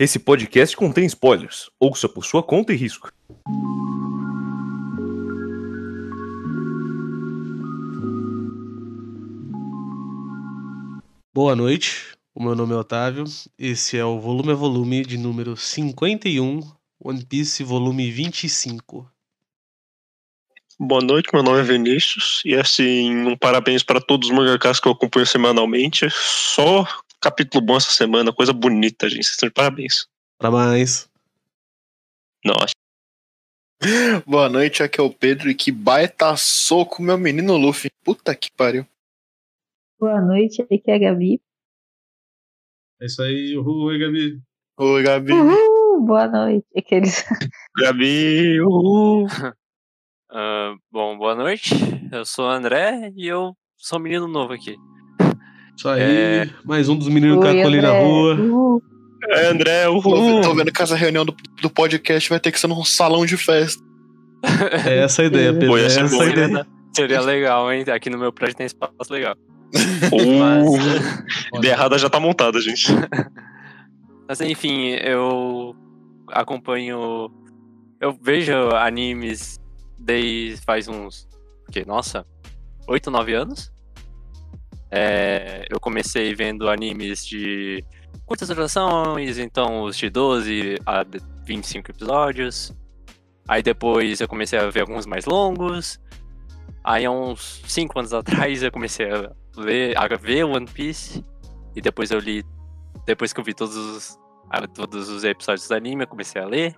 Esse podcast contém spoilers. Ouça por sua conta e risco. Boa noite, o meu nome é Otávio. Esse é o volume a volume de número 51, One Piece volume 25. Boa noite, meu nome é Vinícius. E assim, um parabéns para todos os mangakas que eu acompanho semanalmente. Só capítulo bom essa semana, coisa bonita, gente. Vocês estão de parabéns. Para mais. Nossa. Boa noite, aqui é o Pedro e que baita soco, meu menino Luffy. Puta que pariu. Boa noite, aqui é a Gabi. É isso aí, uhul, oi Gabi. Oi, Gabi. Uhul, boa noite. Aqueles... Gabi, uhul. Ah, bom, boa noite. Eu sou o André e eu sou um menino novo aqui. Isso aí, É. mais um dos meninos que ali na rua. Uhul. É, André, Tô, uhul. tô vendo que essa reunião do, do podcast vai ter que ser num salão de festa. É essa a ideia, Pedro. Pô, É essa bom, a né? ideia. Seria, legal, hein? Aqui no meu prédio tem espaço legal. Uh, ideia errada já tá montada, gente. Mas enfim, eu acompanho. Eu vejo animes desde faz uns. Que, nossa, 8, 9 anos. É, eu comecei vendo animes de curtas durações, então os de 12 a 25 episódios. Aí depois eu comecei a ver alguns mais longos. Aí há uns 5 anos atrás eu comecei a ler, a ver One Piece. E depois eu li. Depois que eu vi todos os, a- todos os episódios do anime, eu comecei a ler.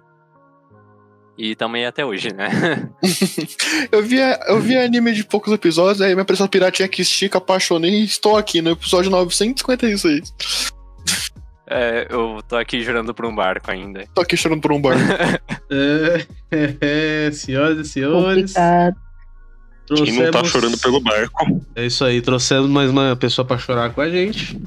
E também até hoje, né? Eu vi, eu vi anime de poucos episódios, aí minha pressão piratinha que estica, apaixonei e estou aqui no episódio 956. É, eu tô aqui jurando por um barco ainda. Tô aqui chorando por um bar. É, é, é, senhoras e senhores. Complicado. Quem não tá chorando pelo barco. É isso aí, trouxemos mais uma pessoa pra chorar com a gente.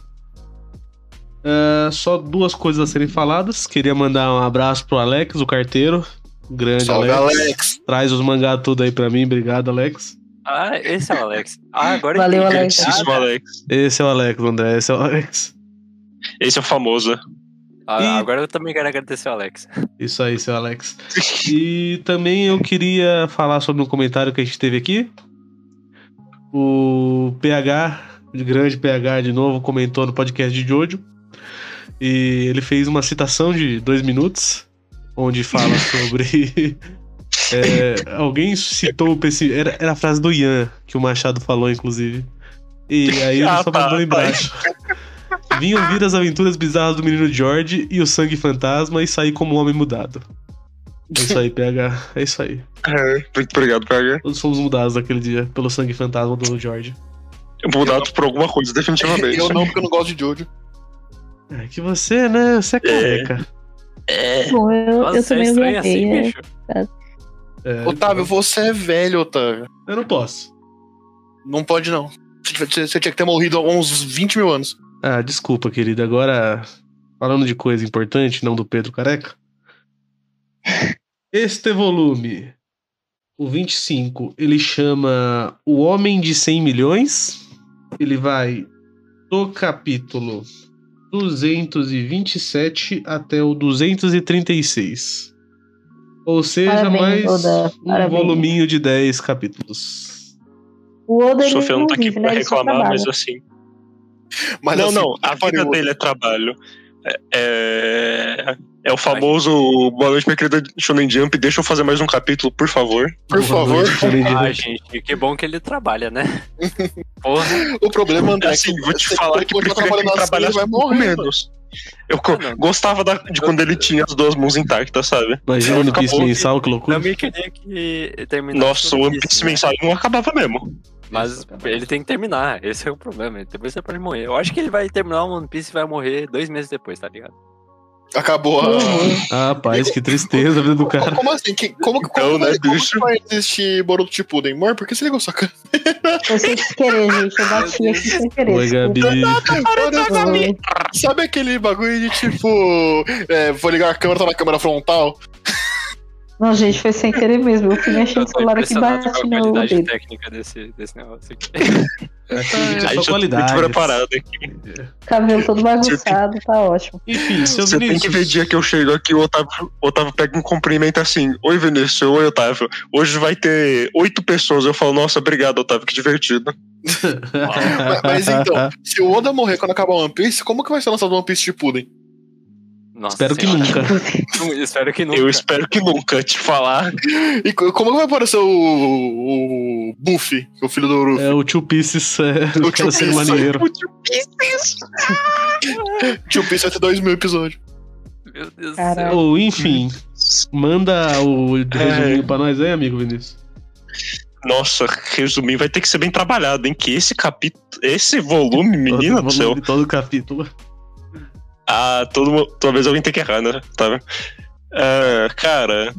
Ah, só duas coisas a serem faladas. Queria mandar um abraço pro Alex, o carteiro. Grande Salve, Alex. Alex. Traz os mangá tudo aí pra mim. Obrigado, Alex. Ah, esse é o Alex. Ah, agora Valeu. Alex. Grandíssimo Alex. Esse é o Alex, André. Esse é o Alex. Esse é o famoso. Ah, E- agora eu também quero agradecer o Alex. Isso aí, seu Alex. E também eu queria falar sobre um comentário que a gente teve aqui. O PH, de grande PH de novo, comentou no podcast de Jojo. E ele fez uma citação de dois minutos, onde fala sobre. é, alguém citou o pessimista. Era, era a frase do Ian, que o Machado falou, inclusive. E aí ele Ah, só tá, mandou tá. embaixo. Vim ouvir as aventuras bizarras do menino George e o sangue fantasma e sair como um homem mudado. É isso aí, PH. É isso aí. É, muito obrigado, PH. Todos fomos mudados naquele dia pelo sangue fantasma do George. Mudado por alguma coisa, definitivamente. Eu não, porque eu não gosto de Jojo. É que você, né? Você é careca. É. Bom, eu, Nossa, eu é também estranho assim, gostei. é. bicho. É, Otávio, você é velho, Otávio. Eu não posso. Não pode, não. Você, você tinha que ter morrido há uns 20 mil anos. Ah, desculpa, querido. Agora, falando de coisa importante, não do Pedro Careca. Este volume, o 25, ele chama O Homem de 100 Milhões. Ele vai do capítulo 227 até o 236. Ou seja, Parabéns, mais Oda. um Parabéns. voluminho de 10 capítulos. O Oda O Sofia não tá aqui vive, pra né? Reclamar, mas assim. Mas não, assim, não, a vida dele é trabalho. É, é, é o famoso Boa noite, minha querida Shonen Jump. Deixa eu fazer mais um capítulo, por favor. Por Boa favor. Ah, gente, que bom que ele trabalha, né? Porra. O problema, André, assim, é que vou te falar que preferia que ele assim, trabalhasse vai morrer, menos. Eu Ah, gostava da- de quando ele tinha as duas mãos intactas, sabe? Imagina o One Piece mensal, que loucura. Também queria que terminasse. Nossa, o One Piece né? mensal não acabava mesmo. Mas ele tem que terminar, esse é o problema. Depois você pode morrer. Eu acho que ele vai terminar o One Piece e vai morrer dois meses depois, tá ligado? Acabou a. Ah, rapaz, que tristeza a vida do cara. Como assim? Que- como, que- Então, como, né, como bicho? que vai existir Boruto Shippuden? Amor, por que você ligou sua cara? Foi sem querer, gente. Eu bati aqui sem querer. Oi, Gabi. Oi. Sabe aquele bagulho de tipo. é, vou ligar a câmera, tá na câmera frontal? Não, gente, foi sem querer mesmo. Eu fui mexendo no tô celular aqui bate no qualidade dedo. técnica desse, desse negócio aqui. Aí é tô qualidade. muito preparado aqui. Cabelo todo bagunçado, tá ótimo. Enfim, seu Você tem Vinícius. que ver dia que eu chego aqui, o Otávio, o Otávio pega um cumprimento assim. Oi, Vinícius. Oi, Otávio. Hoje vai ter oito pessoas. Eu falo, nossa, obrigado, Otávio, que divertido. Mas, mas então, se o Oda morrer quando acabar One Piece, como que vai ser lançado One Piece Shippuden? Nossa Espero que senhora. nunca. Espero que nunca. Eu espero que nunca te falar. E co- como que vai aparecer o, o Buffy, que é o filho do Luffy? É o Two Pieces, é, O o Two ser Pieces. maneiro. Tio Piece vai ter dois mil episódios. Meu Deus do céu. Ou, enfim, manda o resuminho pra nós aí, amigo Vinícius. Nossa, resumir, vai ter que ser bem trabalhado, hein? Que esse capítulo, esse volume, menina todo, do céu. volume, Todo capítulo. Ah, todo, toda vez alguém tem que errar, né? Tá vendo? É, cara.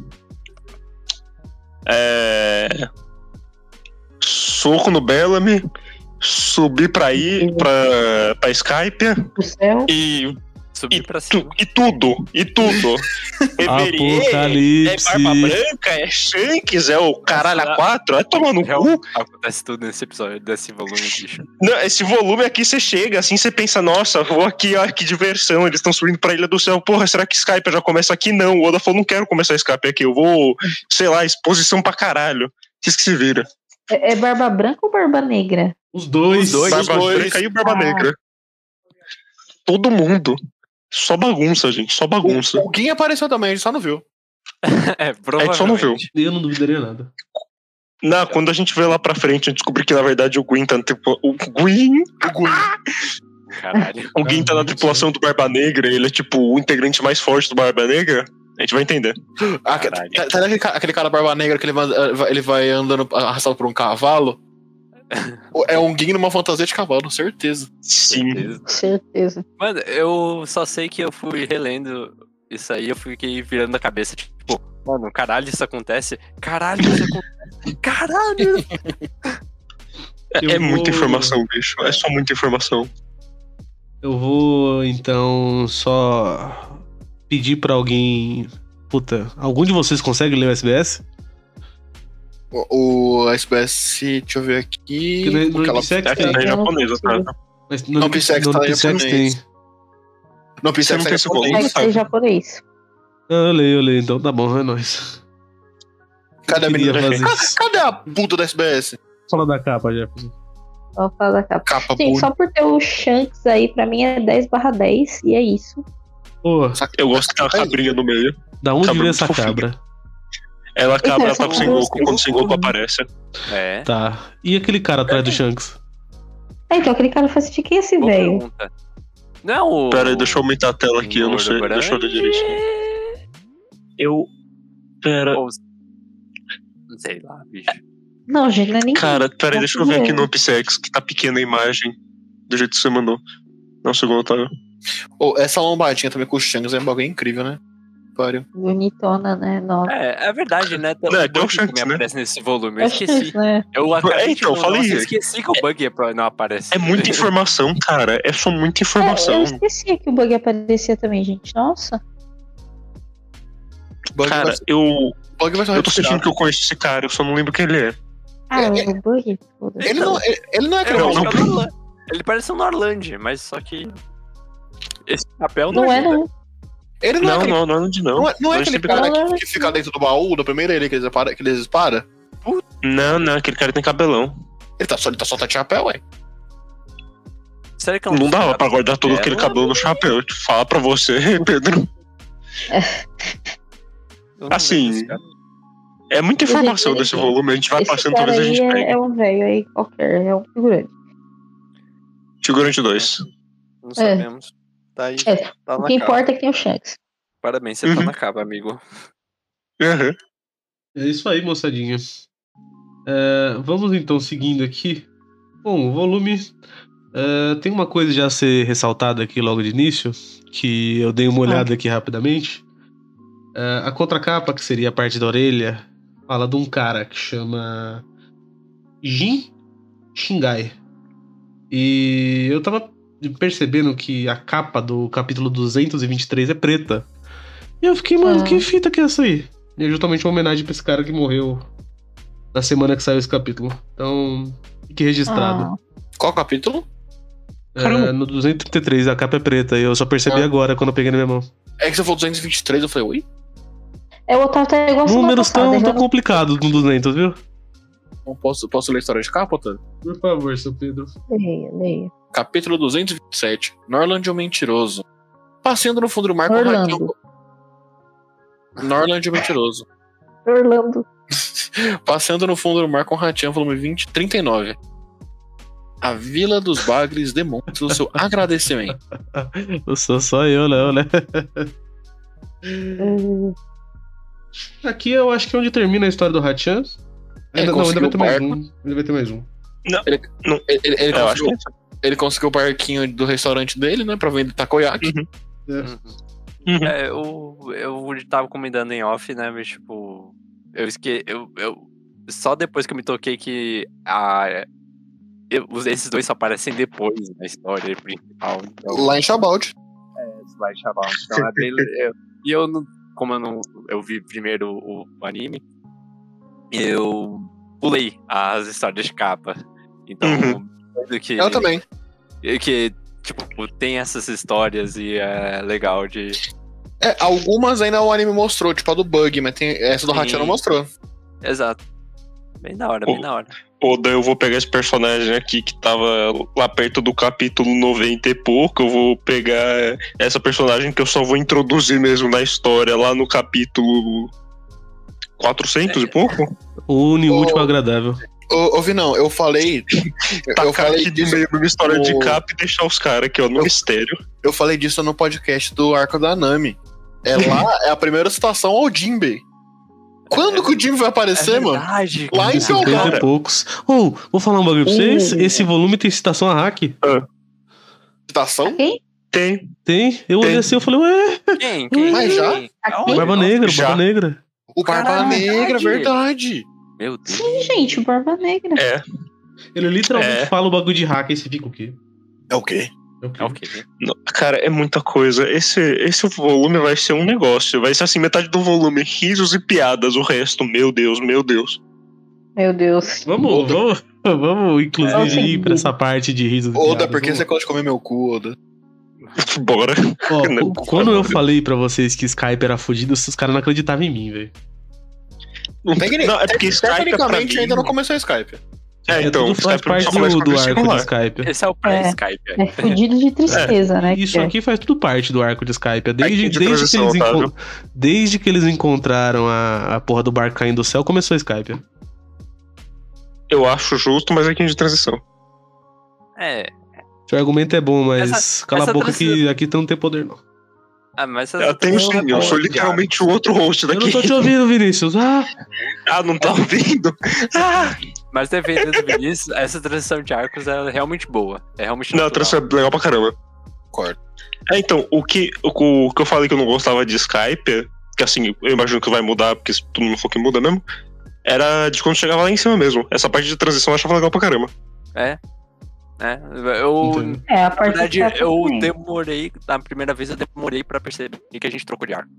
É. Soco no Bellamy. Subir pra ir pra, pra Skype O céu. e, Subir pra tu- cima. e tudo. E tudo. É Apocalipse. Barba Branca, é Shanks, é o caralho a quatro. É tomando Real- cu. Acontece tudo nesse episódio, desse volume, bicho. Não, esse volume aqui você chega, assim, você pensa, nossa, vou aqui, ó, que diversão, eles estão subindo pra Ilha do Céu. Porra, será que Skype já começa aqui? Não, o Oda falou, não quero começar Skype aqui, eu vou, sei lá, exposição pra caralho. Diz que se vira. É, é barba branca ou barba negra? Os dois. Os dois. Barba dois. Branca e Barba Ah. Negra. Todo mundo. Só bagunça, gente, só bagunça. O Gin apareceu também, a gente só não viu. É, É que só não viu. provavelmente. Eu não duvidaria nada. Não, quando a gente vê lá pra frente, a gente descobre que na verdade o Gwyn tá na tripulação. O Gwyn, O Gwyn. Caralho. o Gwyn tá na tripulação do Barba Negra, ele é tipo o integrante mais forte do Barba Negra. A gente vai entender. Ah, Caralho. tá, tá aquele, ca- aquele cara barba negra que ele vai, ele vai andando arrastado por um cavalo? É um Gin numa fantasia de cavalo, certeza. Sim. Certeza. Certeza. Mano, eu só sei que eu fui relendo isso aí, eu fiquei virando a cabeça, tipo, mano, caralho, isso acontece. Caralho, isso acontece. Caralho! É, é muita vou- informação, bicho. É só muita informação. Eu vou, então, só pedir pra alguém. Puta, algum de vocês consegue ler o SBS? O, o SBS, deixa eu ver aqui. Porque no- no aquela- Obsex É, tem. é japonesa, tá? Mas No no no tá em japonês. esse volume? Consegue sabe? ser japonês. Ah, eu leio, eu leio, então tá bom, é nóis. Cadê a menina? Cadê, a puta da SBS? Fala da capa, Jefferson. Só falar da capa. Capa Gente, bonita. só por ter o Shanks aí, pra mim é 10 barra 10 e é isso. Pô, Eu gosto que uma cabrinha no meio. da onde Cabra veio essa fofinho. cabra? Ela Então, cabra essa tá com sem cabra Goku eu quando sem Goku gostei. aparece. É. Tá. E aquele cara atrás do Shanks? É, então, aquele cara faz sentido. Quem é esse Boa velho? pergunta. Não, o. Pera aí, deixa eu aumentar a tela aqui, eu não sei. Gordo Deixa eu ver grande. direito. Eu. Pera. Ou- Não sei lá, bicho. Não, gente, não é nem. Cara, pera aí, deixa eu ver aqui no Não. Opsex, que tá pequena a imagem. Do jeito que você mandou. Não, segundo, Otávio. Ô, essa lombadinha também com o Shanks é um bagulho incrível, né? Pariu. Bonitona, né? Nossa. É, é verdade, né? Não, é o Bug Shanks, também né? aparece nesse volume. Eu É esqueci. Né? Eu acabei então, de eu falei- nossa, eu esqueci que o Bug é- não aparece. É muita informação, cara. É só muita É, informação. eu esqueci que o bug aparecia também, gente. Nossa. Bug Cara, vai, eu, Bug vai eu tô sentindo que eu conheço esse cara, eu só não lembro quem ele é. Ah, É, o bug? Ele não, ele, ele não é aquele Não, não. que é. Ele parece um Norland, mas só que. Esse papel não, Não é, não. Ele não, é Não, aquele, não, não, não, não. não é, não é Mas aquele sempre- cara Não, que, que fica dentro do baú da primeira ele que eles disparam? Que eles disparam? Não, não, aquele cara tem cabelão. Ele tá só, ele tá só tá de chapéu, ué. Será que é Não dava pra guardar todo É, aquele não- cabelo no chapéu. Fala pra você, Pedro. Eu não assim. É muita informação Gente, desse volume, a gente vai Esse passando, talvez a gente é, pegue. é um velho aí qualquer, é um figurante. Figurante 2. Não É. sabemos. Tá aí. É, Tá O que capa. importa é que tem o Shanks. Parabéns, você tá Uhum. na capa, amigo. Uhum. É isso aí, moçadinha. É, vamos então seguindo aqui. Bom, o volume. é, tem uma coisa já a ser ressaltada aqui logo de início, que eu dei uma olhada aqui rapidamente. É, a contracapa, que seria a parte da orelha, fala de um cara que chama Jin Shingai. E eu tava percebendo que a capa do capítulo 223 é preta. E eu fiquei, mano, Ah. que fita que é essa aí? E é justamente uma homenagem pra esse cara que morreu na semana que saiu esse capítulo. Então, fique registrado. Ah, Qual capítulo? É, no 233, a capa é preta. E eu só percebi Ah. agora quando eu peguei na minha mão. É que você falou 223, eu falei, oi? é, o Otávio tá igual Números tão, tão não- complicados no 200, viu? Não posso, posso ler a história de capa, Otávio? Por favor, seu Pedro. Leia, leia. Capítulo 227. Norland é o mentiroso. Passeando no fundo do mar com ratinho. Norland é o mentiroso. Orlando. Passeando no fundo do mar com o ratinho, volume 20, 39. A Vila dos Bagres demonstra o seu agradecimento. Eu sou só eu, não, né? Aqui eu acho que é onde termina a história do Hachan. Ele Ainda, não, ainda vai ter mais um. Ainda vai ter mais um. Ele, ele- ele Eu acho conseguiu, que ele conseguiu o barquinho do restaurante dele, né? Pra vender takoyaki. É. Uhum. É, eu, eu tava comentando em off, né? Mas, tipo, eu esque... eu, eu Só depois que eu me toquei que a. eu- esses dois só aparecem depois na história principal. Então, Lá em Chabalt. Slide Chaval. Então é bem. eu- e eu não. Como eu não. Eu vi primeiro o, o anime, eu pulei as histórias de capa. Então, Uhum. Do que. Eu também. Que, tipo, tem essas histórias e é legal de. É, algumas ainda o anime mostrou, tipo a do Bug, mas tem, essa do. Hachian não mostrou. Exato. Bem da hora, bem da hora. Ou daí eu vou pegar esse personagem aqui que tava lá perto do capítulo 90 e pouco. Eu vou pegar essa personagem que eu só vou introduzir mesmo na história lá no capítulo 400 e pouco. O uni- último agradável. Ô, ô Vinão, eu falei. eu falei aqui de disso, meio numa história de o- capa e deixar os caras aqui, ó, no Eu- mistério. eu falei disso no podcast do Arco da Nami. É lá, é a primeira citação ao Jinbei. Quando que o Jinbei vai aparecer, mano? verdade, Lá cara. em São 50 cara. e poucos. Ou, vou falar um bagulho pra vocês. Uh. Esse volume tem citação a hack. Citação? Tem. Tem? Eu Tem. olhei assim e falei, ué, Quem? Quem? Mas já? Barba Negra, já. Barba Negra. O Barba Caralho, Negra, verdade. verdade. Meu Deus. Sim, gente, Barba Negra. É. Ele literalmente É. fala o bagulho de hack e você fica o quê? É o quê? É o quê? É o quê? Não, Cara, é muita coisa. Esse, esse volume vai ser um negócio. Vai ser assim, metade do volume, risos e piadas. O resto, meu Deus, meu Deus. Meu Deus. Vamos, vamos, vamos, inclusive, ir pra essa parte de risos. e Oda, piadas. por que Vamos. você gosta de comer meu cu, Oda? Bora. Ó, quando eu falei pra vocês que Skype era fudido, os caras não acreditavam em mim, velho. Tecni- Não, é porque Skype é Tecnicamente mim- ainda não começou a Skype. É, então, tudo faz Skype parte do, do arco lá. Skype. Esse é o pré-Skype. É. É fudido de tristeza, né? Isso que é. aqui faz tudo parte do arco de Skype. Desde, Aqui de desde, que, eles encon- Otávio. desde que eles encontraram a, a porra do barco caindo do céu, começou a Skype. Eu acho justo, mas é que de transição. É. Seu argumento é bom, mas Essa- cala essa a boca que transição- aqui tu não tem poder, não. Ah, mas Eu tenho sim, eu sou literalmente o outro host Eu não daqui. tô te ouvindo, Vinícius. Ah, Ah, não tá ouvindo? Ah! Mas dependendo do Vinícius, essa transição de arcos é realmente boa. É realmente Não, a natural. transição é legal pra caramba. Concordo. É, então, o que, o, o que eu falei que eu não gostava de Skype, que assim, eu imagino que vai mudar, porque se todo mundo for que muda mesmo, era de quando chegava lá em cima mesmo. Essa parte de transição eu achava legal pra caramba. É. É. Eu, Entendo. É, a na parte verdade, eu também. demorei. Na primeira vez eu demorei pra perceber que a gente trocou de arco.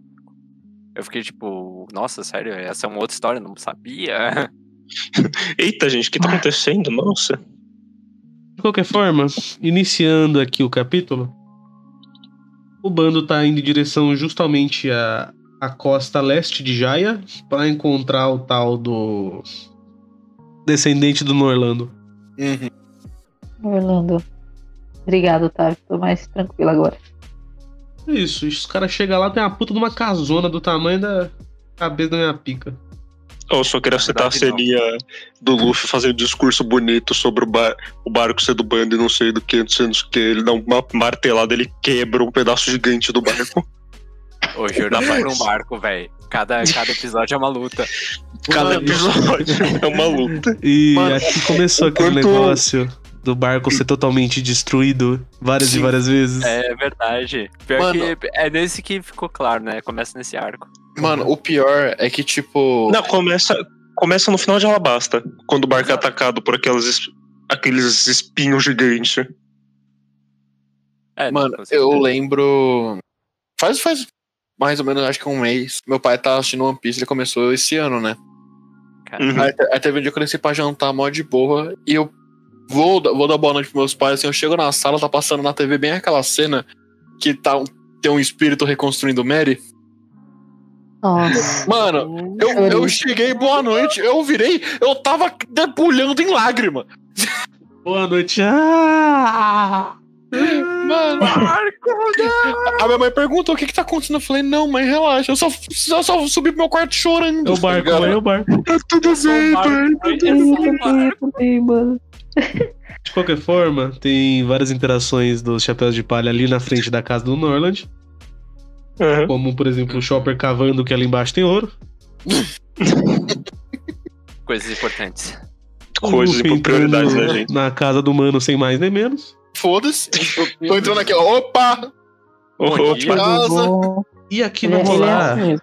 Eu fiquei tipo, nossa, sério, essa é uma outra história, não sabia. Eita, gente, o que tá acontecendo? Nossa. De qualquer forma, iniciando aqui o capítulo, o bando tá indo em direção justamente à, à costa leste de Jaya para encontrar o tal do descendente do Norlando. Uhum. Orlando. Obrigado, Otávio. Tô mais tranquilo agora. É Isso, os caras chegam lá, tem uma puta de uma casona do tamanho da cabeça da minha pica. Eu só queria citar a ceninha do Luffy fazendo um discurso bonito sobre o, bar, o barco ser do bando e não sei do que, não sei do que. Ele dá uma martelada, ele quebra um pedaço gigante do barco. Ô, juro, dá pra um barco, velho. Cada, cada episódio é uma luta. Cada episódio é uma luta. E Mano, aqui começou aquele negócio do barco ser totalmente destruído várias Sim. e várias vezes. É verdade. Pior Mano. que é nesse que ficou claro, né? Começa nesse arco. Mano, o pior é que, tipo. Não, começa, começa no final de Alabasta, quando o barco é atacado por aquelas, es- aqueles espinhos gigantes. É, Mano, eu lembro. Faz, faz mais ou menos, acho que um mês. Meu pai tá assistindo One Piece, ele começou esse ano, né? Uhum. Aí, aí teve um dia que eu desci pra jantar mó de boa e eu vou, vou dar boa noite pros meus pais, assim, eu chego na sala, tá passando na TV bem aquela cena que tá tem um espírito reconstruindo o Mary. Nossa. Mano, eu, eu cheguei, boa noite, eu virei, eu tava debulhando em lágrima. Boa noite. Ah! Mano, a minha mãe perguntou o que que tá acontecendo. Eu falei, não, mãe, relaxa. Eu só, eu só subi pro meu quarto chorando. É tá barco, mãe, é o barco. Tá tudo bem, pai. também, mano. De qualquer forma, tem várias interações dos chapéus de palha ali na frente da casa do Norland. Uhum. Como, por exemplo, o Chopper cavando que ali embaixo tem ouro. coisas importantes. Coisas e prioridades da gente. Na casa do mano sem mais nem menos. Foda-se. Tô entrando aqui, ó. Opa! Opa. Casa. E aqui ele é assim mesmo.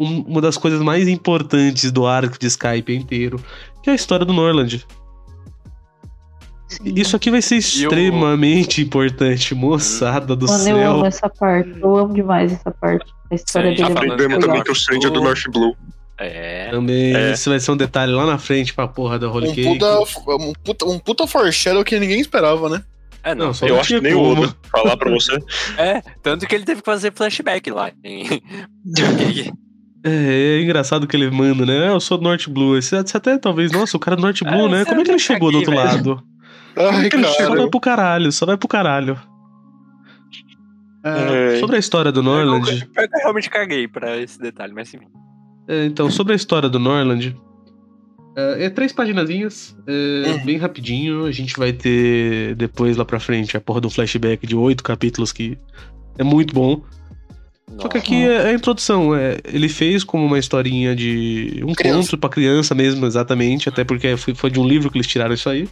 um- uma das coisas mais importantes do arco de Skype inteiro, que é a história do Norland. Sim. Isso aqui vai ser extremamente importante, moçada do Mano, eu céu. amo essa parte. Eu amo demais essa parte. A história Sim, dele já é Aprendemos também que o Sandy é do North Blue. É. Também, É. esse vai ser um detalhe lá na frente pra porra da Holy Um Cake. puta, um, puta, um puta foreshadow que ninguém esperava, né? É, não. Não, só Eu não acho que nem o. Oda falar pra você. É, tanto que ele teve que fazer flashback lá. É, é engraçado que ele manda, né? Ah, Eu sou do North Blue. Você até talvez, nossa, o cara do North Blue, É, né? Como é que ele tá chegou do aqui, outro velho. lado? Ai, Ele só vai cara. pro caralho, só vai pro caralho. É, É. sobre a história do Norland. Eu realmente caguei pra esse detalhe, mas sim. é, então, sobre a história do Norland. É, é três paginazinhas, é, Uhum. bem rapidinho. A gente vai ter depois lá pra frente a porra do flashback de oito capítulos que é muito bom. Só que aqui é a introdução. É, ele fez como uma historinha de um Criança. conto pra criança mesmo, exatamente. Até porque foi, foi de um livro que eles tiraram isso aí.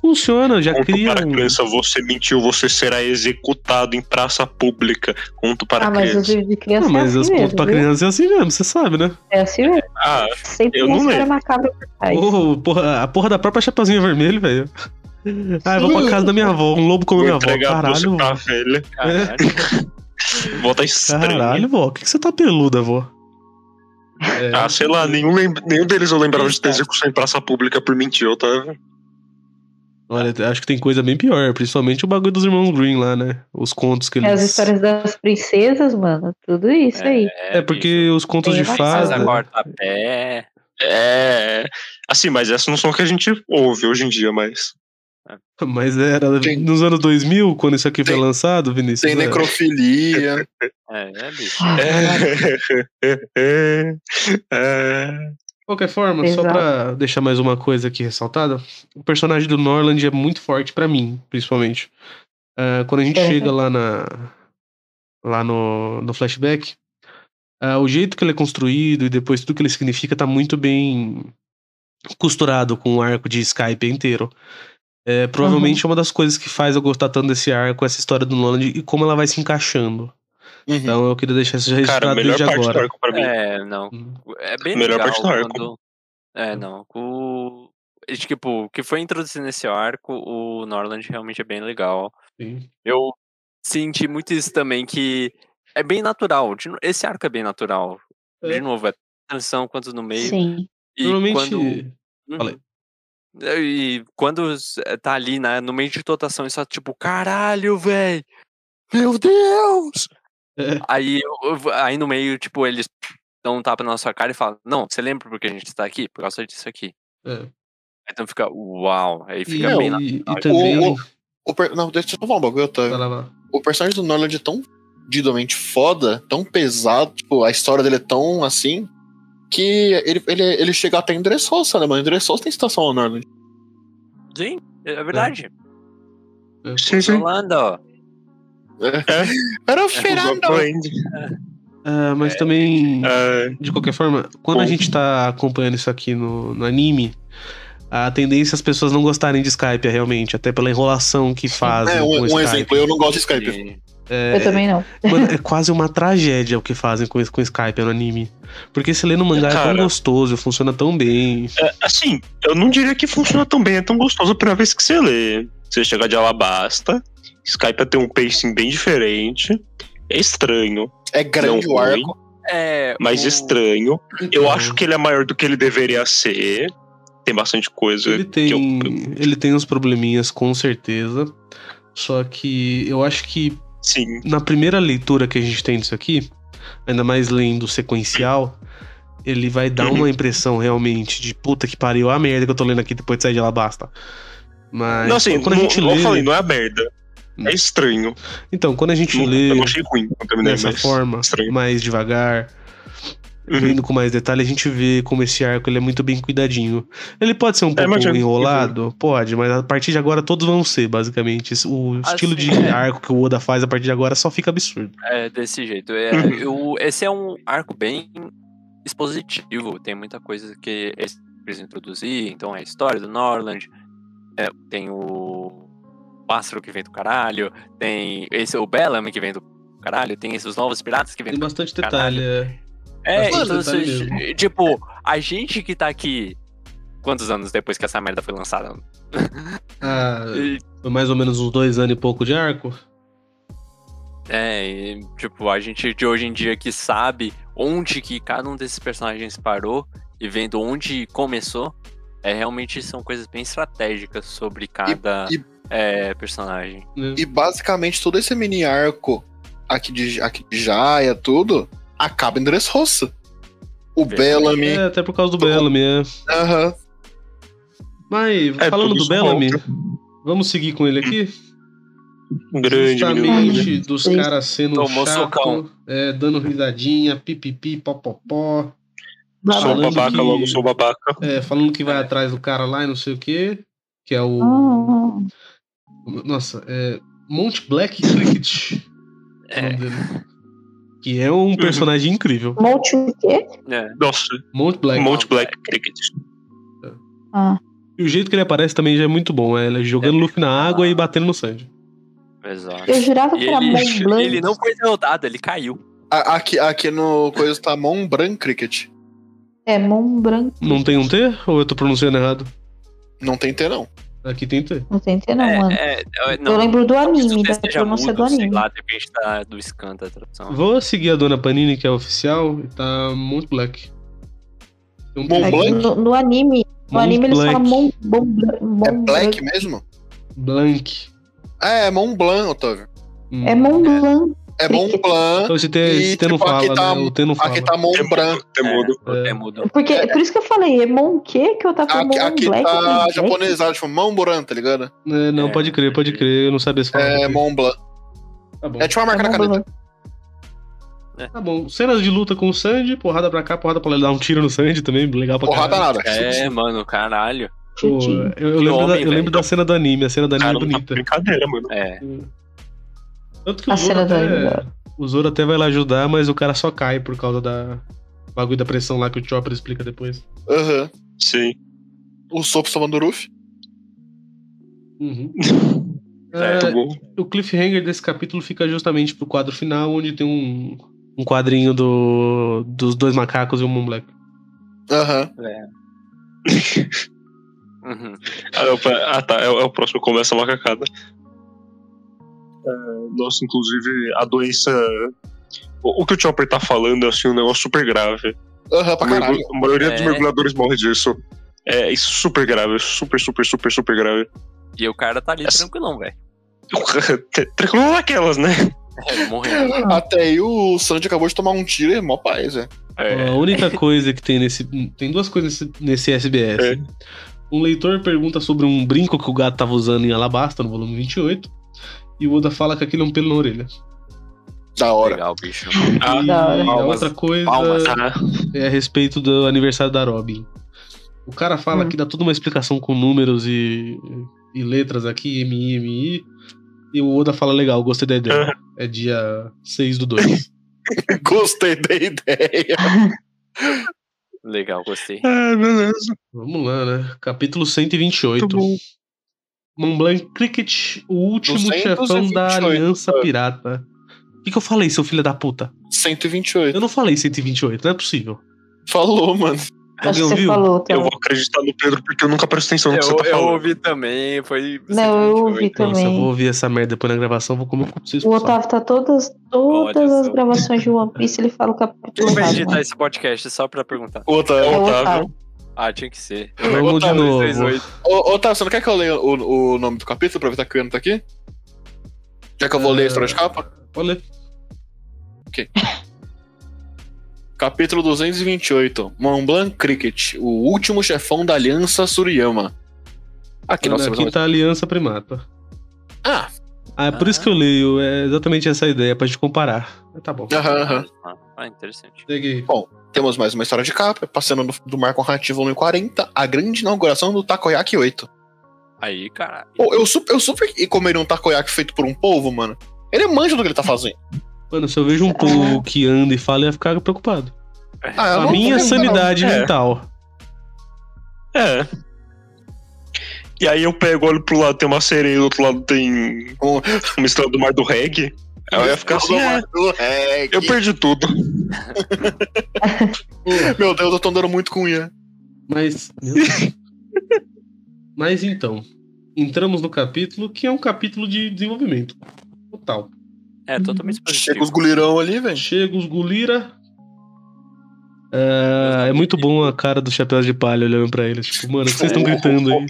Funciona, já Conto cria para um. criança, você mentiu, você será executado em praça pública. Conto para Ah, mas os criança. de criança Não, mas é os assim contos mesmo, pra viu? criança é assim mesmo, você sabe, né? É assim mesmo. Ah, Sempre Eu não lembro. trás. Ô, porra, a porra da própria Chapeuzinho Vermelho, velho. Ah, eu vou pra casa da minha avó, um lobo comeu minha avó. Caralho, pra vó. velha. Caralho. Volta estranho. Caralho, vó, por que, que você tá peluda, vó? É, Ah, sei lá, nenhum, nenhum deles eu lembrava de ter execução em praça pública por mentir, eu tava. Olha, acho que tem coisa bem pior, principalmente o bagulho dos irmãos Green lá, né? Os contos que É eles. as histórias das princesas, mano. Tudo isso aí. É, porque os contos de Tem a fada. corta pé. É. Assim, mas essas não são o que a gente ouve hoje em dia, mas. Mas era Tem- nos anos 2000, quando isso aqui foi Tem- lançado, Vinícius. Tem é. necrofilia. É, é, bicho. Ah, É. é. é. De qualquer forma, só Exato. pra deixar mais uma coisa aqui ressaltada, o personagem do Norland é muito forte pra mim, principalmente. Ah, quando a gente É. chega lá na lá no, no flashback, ah, o jeito que ele é construído e depois tudo que ele significa tá muito bem costurado com o arco de Skype inteiro. É, provavelmente é uma das coisas que faz eu gostar tanto desse arco, essa história do Norland e como ela vai se encaixando. Uhum. Então eu queria deixar isso Cara, a registrado melhor desde parte do agora. arco pra mim. É, não. Hum. É bem Melhor legal parte do arco. quando... É, não. O... Tipo, o que foi introduzido nesse arco, o Norland realmente é bem legal. Sim. Eu senti muito isso também, que é bem natural. De Esse arco é bem natural. De É. novo, é transição quanto no meio. Sim. E Normalmente. quando... Uhum. Falei. E quando s- tá ali né, no meio de totação e só tipo, caralho, velho! Meu Deus! É. Aí, eu- aí no meio, tipo, eles dão um tapa na nossa cara e falam, não, você lembra por que a gente está aqui? Por causa disso aqui. É. Então fica, uau, aí E, fica bem e- e natural. também. O- O per- Não, deixa eu falar um bagulho, Vai Otávio. lá, vai lá. O personagem do Norland é tão didomente foda, tão pesado, tipo, a história dele é tão assim, que ele, ele, ele chega até em Dressrosa, né, mano? Em Dressrosa tem citação ao Norland. Sim, é verdade. Sim, sim. Holanda, Era o Fernando! Exatamente. Ah, mas também, É, de qualquer forma, quando a gente tá acompanhando isso aqui no, no anime, a tendência é as pessoas não gostarem de Skype, realmente, até pela enrolação que fazem É, um, um Skype. exemplo, eu não gosto de Skype. e- Eu também não. Mano, é quase uma tragédia o que fazem com, com Skype no anime. Porque se lê no mangá é tão Cara. gostoso, funciona tão bem. é, assim, eu não diria que funciona tão bem, é tão gostoso a primeira vez que você lê. Você chega de Alabasta, Skype tem um pacing bem diferente. É estranho. É grande Não o ruim. arco. É. mais o- estranho. Eu Então, acho que ele é maior do que ele deveria ser. Tem bastante coisa. Ele que tem, eu- ele tem uns probleminhas, com certeza. Só que eu acho que Sim. na primeira leitura que a gente tem disso aqui, ainda mais lendo sequencial, ele vai dar Uhum. uma impressão realmente de puta que pariu, a merda que eu tô lendo aqui depois de sair de Alabasta. Mas Não, assim, quando a não, gente igual lê. eu falei, não é merda. É estranho. Então, quando a gente Não- lê eu não achei ruim quando terminei, dessa forma, estranho. mais devagar, Uhum. vendo com mais detalhe, a gente vê como esse arco ele é muito bem cuidadinho. Ele pode ser um pouco mas já- enrolado? Pode, mas a partir de agora todos vão ser, basicamente. O estilo de Assim, é. arco que o Oda faz a partir de agora só fica absurdo. É desse jeito. É, Uhum. eu- esse é um arco bem expositivo. Tem muita coisa que eles precisam introduzir. Então é a história do Norland. é, tem o pássaro que vem do caralho. Tem esse o Bellamy que vem do caralho. Tem esses novos piratas que vêm Tem do bastante Caralho. detalhe. é. É, Bastante então, detalhe assim, mesmo. tipo, a gente que tá aqui. Quantos anos depois que essa merda foi lançada? Ah, E- foi mais ou menos uns dois anos e pouco de arco. É, e, tipo, a gente de hoje em dia que sabe onde que cada um desses personagens parou e vendo onde começou, é realmente são coisas bem estratégicas sobre cada e- é, personagem. né? E basicamente todo esse mini arco aqui de, aqui de Jaya, tudo, acaba em Dressrosa. O. Bellamy. É, até por causa do Bellamy, é. Aham. Mas, É, falando do Bellamy, volta. vamos seguir com ele aqui? Grande menino. Justamente dos Isso. caras sendo Tomou chato, socão. é, dando risadinha, pipipi, popopó. Sou falando babaca, que- logo sou babaca. É, falando que vai atrás do cara lá e não sei o que. Que é o. Ah, Nossa, é. Monte Black Cricket. é o nome É, dele. Que é um personagem incrível. Monte o quê? é. Nossa, Monte Black. Monte Black Cricket. Ah, E o jeito que ele aparece também já é muito bom. É ele jogando Luffy na água e batendo no Sanji. Exato. eu jurava que E era ele, Mont Blanc. ele não foi derrotado, ele caiu. A- Aqui, aqui no coisa tá Mon Bran Cricket. É Mont Blanc. Não tem um T? Ou eu tô pronunciando errado? Não tem T, não. Aqui tem T. Não tem T, não, é, mano. é, é, não, eu lembro do anime, da texto esteja pronúncia do sei anime. lá, depende da, do scan da tradução. Vou seguir a dona Panini, que é oficial, e tá Monte Black. Um Mont. É que Blanc? No, no anime, no Mont anime eles Blanc. falam Mont, Mont, Blanc- Mont É Black mesmo? Blank. É, é Mont Blanc, Otávio. Hum. É Mont Blanc. É Mont Blanc. Então esse T, E, esse T não tipo, fala, aqui tá- né? O T não fala. Aqui tá Mont Bran. Tem mudo. É, É. é mudo. Porque, por isso que eu falei, é Mont quê? Que eu tava falando Aqui, aqui Black. tá Black. japonesado, tipo Mont Bran, tá ligado? É, não, É. pode crer, pode crer. Eu não sabia se falar. É Mont Blanc. Tá bom. É tipo uma É marca na Mont caneta. Tá bom. Cenas de luta com o Sanji, porrada pra cá, porrada pra lá. Ele dá um tiro no Sanji também, legal pra Porrada caralho. nada. É, mano, caralho. Pô, eu, eu lembro, homem, da, eu lembro da cena do anime, a cena do anime Cara, é não tá bonita. brincadeira, mano. É. Tanto que o A Zoro, até, o Zoro até vai lá ajudar, mas o cara só cai por causa da bagulho da pressão lá que o Chopper explica depois. Aham. Sim. O Sopo salvando o Ruff. Uhum. É, É, tá bom. o cliffhanger desse capítulo fica justamente pro quadro final, onde tem um, um quadrinho do, dos dois macacos e o Moon Black. Aham. Uhum. Ah, não, pera- ah, tá. É, é o próximo começa a macacada. É, nossa, inclusive, a doença. O, o que o Chopper tá falando é assim, um negócio super grave. Aham, pra caralho. A maioria dos É. mergulhadores morre disso. É isso super grave, super, super, super, super grave. E o cara tá ali Essa- tranquilão, velho. Tranquilo naquelas, né? É, morrendo. Até aí o Sanji acabou de tomar um tiro e é mó paz, é. É, A única coisa que tem nesse. Tem duas coisas nesse, nesse SBS. É. Um leitor pergunta sobre um brinco que o gato tava usando em Alabasta, no volume 28. E o Oda fala que aquilo é um pelo na orelha. Da hora. Legal, bicho. Ah, e da hora. a Palmas, outra coisa palmas. é a respeito do aniversário da Robin. O cara fala Hum. que dá toda uma explicação com números e, e letras aqui, MI, MI. E o Oda fala, legal, gostei da ideia. É dia 6 do 2. Gostei da ideia. Legal, gostei. ah, beleza. Vamos lá, né? Capítulo 128. Muito bom. Mont Blanc Cricket, o último 228. chefão da Aliança Pirata. O que, que eu falei, seu filho da puta? 128. Eu não falei 128, não é possível. Falou, mano. Alguém que você ouviu? falou Eu também. vou acreditar no Pedro porque eu nunca presto atenção no que Eu, você tá eu falando. ouvi também, foi. Não, eu ouvi 128. Nossa, eu também. vou ouvir essa merda depois na gravação, vou comer o pra vocês. O Otávio tá todas, todas Olha as só. gravações de One Piece, ele fala o capítulo Quem vai errado, editar esse podcast só pra perguntar? É Otávio, o Otávio. Ah, tinha que ser. Vamos de novo. 238. Ô, Otávio, você não quer que eu leia o, o nome do capítulo, aproveitar que o Ian tá aqui? Já que eu vou ler a história de capa? Pode ler. Capítulo 228. Montblanc Cricket, o último chefão da Aliança Suriyama. Aqui nós Olha, temos aqui uma... tá a Aliança Primata. Ah, Ah, é por isso que eu leio. É exatamente essa ideia, pra gente comparar. Mas Tá bom. aham, aham. Ah, ah, interessante. Peguei. Temos mais uma história de capa, passando do, do marco narrativo volume 40, a grande inauguração do Takoyaki 8. Aí, cara. Pô, eu, super, eu super comeria um takoyaki feito por um polvo, mano. Ele manja do que ele tá fazendo. Mano, se eu vejo um povo que anda e fala, eu ia ficar preocupado. Ah, eu a não- minha não- sanidade É. mental. É. E aí eu pego, olho pro lado, tem uma sereia, do outro lado tem Um- uma estrela do mar do reggae. Eu ia ficar assim, é, É, eu perdi tudo. Meu Deus, eu tô andando muito com o Ian. Mas. Mas então. Entramos no capítulo que é um capítulo de desenvolvimento. Total. É, totalmente Chega positivo. os gulirão ali, velho. Chega os Gulira. É, é muito bom a cara do chapéu de palha olhando pra eles. Tipo, mano, o que vocês estão gritando aí?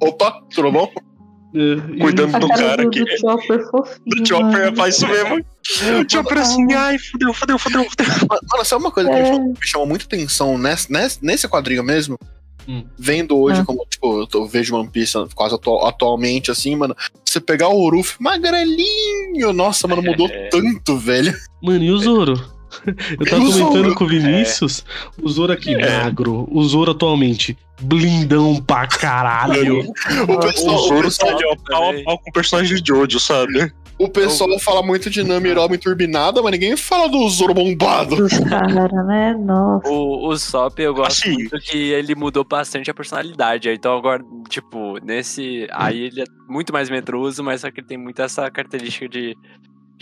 Opa, tudo bom? É, Cuidando A do cara cara do, que. do Chopper fofinho. Do Chopper mano. faz isso mesmo. O Chopper assim, ai, fudeu, fudeu, fudeu. Mano, sabe uma coisa que É. me chamou muito atenção nesse, nesse, nesse quadrinho mesmo? Hum. Vendo hoje, Ah. como, tipo, eu, tô- eu vejo One Piece quase atu- atualmente, assim, mano. Você pegar o Uruf magrelinho, nossa, mano, mudou É. tanto, velho. Mano, e o Zoro? Eu tava o comentando Zoro? com o Vinícius, o Zoro aqui É. magro, o Zoro atualmente blindão pra caralho. O pessoal, O o Zoro tá ó, pau a pau com o personagem de Jojo, sabe? o pessoal fala muito de Nami Robin turbinada, mas ninguém fala do Zoro bombado. Dos caras, né? Nossa. O, o Sop, eu gosto Assim. muito que ele mudou bastante a personalidade. Então agora, tipo, nesse. Aí ele é muito mais medroso, mas só que ele tem muito essa característica de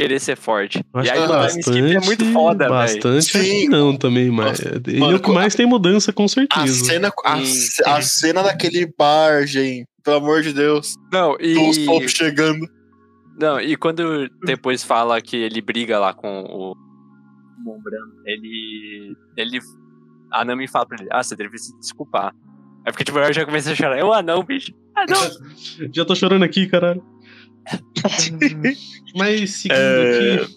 querer ser forte. Acho E aí que no time skip é muito foda, velho. Bastante, acho que Sim. não também, mas ele Mano, é o que mais tem mudança, com A certeza. cena, a, Sim, ce- a cena daquele bar, gente. Pelo amor de Deus. Não, e. Soap chegando. Não, e quando depois fala que ele briga lá com o Mombran, ele. ele. A Nami fala pra ele, ah, você deve se desculpar. Aí fica tipo, eu já comecei a chorar. Eu, ah não, bicho. Ah não. Já tô chorando aqui, caralho. mas seguindo É, aqui.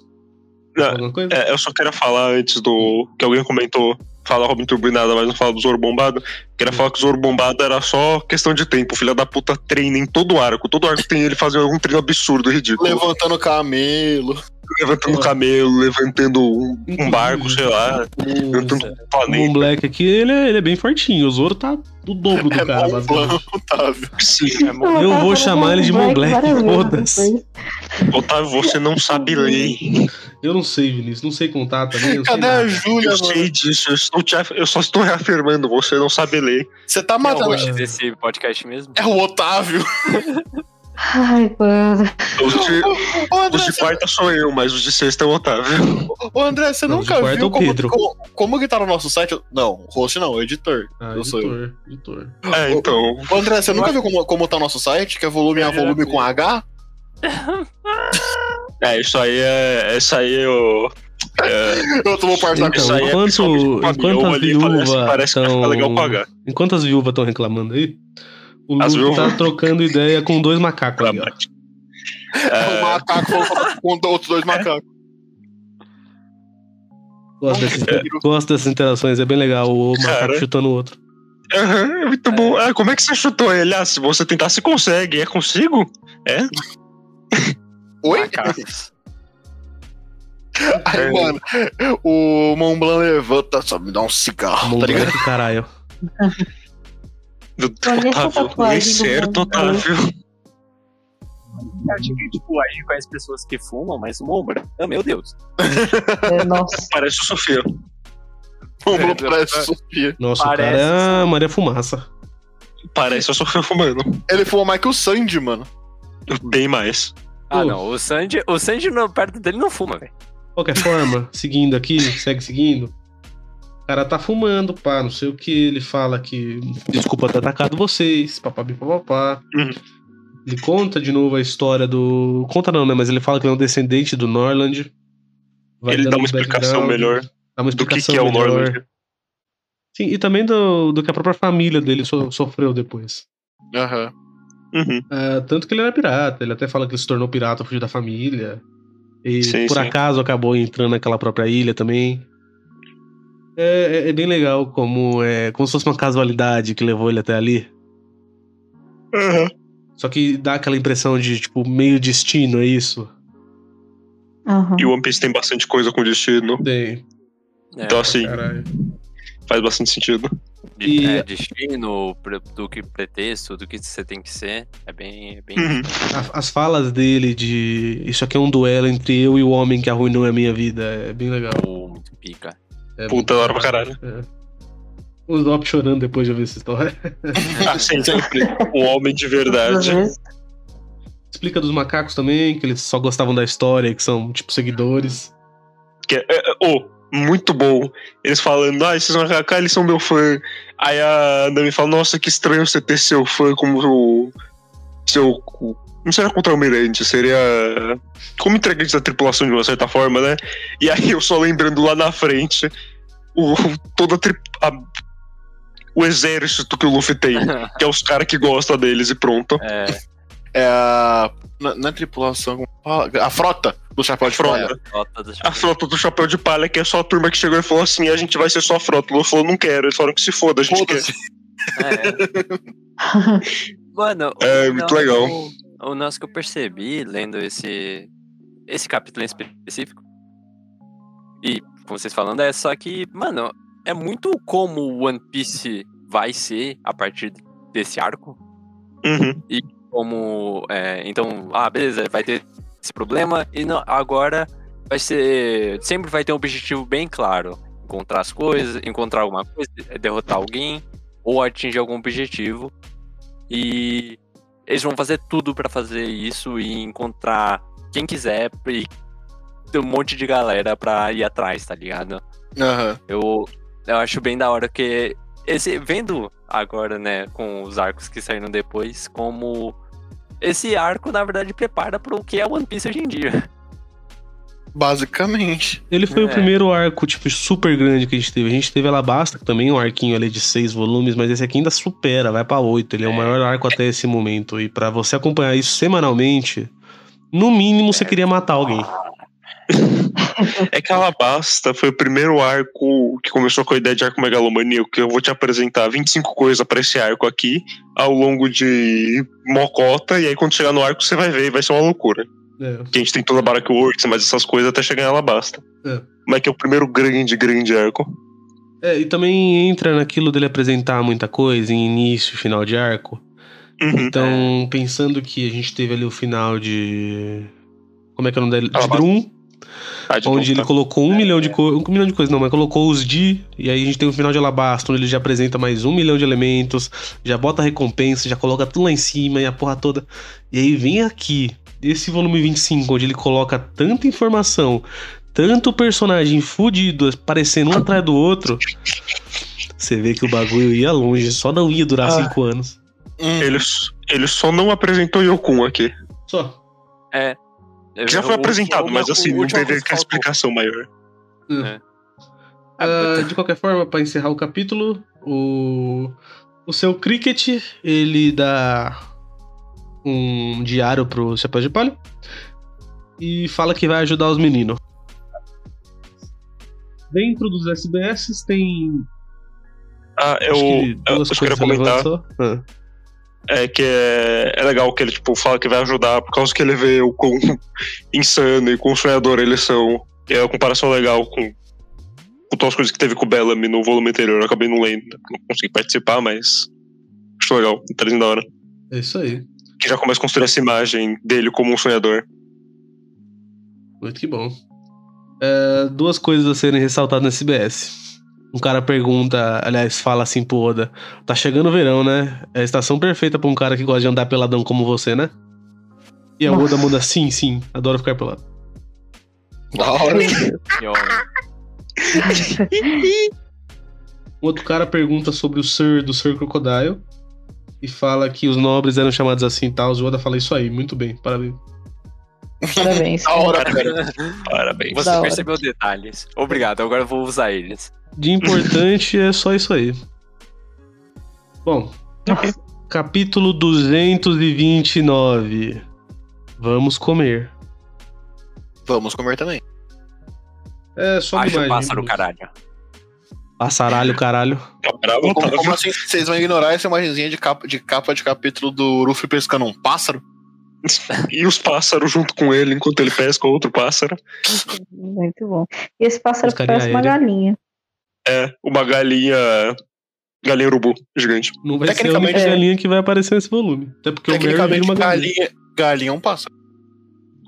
não? É, eu só quero falar antes do. que alguém comentou. Fala Robin Turbinada, mas não fala do Zoro Bombado. Queria falar que o Zoro Bombado era só questão de tempo. O filho da puta treina em todo arco. Todo arco tem ele fazendo algum treino absurdo, ridículo. Levantando camelo. Levantando camelo, levantando um, um barco, sei lá. Levantando um O Moon planeta. Black aqui, ele é, ele é bem fortinho. O Zoro tá do dobro do É cara. Otávio. Sim. É Eu vou chamar ele de Moon Black, foda-se. Otávio, você não sabe ler. Eu não sei, Vinícius, não sei contar também. eu sei Cadê a. Júlia, Eu mano? sei disso, eu, estou te eu só estou reafirmando, você não sabe ler. Você tá Quem é o matando. host desse podcast mesmo? É o Otávio. Ai, mano. Os de, André, os de você, quarta sou eu, mas os de sexta é o Otávio. ô, André, você Não, nunca é viu como, Pedro. como, como que tá no nosso site? Não, host não, editor. Ah, eu sou eu. editor, editor. É, então. Ô, André, você nunca viu como, como tá o nosso site? Que é volume a volume com H? É, isso aí é. Isso aí eu. É, Eu tomo parte da isso Então, aí é enquanto- enquanto as parece, viúvas parece que vai ficar tão- legal pagar. Enquanto as viúvas estão reclamando aí, o Luffy tá trocando ideia com dois macacos ali, ó. O macaco com outros dois macacos. Gosto dessas, gosto dessas interações, é bem legal o macaco Cara. chutando o outro. Aham, é muito bom. Ah, como é que você chutou ele? Ah, se você tentar, você consegue. É consigo? É? Oi? Aí, mano, o Mont Blanc levanta, só me dá um cigarro, tá ligado? Moleque, caralho. Otávio, do certo, Mombra. Otávio. Eu achei que, tipo, a gente conhece pessoas que fumam, mas o Mombra. Ah, meu Deus. É, nossa. Parece o Sofia. O Mont Blanc parece Sofia. Nossa, Parece, o cara é Maria Fumaça. Parece a Sofia fumando. Ele fumou mais que o Sandy, mano. Bem mais. Ah, não. O Sandy, o Sandy no, perto dele não fuma, velho. Qualquer forma, seguindo aqui, segue seguindo. O cara tá fumando, pá, não sei o que. Ele fala que desculpa ter atacado vocês, papabi papapá. Uhum. Ele conta de novo a história do. Conta não, né? Mas ele fala que ele é um descendente do Norland. Vai Ele dá uma um explicação melhor Dá uma do que, explicação que é o melhor. Norland. Sim, e também do, do que a própria família dele so- sofreu depois. Aham. Uhum. É, tanto que ele era pirata, ele até fala que ele se tornou pirata, fugiu da família. E Sim, por sim. acaso acabou entrando naquela própria ilha também. É, é- é bem legal como é como se fosse uma casualidade que levou ele até ali. Uhum. Só que dá aquela impressão de, tipo, meio destino, é isso? Aham. E o One Piece tem bastante coisa com destino. Tem. É, Então, assim, Caralho. faz bastante sentido. de- e- é, destino, do que pretexto, do que você tem que ser. É bem. É bem Uhum. A- As falas dele de isso aqui é um duelo entre eu e o homem que arruinou a minha vida. É bem legal. Pô, muito pica. É Puta, da hora pra caralho. É. O Zop chorando depois de ouvir essa história. Ah, sim, sempre. Um homem de verdade. Explica dos macacos também, que eles só gostavam da história, que são, tipo, seguidores. Que é, é, oh, muito bom. Eles falando, ah, esses macacos, eles são meu fã. Aí a Nami fala, nossa, que estranho você ter seu fã como o. Seu. Não seria contra-almirante, seria. Como integrante da tripulação de uma certa forma, né? E aí eu só lembrando lá na frente o, toda a, tri- a- o exército que o Luffy tem, que é os caras que gostam deles e pronto. É, É a. Na, na tripulação. A frota do chapéu de Frota. palha. do A frota do Chapéu de Palha, que é só a turma que chegou e falou assim: a gente vai ser só a frota. O Luffy falou, não quero. Eles falaram que se foda, a gente quer. Foda-se. É. Mano, É, o muito legal. O, o negócio que eu percebi lendo esse, esse capítulo em específico, e com vocês falando, é só que, mano, é muito como o One Piece vai ser a partir desse arco. Uhum. Como. é, então, ah, beleza, vai ter esse problema, e não- agora vai ser. Sempre vai ter um objetivo bem claro. Encontrar as coisas, encontrar alguma coisa, derrotar alguém, ou atingir algum objetivo. E eles vão fazer tudo pra fazer isso e encontrar quem quiser e ter um monte de galera pra ir atrás, tá ligado? Aham. Eu, eu acho bem da hora que esse vendo agora, né, com os arcos que saíram depois, como esse arco na verdade prepara pro que é One Piece hoje em dia. Basicamente. Ele foi o É. primeiro arco, tipo, super grande que a gente teve. A gente teve Alabasta, que também é um arquinho ali de seis volumes, mas esse aqui ainda supera, vai pra oito. Ele é, o É. maior arco até esse momento. E pra você acompanhar isso semanalmente, no mínimo você queria matar alguém. É que Alabasta foi o primeiro arco que começou com a ideia de arco megalomaníaco, que eu vou te apresentar 25 coisas pra esse arco aqui, ao longo de Mocota, e aí quando chegar no arco você vai ver e vai ser uma loucura. É. Que a gente tem toda a Barak Works, mas essas coisas até chegar em Alabasta. É. Mas que é o primeiro grande, grande arco. É, e também entra naquilo dele apresentar muita coisa em início e final de arco. Uhum. Então, pensando que a gente teve ali o final de. Como é que é o nome dele? De. Drum, Ah, de onde ele tá. colocou um milhão de coisas. Um milhão de coisas, não, mas colocou os Di, e aí a gente tem o final de Alabasta, onde ele já apresenta mais um milhão de elementos, já bota a recompensa, já coloca tudo lá em cima e a porra toda. E aí vem aqui, esse volume 25, onde ele coloca tanta informação, tanto personagem fudido, parecendo um atrás do outro. Você vê que o bagulho ia longe, só não ia durar Ah. cinco anos. Hum, Ele, ele só não apresentou Yokun aqui. Só. É. Que já foi apresentado, mas assim, não teve faltou. explicação maior. Ah, de qualquer forma, pra encerrar o capítulo, o, o seu Cricket, ele dá um diário pro Chapéu de Palha e fala que vai ajudar os meninos. Dentro dos SBS tem Ah, eu, acho que eu, duas eu queria comentar. Ah. É que é, é legal que ele tipo, fala que vai ajudar por causa que ele vê o quão insano e quão sonhador eles são. E é uma comparação legal com, com todas as coisas que teve com o Bellamy no volume anterior. Eu acabei não lendo, não consegui participar, mas acho legal, trazendo da hora. É isso aí. Que já começa a construir essa imagem dele como um sonhador. Muito que bom. É, duas coisas a serem ressaltadas no SBS. Um cara pergunta, aliás, fala assim pro Oda: Tá chegando o verão, né? É a estação perfeita pra um cara que gosta de andar peladão como você, né? E a Oda Nossa. muda: Sim, sim, adoro ficar pelado. Da hora. Homem. Outro cara pergunta sobre o Sir do Sir Crocodile e fala que os nobres eram chamados assim e tal. O Oda fala isso aí, muito bem, parabéns. Parabéns. Hora, cara. Parabéns. Você Da hora. percebeu detalhes. Obrigado, agora eu vou usar eles. De importante é só isso aí. Bom, capítulo 229. Vamos comer. Vamos comer também. É só uma Acho pássaro, caralho. Passaralho, caralho. Tá bravo, Como, como assim vocês vão ignorar essa imagenzinha de capa, de capa de capítulo do Luffy pescando um pássaro? E os pássaros junto com ele enquanto ele pesca outro pássaro. Muito bom. E esse pássaro Pescaria parece uma galinha. É, uma galinha. Galinha urubu, gigante. Não vai ser a Tecnicamente, é. galinha que vai aparecer nesse volume. Até porque Tecnicamente, uma galinha. galinha, galinha é um pássaro.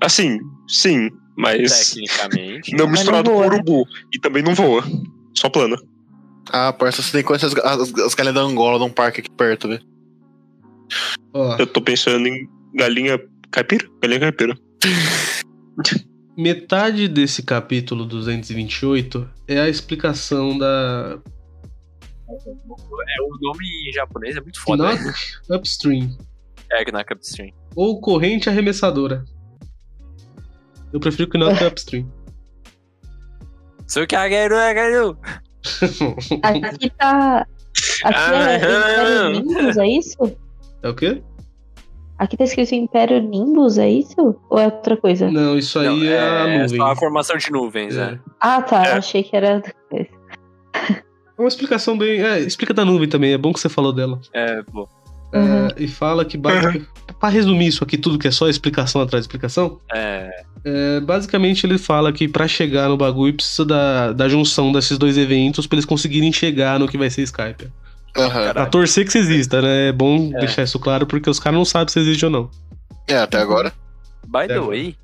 Assim, sim, mas Tecnicamente. não misturado não com voa, né? urubu. E também não voa. Só plana. Ah, parça, você tem que conhecer as, as, as galinhas da Angola num parque aqui perto, velho. Ó, Eu tô pensando em galinha caipira? Galinha caipira. metade desse capítulo 228 é a explicação da É, o nome em japonês é muito foda. Knock né? Upstream, É, Knock Upstream. ou corrente arremessadora. Eu prefiro que Knock Upstream. Sukageru. Aqui tá. Aqui é Aham. Império Nimbus, é isso? É o quê? Aqui tá escrito Império Nimbus, é isso? Ou é outra coisa? Não, isso aí Não, é, a é nuvem. só a formação de nuvens, É. é. Ah, tá. É. Achei que era outra coisa. É uma explicação bem. É, explica da nuvem também, é bom que você falou dela. É, pô. É, Uhum. e fala que. basic- Pra resumir isso aqui, tudo que é só explicação atrás de explicação, É, é, basicamente ele fala que pra chegar no bagulho precisa da, da junção desses dois eventos pra eles conseguirem chegar no que vai ser Skype. Aham. Pra torcer que isso exista, né? É bom É. deixar isso claro porque os caras não sabem se existe ou não. É, até agora. by the É. way,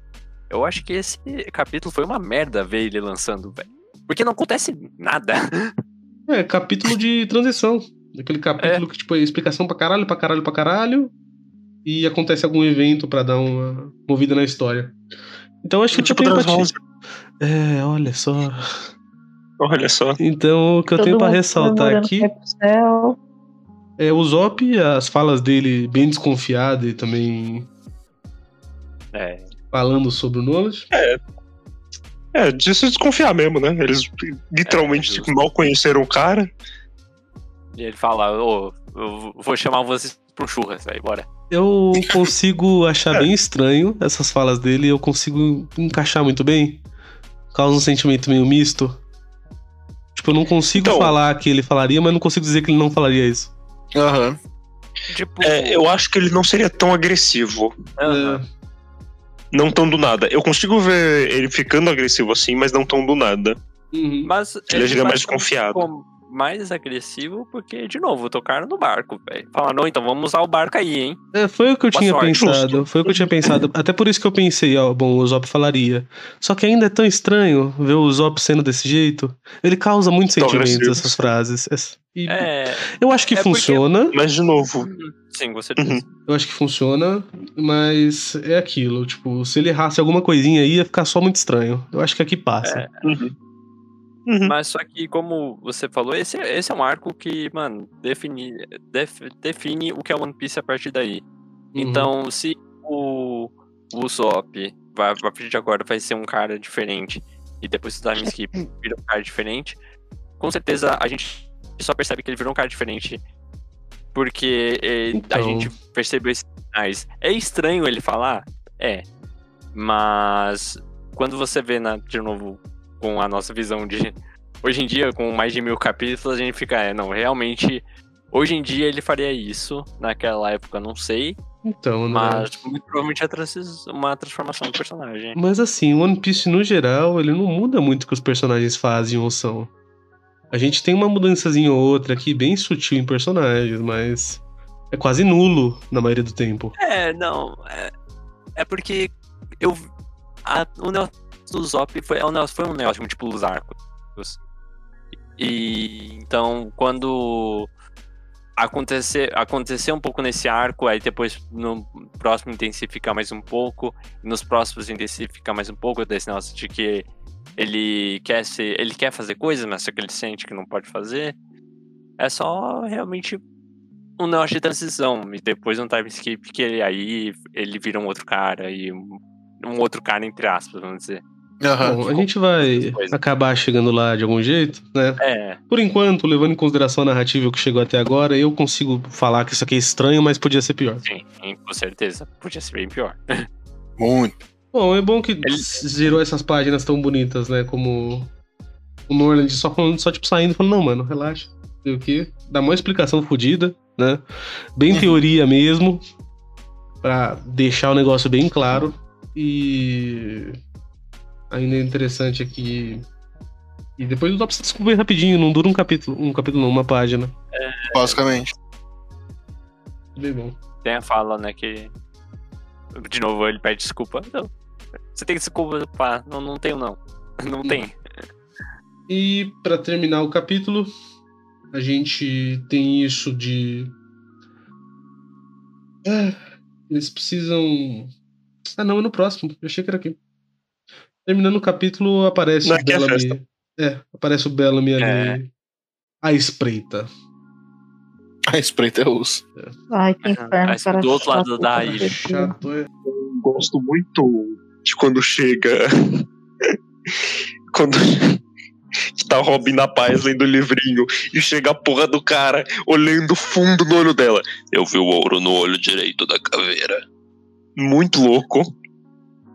eu acho que esse capítulo foi uma merda ver ele lançando, velho. Porque não acontece nada. É, capítulo de transição. Aquele capítulo que, tipo, é explicação pra caralho, pra caralho, pra caralho. E acontece algum evento pra dar uma movida na história. Então acho que Tipo eu tenho. É, olha só. Olha só. Então o que eu Todo tenho pra mundo ressaltar aqui é o Zop, as falas dele bem desconfiado e também É. falando sobre o Knowledge. É, de se desconfiar mesmo, né? Eles literalmente É, tipo, mal conheceram o cara. E ele fala, ô, eu vou chamar vocês pro churras, velho, bora. Eu consigo achar bem estranho essas falas dele, eu consigo encaixar muito bem. Causa um sentimento meio misto. Tipo, eu não consigo Então- falar que ele falaria, mas não consigo dizer que ele não falaria isso. Aham. Tipo, É, eu acho que ele não seria tão agressivo. É, Não tão do nada. Eu consigo ver ele ficando agressivo assim, mas não tão do nada. uhum. Mas Ele agiria mais vai desconfiado. Mais agressivo porque, de novo, tocaram no barco, velho. Falaram, não, então vamos usar o barco aí, hein? É, foi o que eu Boa tinha sorte. pensado. Justo. Foi o que eu tinha pensado. Até por isso que eu pensei, ó, bom, o Zop falaria. Só que ainda é tão estranho ver o Zop sendo desse jeito. Ele causa muitos Tão sentimentos, agressivo. essas frases. É- E É, eu acho que é porque- funciona. Mas, de novo, sim, você Uhum. disse. Eu acho que funciona, mas é aquilo. Tipo, se ele errasse alguma coisinha aí, ia ficar só muito estranho. Eu acho que aqui passa. É. uhum. Uhum. Mas só que, como você falou, esse, esse é um arco que, mano, define, def- define o que é One Piece a partir daí. Uhum. Então, se o, o Usopp, vai, a partir de agora, vai ser um cara diferente, e depois do time skip vira um cara diferente, com certeza a gente só percebe que ele virou um cara diferente porque eh, a Então. gente percebeu esses sinais. É estranho ele falar? É. Mas quando você vê, na, de novo, com a nossa visão de. Hoje em dia, com mais de mil capítulos, a gente fica, é, não, realmente. Hoje em dia ele faria isso, naquela época não sei, Então, né? mas muito provavelmente é uma transformação do personagem. Mas assim, One Piece no geral, ele não muda muito o que os personagens fazem ou são. A gente tem uma mudançazinha ou outra aqui, bem sutil em personagens, mas é quase nulo na maioria do tempo. É, não. É, é porque eu. A, o negócio do Zop foi, é foi um negócio de múltiplos arcos. E então, quando acontecer, acontecer um pouco nesse arco, aí depois no próximo intensificar mais um pouco, nos próximos intensificar mais um pouco desse negócio de que ele quer ser, ele quer fazer coisas, mas só que ele sente que não pode fazer. É só realmente um negócio de transição. E depois um time skip que aí ele vira um outro cara e um outro cara, entre aspas, vamos dizer. Aham. Bom, a gente vai acabar chegando lá de algum jeito, né? É, Por enquanto, levando em consideração a narrativa que chegou até agora, eu consigo falar que isso aqui é estranho, mas podia ser pior. sim, sim, com certeza. Podia ser bem pior. Muito. Bom, é bom que Ele- zerou essas páginas tão bonitas, né? Como o Norland só falando, só tipo saindo e falando, não, mano, relaxa. Sei o quê? Dá uma explicação fodida, né? Bem teoria mesmo. Pra deixar o negócio bem claro. E ainda é interessante aqui. E depois dá pra se descobrir rapidinho, não dura um capítulo, um capítulo não, uma página. Basicamente. Bem bom. Tem a fala, né, que. De novo, ele pede desculpa. Não. Você tem que se desculpar. Não, não tenho, não. Não tem. E pra terminar o capítulo, a gente tem isso de. Ah, eles precisam. Ah, não, é no próximo. Eu achei que era aqui. Terminando o capítulo, aparece Não, o aqui é Bellamy. festa. É, aparece o Bellamy ali. É. À espreita. A espreita é osso. Ai, que inferno, cara. do outro lado da ilha. Chato, é. Gosto muito de quando chega. quando. que tá Robin na paz lendo o livrinho e chega a porra do cara olhando fundo no olho dela. Eu vi o ouro no olho direito da caveira. Muito louco.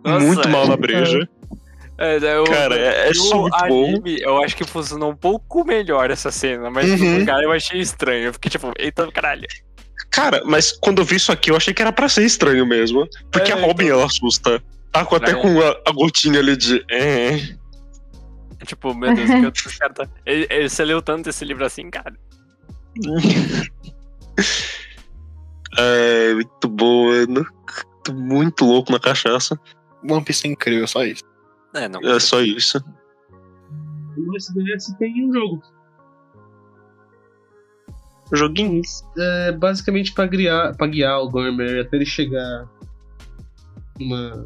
Nossa, muito mal na é. breja. É, é, o- Cara, é, é só muito bom. anime, eu acho que funcionou um pouco melhor essa cena, mas Uhum. no lugar eu achei estranho. Eu fiquei tipo, eita caralho. Cara, mas quando eu vi isso aqui, eu achei que era pra ser estranho mesmo. Porque É, a Robin, ela assusta. Tá com, até É. com a, a gotinha ali de. É. Tipo, meu Deus, o que tá... ele, ele- Você leu tanto esse livro assim, cara? É, muito bom, mano. Tô muito louco na cachaça. One Piece é incrível, só isso. É, não. É só isso. No SDS tem um jogo. Joguinho. É basicamente pra guiar, pra guiar o Gormer até ele chegar numa.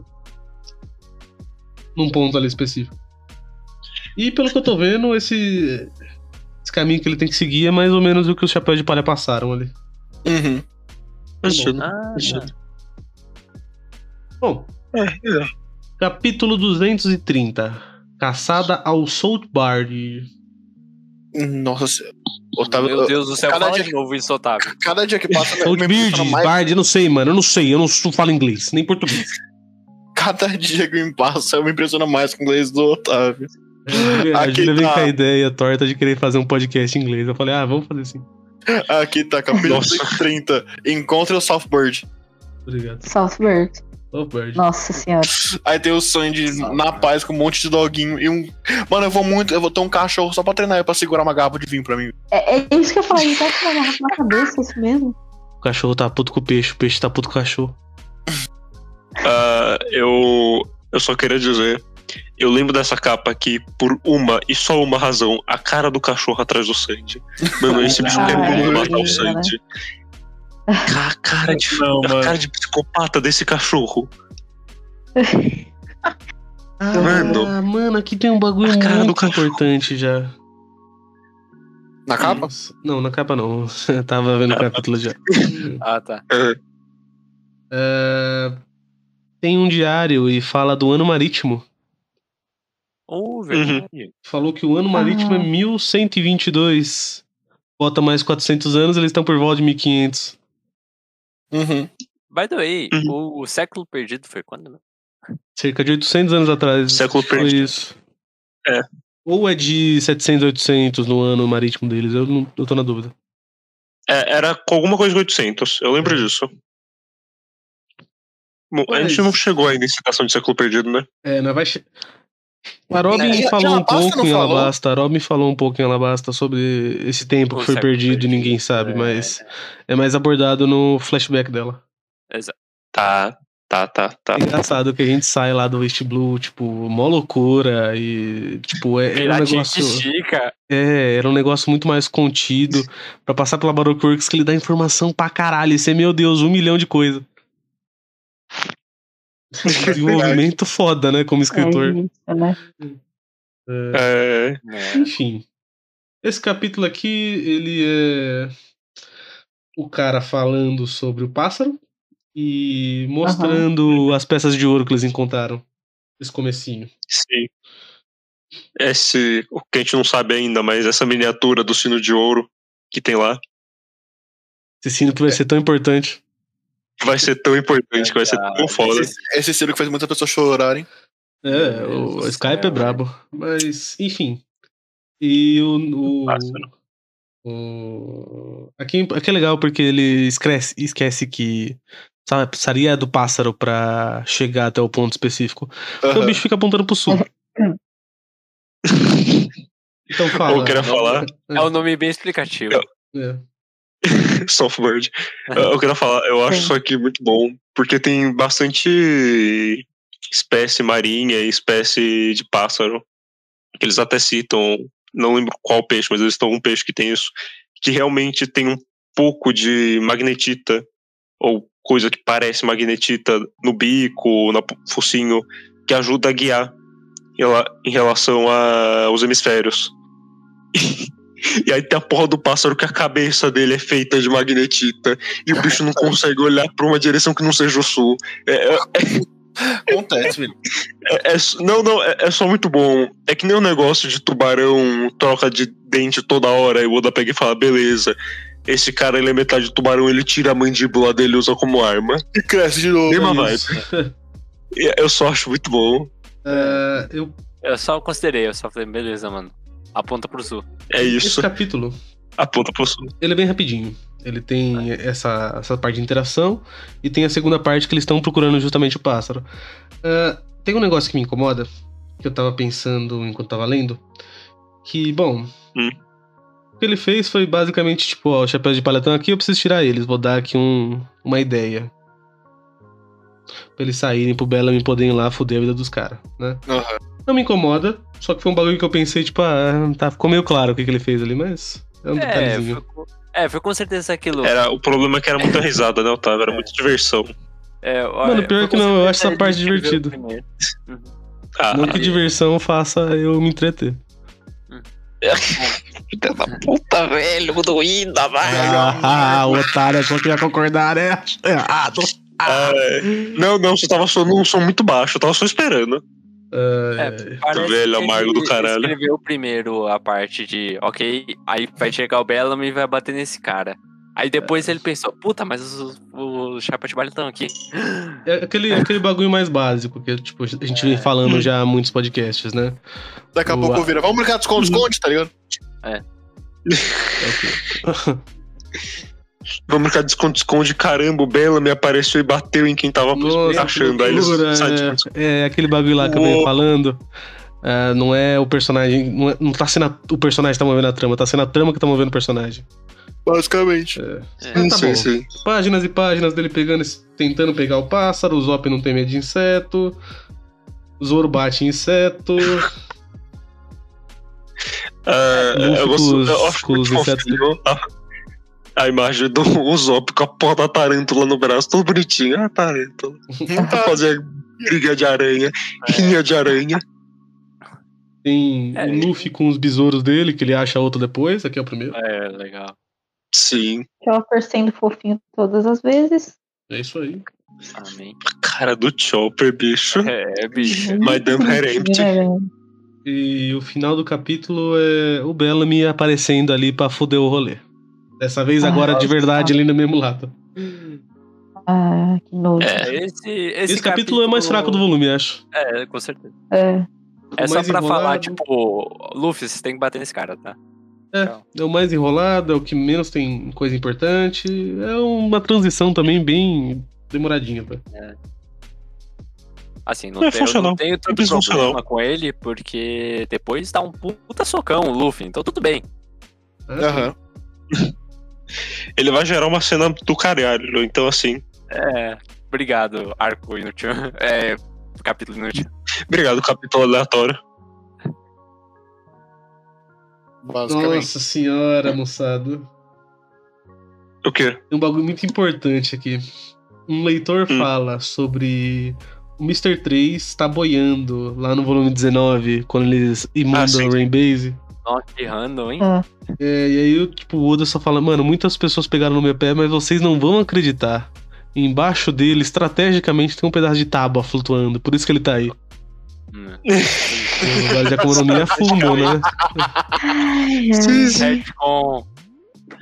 num ponto ali específico. E pelo que eu tô vendo, esse. Esse caminho que ele tem que seguir é mais ou menos o que os chapéus de palha passaram ali. Uhum. Assistindo. Ah, assistindo. Bom, É, é. Capítulo 230. Caçada ao Saltbard. Nossa, se- Otávio, meu Deus do céu, cada fala dia- de novo isso, Otávio. cada dia que passa, me Saltbeard, impressiona mais, Bard, eu não sei, mano. Eu não sei, eu não falo inglês, nem português. cada dia que me passa, eu me impressiono mais com o inglês do Otávio. A Aqui vem tá. com a ideia torta de querer fazer um podcast em inglês. Eu falei, ah, vamos fazer assim. Aqui tá, capítulo Nossa. 130. Encontre o Southbird. Obrigado. Southbird. Saltbird. Nossa senhora. Aí tem o Sandy na paz com um monte de doguinho e um. Mano, eu vou muito. Eu vou ter um cachorro só pra treinar ele pra segurar uma garrafa de vinho pra mim. É, é isso que eu falei, tá com uma garrafa na cabeça, é isso mesmo? O cachorro tá puto com o peixe, o peixe tá puto com o cachorro. Ah, eu, eu só queria dizer. Eu lembro dessa capa aqui por uma e só uma razão: a cara do cachorro atrás do Sandy. Mano, esse bicho quer muito matar o né? Sandy. Ca- A cara de, Não, a cara de psicopata desse cachorro. Ah, Mano. mano, aqui tem um bagulho A cara do muito importante já. Na capa? Não, na capa não. Eu tava vendo o capítulo já. Ah, tá. É, Tem um diário e fala do ano marítimo. Oh, verdade. Falou que o ano marítimo Ah. é 1122. Bota mais 400 anos, eles estão por volta de 1500. Uhum. By the way, Uhum. o, o século perdido foi quando? né? Cerca de 800 anos atrás. Século foi perdido. isso. É. Ou é de 700 a 800 no ano marítimo deles, eu, não, eu tô na dúvida. É, era com alguma coisa de 800. Eu lembro disso. Bom, a gente não chegou ainda em citação de século perdido, né? É, mas vai. A Robin É, falou um pouco em? Alabasta. A Robin falou um pouco em Alabasta sobre esse tempo que foi perdido e ninguém sabe, É, mas é mais abordado no flashback dela. Tá, tá, tá, tá. É engraçado que a gente sai lá do East Blue, tipo, mó loucura e, tipo, é, era um negócio. É, era um negócio muito mais contido pra passar pela Baroque Works que ele dá informação pra caralho. Isso é, meu Deus, um milhão de coisa. Desenvolvimento foda, né, como escritor. É isso, né? É, É. Enfim. Esse capítulo aqui, ele é o cara falando sobre o pássaro e mostrando as peças de ouro que eles encontraram. Esse comecinho. Sim. Esse, o que a gente não sabe ainda, mas essa miniatura do sino de ouro que tem lá Esse sino que vai ser tão importante. Vai ser tão importante, que vai ser tão foda. Esse, esse sino que faz muitas pessoas chorarem. É, o Skype é brabo. Mas, enfim. E o. o, Pássaro. o- aqui, aqui é legal porque ele esquece, esquece que sabe, precisaria do pássaro pra chegar até o ponto específico. Porque o Aham. bicho fica apontando pro sul. Então fala. Eu queria falar, É um nome bem explicativo. É. Softbird. Eu queria falar, eu acho Sim. isso aqui muito bom, porque tem bastante espécie marinha e espécie de pássaro, que eles até citam, não lembro qual peixe, mas eles estão um peixe que tem isso, que realmente tem um pouco de magnetita, ou coisa que parece magnetita no bico, no focinho, que ajuda a guiar em rela- em relação aos hemisférios. E aí tem a porra do pássaro que a cabeça dele é feita de magnetita e o bicho não consegue olhar pra uma direção que não seja o sul. É, é- Acontece, filho. é- é- não, não, é, é só muito bom. É que nem um negócio de tubarão troca de dente toda hora e o Oda pega e fala: beleza, esse cara ele é metade tubarão, ele tira a mandíbula dele e usa como arma. E cresce de novo. Mesma vibe. Eu só acho muito bom. É, eu, Eu só considerei, eu só falei, beleza, mano. Aponta pro sul. É esse isso. capítulo, Aponta pro sul. ele é bem rapidinho. Ele tem essa, essa parte de interação e tem a segunda parte que eles estão procurando justamente o pássaro. Ah, tem um negócio que me incomoda, que eu tava pensando enquanto tava lendo, que, bom, Hum. o que ele fez foi basicamente tipo, ó, o chapéu de palha estão aqui, eu preciso tirar eles, vou dar aqui um, uma ideia. Pra eles saírem pro Bellamy poderem ir lá foder a vida dos caras, né? Aham. Não me incomoda, só que foi um bagulho que eu pensei, tipo, ah, tá, ficou meio claro o que, que ele fez ali, mas é um É, detalhezinho. foi, com- é, foi com certeza aquilo. Era, o problema é que era muita risada, né, Otávio? Era muita diversão. É, Mano, pior que não, eu acho essa parte divertida. primeiro. Ah, Não que diversão faça eu me entreter. filha da puta, velho, doída, Ah, o otário só queria concordar, né? Errado. Ah, é. Não, não, você tava só num som muito baixo, eu tava só esperando. É, parece velho que amargo ele do caralho. escreveu primeiro a parte de, ok, aí vai chegar o Bellamy e vai bater nesse cara. Aí depois ele pensou, puta, mas os, os chapéus de baile estão aqui. É aquele, aquele bagulho mais básico, que tipo, a gente vem falando já há muitos podcasts, né? Daqui a Boa. pouco vira. Vamos brincar de esconde-esconde, tá ligado? É ok. Vamos brincar de esconde-esconde, caramba, o Bellamy apareceu e bateu em quem tava Nossa, achando. Aí eles é, de- é aquele bagulho lá que eu venho falando. Ah, não é o personagem. Não, é- não tá sendo a- o personagem que tá movendo a trama, tá sendo a trama que tá movendo o personagem. Basicamente. Mas tá sim, bom. sim. Páginas e páginas dele pegando, tentando pegar o pássaro, o Zop não tem medo de inseto. O Zoro bate em inseto. Luffy eu, gosto, com os- eu acho com muito os insetos a, imagem do Usopp com a porra da tarântula no braço, todo bonitinho. Ah, tarântula. Pra fazer briga de aranha, rinha de aranha. Tem É. o Luffy com os besouros dele, que ele acha outro depois. Aqui é o primeiro. É, legal. Sim, Chopper sendo fofinho todas as vezes. É isso aí. Amém. cara do Chopper, bicho. É, bicho. My damn hair empty. É, E o final do capítulo é o Bellamy aparecendo ali pra foder o rolê. Dessa vez, Ah, agora de verdade, ali no mesmo lado. Ah, que nojo. É. Esse, esse, Esse, capítulo, é o mais fraco do volume, acho. É, com certeza. É. É só pra enrolado. falar, tipo, Luffy, você tem que bater nesse cara, tá? É o mais enrolado, é o que menos tem coisa importante. É uma transição também bem demoradinha, tá? Assim, não, É tem, eu não tenho tanto Simples problema funcional. com ele, porque depois dá um puta socão o Luffy, então tudo bem. É, Aham. Ele vai gerar uma cena do caralho, então assim. É, obrigado, arco inútil. É, capítulo inútil. Obrigado, capítulo aleatório. Nossa senhora, moçada. O quê? Tem um bagulho muito importante aqui. Um leitor Hum. fala sobre o Mr. 3 tá boiando lá no volume 19, quando eles Ah, imundam sim. o Rainbase. Nossa, que random, hein? É, e aí, tipo, o Oda só fala, mano, muitas pessoas pegaram no meu pé, mas vocês não vão acreditar. Embaixo dele, estrategicamente, tem um pedaço de tábua flutuando, por isso que ele tá aí. Hum. O de Akuma no Mi é fumo, né? Sim, sim.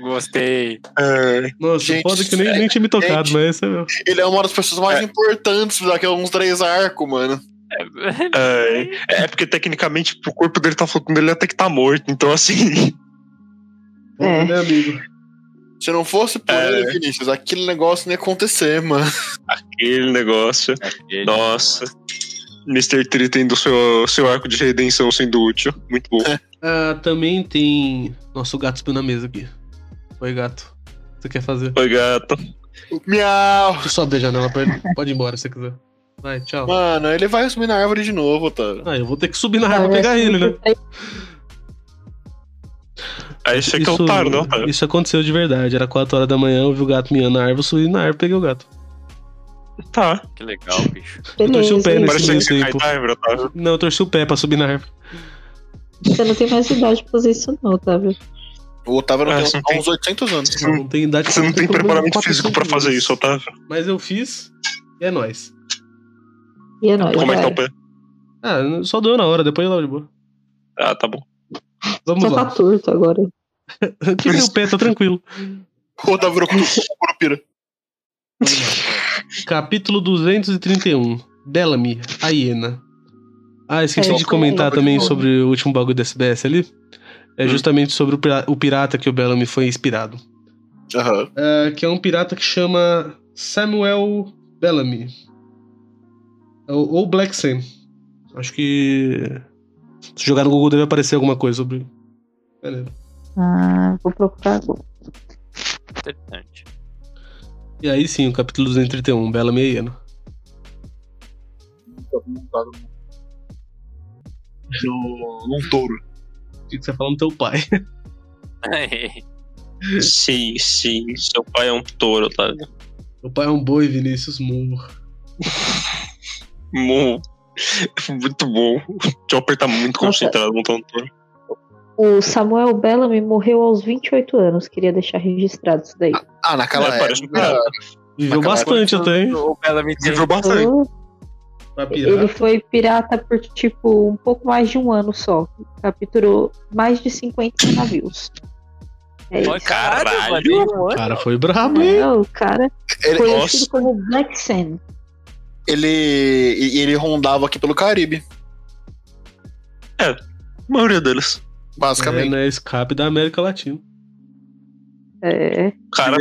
Gostei. É, Nossa, Gente, foda que eu nem, nem tinha me tocado, gente. mas esse é meu. Ele é uma das pessoas mais importantes daqui a uns três arcos, mano. É, é porque tecnicamente o corpo dele tá flutuando, ele até que tá morto. Então, assim. É. Né, amigo? Se não fosse por É. ele, Vinícius, aquele negócio não ia acontecer, mano. Aquele negócio. Aquele- Nossa. Mr. Tree tendo seu, seu arco de redenção sendo útil. Muito bom. Ah, também tem. Nossa, o gato subiu na mesa aqui. Oi, gato. O que você quer fazer? Oi, gato. Miau! Tu sobe a janela pra ele. Pode ir embora se você quiser. Vai, tchau. Mano, ele vai subir na árvore de novo, tá? Ah, eu vou ter que subir na árvore pra pegar ele, né? Aí você que é né, otário? isso aconteceu de verdade. Era 4 horas da manhã, eu vi o gato miando na árvore, subi na árvore e peguei o gato. Tá. Que legal, bicho. Eu torci o pé nesse meio tempo. árvore, Otávio. Não, eu torci o pé pra subir na árvore. Você não tem mais idade pra fazer isso, não, tá, viu? O Otávio não Ah, tem não tem- uns 800 anos. Você não, Não tem idade você não tem preparamento físico pra fazer isso, Otávio. Mas eu fiz e é nóis. E é nóis, Como é que tá o pé? Ah, só doeu na hora, depois eu lá de boa. Ah, tá bom. Vamos Só tá lá. torto agora. Tirei o pé, tá tranquilo. O Otávio virou curupira. Capítulo 231. Bellamy, a hiena. Ah, esqueci É, de comentar é. também sobre o último bagulho da SBS ali. É Hum. justamente sobre o pira- o pirata que o Bellamy foi inspirado. Aham. É, que é um pirata que chama Samuel Bellamy. Ou, Black Sam. Acho que. Se jogar no Google deve aparecer alguma coisa sobre. Beleza. Ah, vou procurar agora. Interessante. E aí sim, o capítulo 231, Bellamy e a hiena. No, num touro. O que você fala no teu pai? Sim, sim. Seu pai é um touro, Otávio. Meu pai é um boi, Vinícius Moore. Mu- Muito bom. O Chopper tá muito concentrado montando um touro. O Samuel Bellamy morreu aos 28 anos. Queria deixar registrado isso daí. Ah, naquela É, época. pirata. Viveu bastante até, hein? O Bellamy tem Viveu bastante. Ele foi pirata por, tipo, um pouco mais de um ano só. Capturou mais de 50 navios. É isso. Caralho. O cara foi brabo, hein? É, o cara Ele, conhecido Nossa. como Black Sun. Ele, e- ele rondava aqui pelo Caribe, A maioria deles. É, basicamente. né? Escape da América Latina. É, O cara,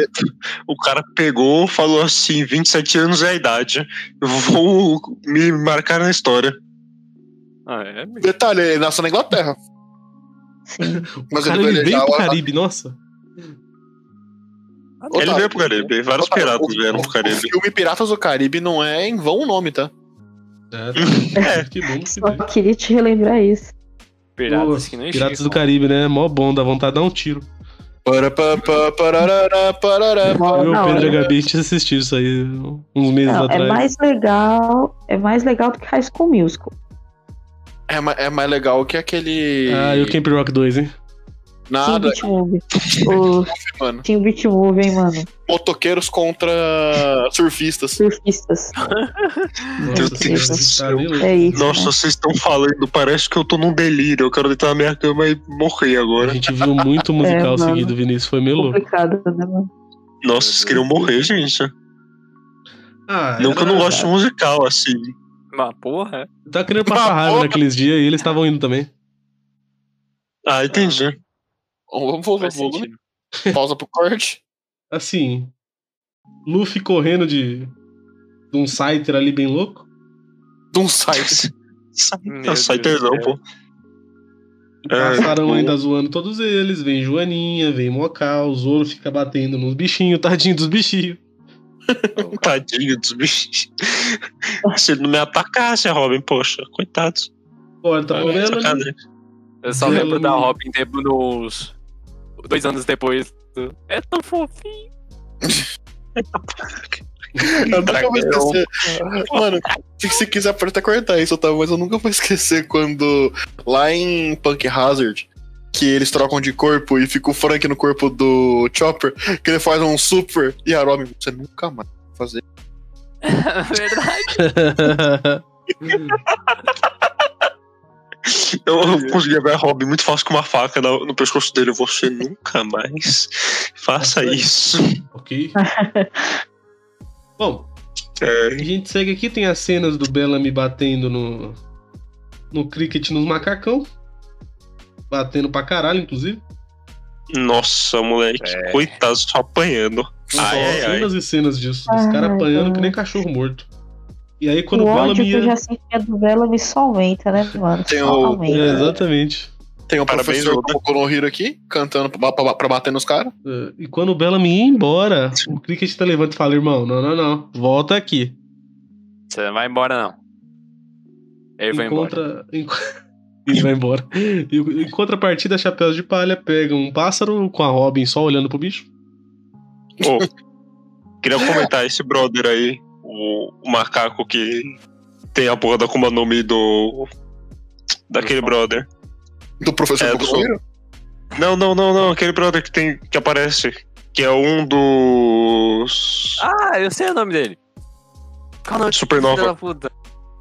o cara pegou, falou assim: 27 anos é a idade. Eu vou me marcar na história. Ah, é. Detalhe, ele nasceu na Inglaterra. sim. O Mas cara ele ele veio pro Caribe, nossa. Ele Otávio, veio pro Caribe. Vários Otávio, piratas o- vieram pro Caribe. O filme Piratas do Caribe não é em vão o nome, tá? É, que bom que Só queria te relembrar isso. Piratas Pô, que não Piratas do. Caribe, né? Mó bom, dá vontade de dar um tiro. Para, pa, pa, parará, parará. Ó, Eu e o Pedro é- a Gabi a gente assistiu isso aí uns meses Não, é atrás. mais legal. É mais legal do que High School Musical. É, é mais legal que aquele. Ah, e o Camp Rock 2, hein? Team Nada, Beat Movie. O mano. Team Beat Movie, hein, mano. Motoqueiros contra surfistas. Surfistas. Nossa, Deus do céu. tá? É isso. Nossa, né? vocês estão falando, parece que eu tô num delírio. Eu quero deitar na minha cama e morrer A agora. gente viu muito musical É, seguido, Vinícius. Foi meio louco. Complicado, né, mano? Nossa, vocês queriam morrer, gente. Ah, Não que eu não gosto de musical, assim. Mas porra, Eu tava querendo passar Ah, raiva porra. naqueles dias e eles estavam indo também. Ah, entendi. Vamos voltar pro volume. Pausa pro corte. Assim, Luffy correndo de, de um Scyther ali bem louco. De um. Meu Não, Scyther não, pô. É, Passaram bom. ainda zoando todos eles. Vem Joaninha, vem Mocal, o Zoro fica batendo nos bichinhos, tadinho dos bichinhos. Tadinho dos bichos. Se ele não me atacasse, Robin, poxa, coitados. Olha, tá É, né? sacanagem. Eu só lembro da Robin tempo nos. Dois anos depois. É tão fofinho. Eu nunca vou esquecer. Mano, se se quiser pode até cortar isso, tá? Mas eu nunca vou esquecer quando lá em Punk Hazard que eles trocam de corpo e fica o Frank no corpo do Chopper, que ele faz um super e a Robin, você nunca mais vai fazer. Verdade. Eu, eu conseguia ver a Robin muito fácil com uma faca no, no pescoço dele. Você nunca mais faça isso. ok? Bom, É, a gente segue aqui, tem as cenas do Bellamy batendo no, no cricket nos macacão. Batendo pra caralho, inclusive. nossa, moleque. É. Coitado, só apanhando. Ai, ai, ai. cenas e cenas disso. Os Ai, caras apanhando ai. que nem cachorro morto. E aí quando o o ódio Bellamy que eu já sentia do Bellamy só aumenta, né, mano? Tem Só o- aumenta. É, exatamente. Tem o Parabéns, professor no Hero aqui, cantando pra, pra, pra bater nos caras. É, E quando o Bellamy ia embora, o cricket tá levanta e fala, irmão, não, não, não, volta aqui. Você não vai embora, não. Ele embora. Encontra... vai embora. E, em contrapartida, Chapéus de Palha pega um pássaro com a Robin só olhando pro bicho. Ô, queria comentar esse brother aí, o, o macaco que tem a porra da Akuma no Mi do. Daquele brother. Do professor É, do-. Não, não, não, não. Aquele brother que tem. que aparece. Que é um dos. Ah, eu sei o nome dele. Qual o nome Supernova. puta?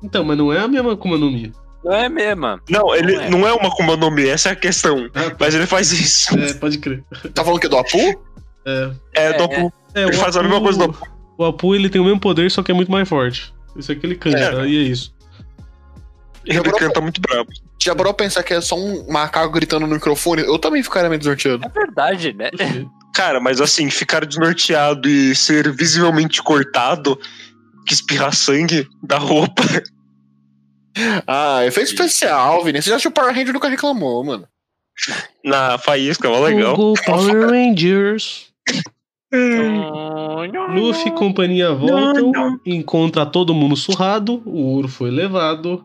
Então, mas não é a mesma Akuma no Mi. Não é mesmo. Não, ele Não é. não é uma Akuma no Mi, essa é a questão. Ah, Mas ele faz isso. é, pode crer. Tá falando que é do Apu? É, É, do É. Apu. é, Ele o faz a mesma coisa do O Apu, ele tem o mesmo poder, só que é muito mais forte. Isso aqui ele canta, É. e é isso. Ele canta muito brabo. Já parou pensar que é só um macaco gritando no microfone? Eu também ficaria meio desnorteado. É verdade, né? Cara, mas assim, ficar desnorteado e ser visivelmente cortado, que espirrar sangue da roupa. Ah, efeito especial, Vini. Você já assistiu Power Ranger nunca reclamou, mano. Na faísca, mó legal. Go Power Rangers. Luffy e companhia voltam, encontra todo mundo surrado, o ouro foi levado.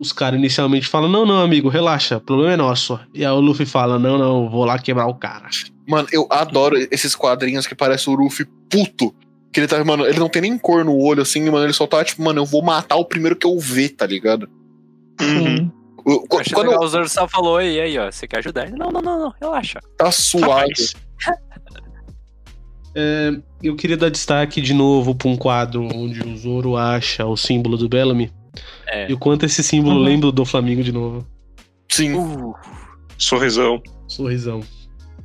Os caras inicialmente falam: Não, não, amigo, relaxa, o problema é nosso. E aí o Luffy fala: Não, não, vou lá quebrar o cara. Mano, eu adoro esses quadrinhos que parece o Luffy puto. Que ele tá, mano, ele não tem nem cor no olho, assim, mano. Ele só tá, tipo, mano, eu vou matar o primeiro que eu ver, tá ligado? Uhum. Eu Quando legal, o Zoro só falou, e aí, ó, você quer ajudar? Ele, Não, não, não, não, relaxa. tá suave. É, eu queria dar destaque de novo pra um quadro onde o Zoro acha o símbolo do Bellamy. É. E o quanto esse símbolo Uhum. lembra do Flamengo de novo. Sim. Uh, sorrisão. Sorrisão.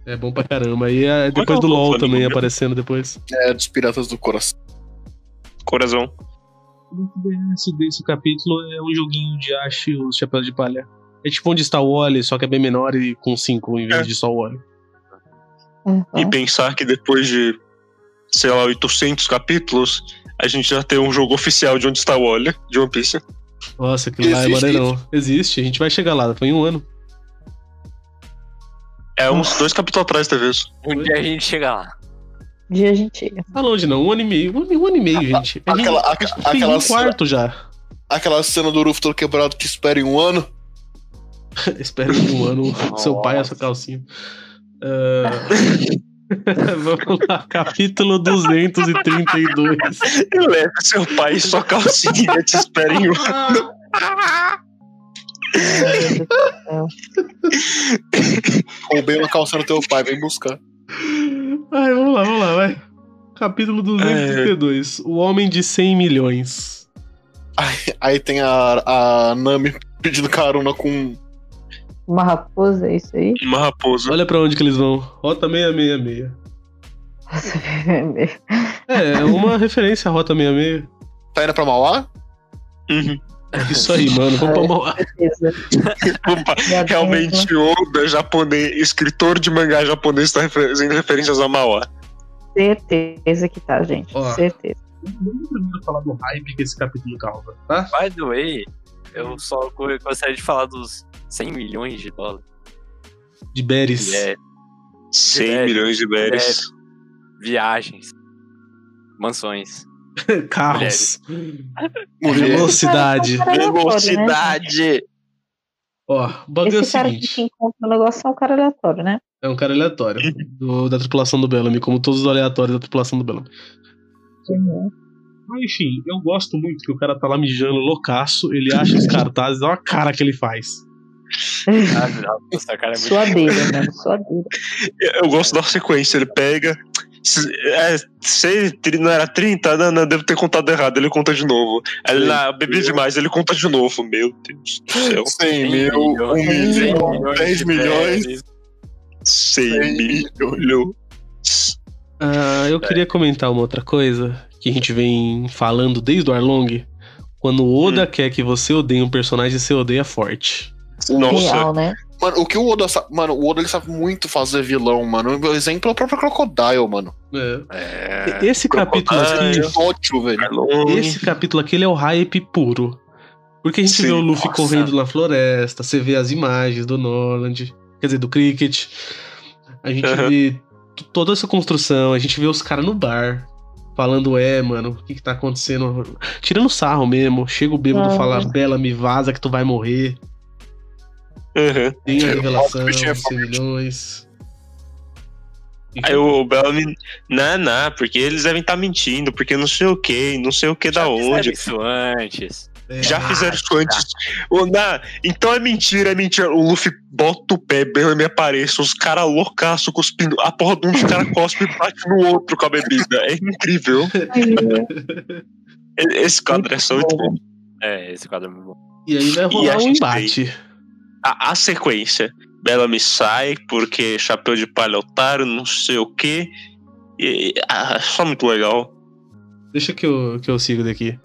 É bom pra caramba. E é, depois do Qual é o LOL também mesmo? aparecendo depois. É dos Piratas do Coração. Coração. O DS desse capítulo é um joguinho de ache os chapéus de palha. É tipo onde está o Wally, só que é bem menor e com 5 em vez É. de só o Wally. Uhum. E pensar que depois de, sei lá, 800 capítulos, a gente já tem um jogo oficial de onde está o Wally, de One Piece. Nossa, aquilo lá é Existe maneirão. Existe, a gente vai chegar lá, foi em um ano. É uns dois capítulos atrás, talvez. um dia a gente chega lá. Um dia a gente chega. Tá longe não, um ano e meio. Um, um ano e meio, gente. A gente aquela- a aqua- gente fez aquela um quarto já. Aquela cena do Luffy todo quebrado que espera em um ano. Espero que um ano seu pai e a sua calcinha. Ah, Vamos lá, capítulo 232. Leve seu pai e sua calcinha te espera em um. Roubei uma calça no teu pai, vem buscar. Ai, vamos lá, vamos lá, vai. Capítulo 232. O Homem de 100 milhões. Aí, aí tem a, a Nami pedindo carona com. Uma raposa, é isso aí? Uma raposa. Olha pra onde que eles vão. Rota 666. É, é uma referência à Rota 66. Tá indo pra Mauá? Uhum. Isso aí, mano. Vamos pra Mauá. Certeza. Opa, Realmente, Oda, japonês, escritor de mangá japonês, está fazendo referências a Mauá. Certeza que tá, gente. Ó. Certeza. Vamos primeiro falar do hype que esse capítulo causa, tá? By the way, eu só go- gostaria de falar dos 100 milhões de dólares. De Beres. É 100 Berries, milhões de berries. viagens, mansões. Carros. Velocidade. Aleatório, né, Velocidade! Ó, o bagulho é o Esse cara que seguinte. encontra no negócio é um cara aleatório, né? É um cara aleatório. do- da tripulação do Bellamy, como todos os aleatórios da tripulação do Bellamy. Mas, enfim, eu gosto muito que o cara tá lá mijando loucaço, ele acha os cartazes, olha a cara que ele faz. Ah, nossa, cara, é muito Suadeira, né? Suadeira. Eu gosto da sequência, ele pega. É, sei, não era 30? Não, não, devo ter contado errado, ele conta de novo. Aí ele lá, bebi demais, ele conta de novo. Meu Deus do céu. 100 mil, 1 milhão, 10 milhões. 100 milhões. Ah, eu queria comentar uma outra coisa que a gente vem falando desde o Arlong. Quando o Oda quer que você odeie um personagem, você odeia forte. Nossa. Real, né? Mano, o que o Oda sabe. Mano, o Oda ele sabe muito fazer vilão, mano. O exemplo é o próprio Crocodile, mano. É. É, Esse capítulo aqui, Ótimo, velho. esse capítulo aqui, ele é o hype puro. Porque a gente Sim, vê o Luffy nossa. correndo na floresta, você vê as imagens do Norland, quer dizer, do Cricket. A gente vê toda essa construção, a gente vê os caras no bar. Falando, é, mano, o que que tá acontecendo? Tirando sarro mesmo. Chega o bêbado e fala, Bela, me vaza que tu vai morrer. Uhum. Tem a revelação, que tinha 100 milhões. E Aí o Bellamy, não, não, porque eles devem estar mentindo, porque não sei o que, não sei o que da já fizeram onde. isso antes. É, Já fizeram isso antes. Ô, na, então é mentira, é mentira. O Luffy bota o pé, Bellamy aparece, os caras loucaço cuspindo. A porra de um dos caras cospe e bate no outro com a bebida. É incrível. Esse quadro é só muito bom. É, esse quadro é muito bom. E aí vai E rolar a um gente embate. A, a sequência. Bellamy sai porque chapéu de palha otário, não sei o que. E, ah, só muito legal. Deixa que eu, que eu sigo daqui.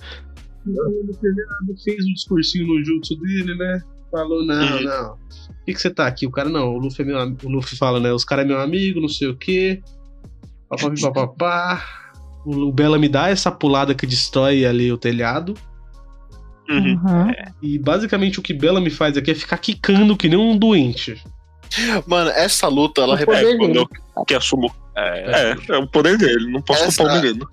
Fez um discursinho no jutsu dele, né? Falou, não, Uhum. não. Por que, que você tá aqui? O cara, não, o Luffy, é meu, am- o Luffy fala, né? Os caras é meu amigo, não sei o quê. Papapá. O o Bella me dá essa pulada que destrói ali o telhado. Uhum. Uhum. E basicamente o que Bella me faz aqui é ficar quicando que nem um doente. Mano, essa luta, ela O repete. poder É, quando dele. eu que assumo. É, É, é o poder dele, não posso Essa- culpar o menino.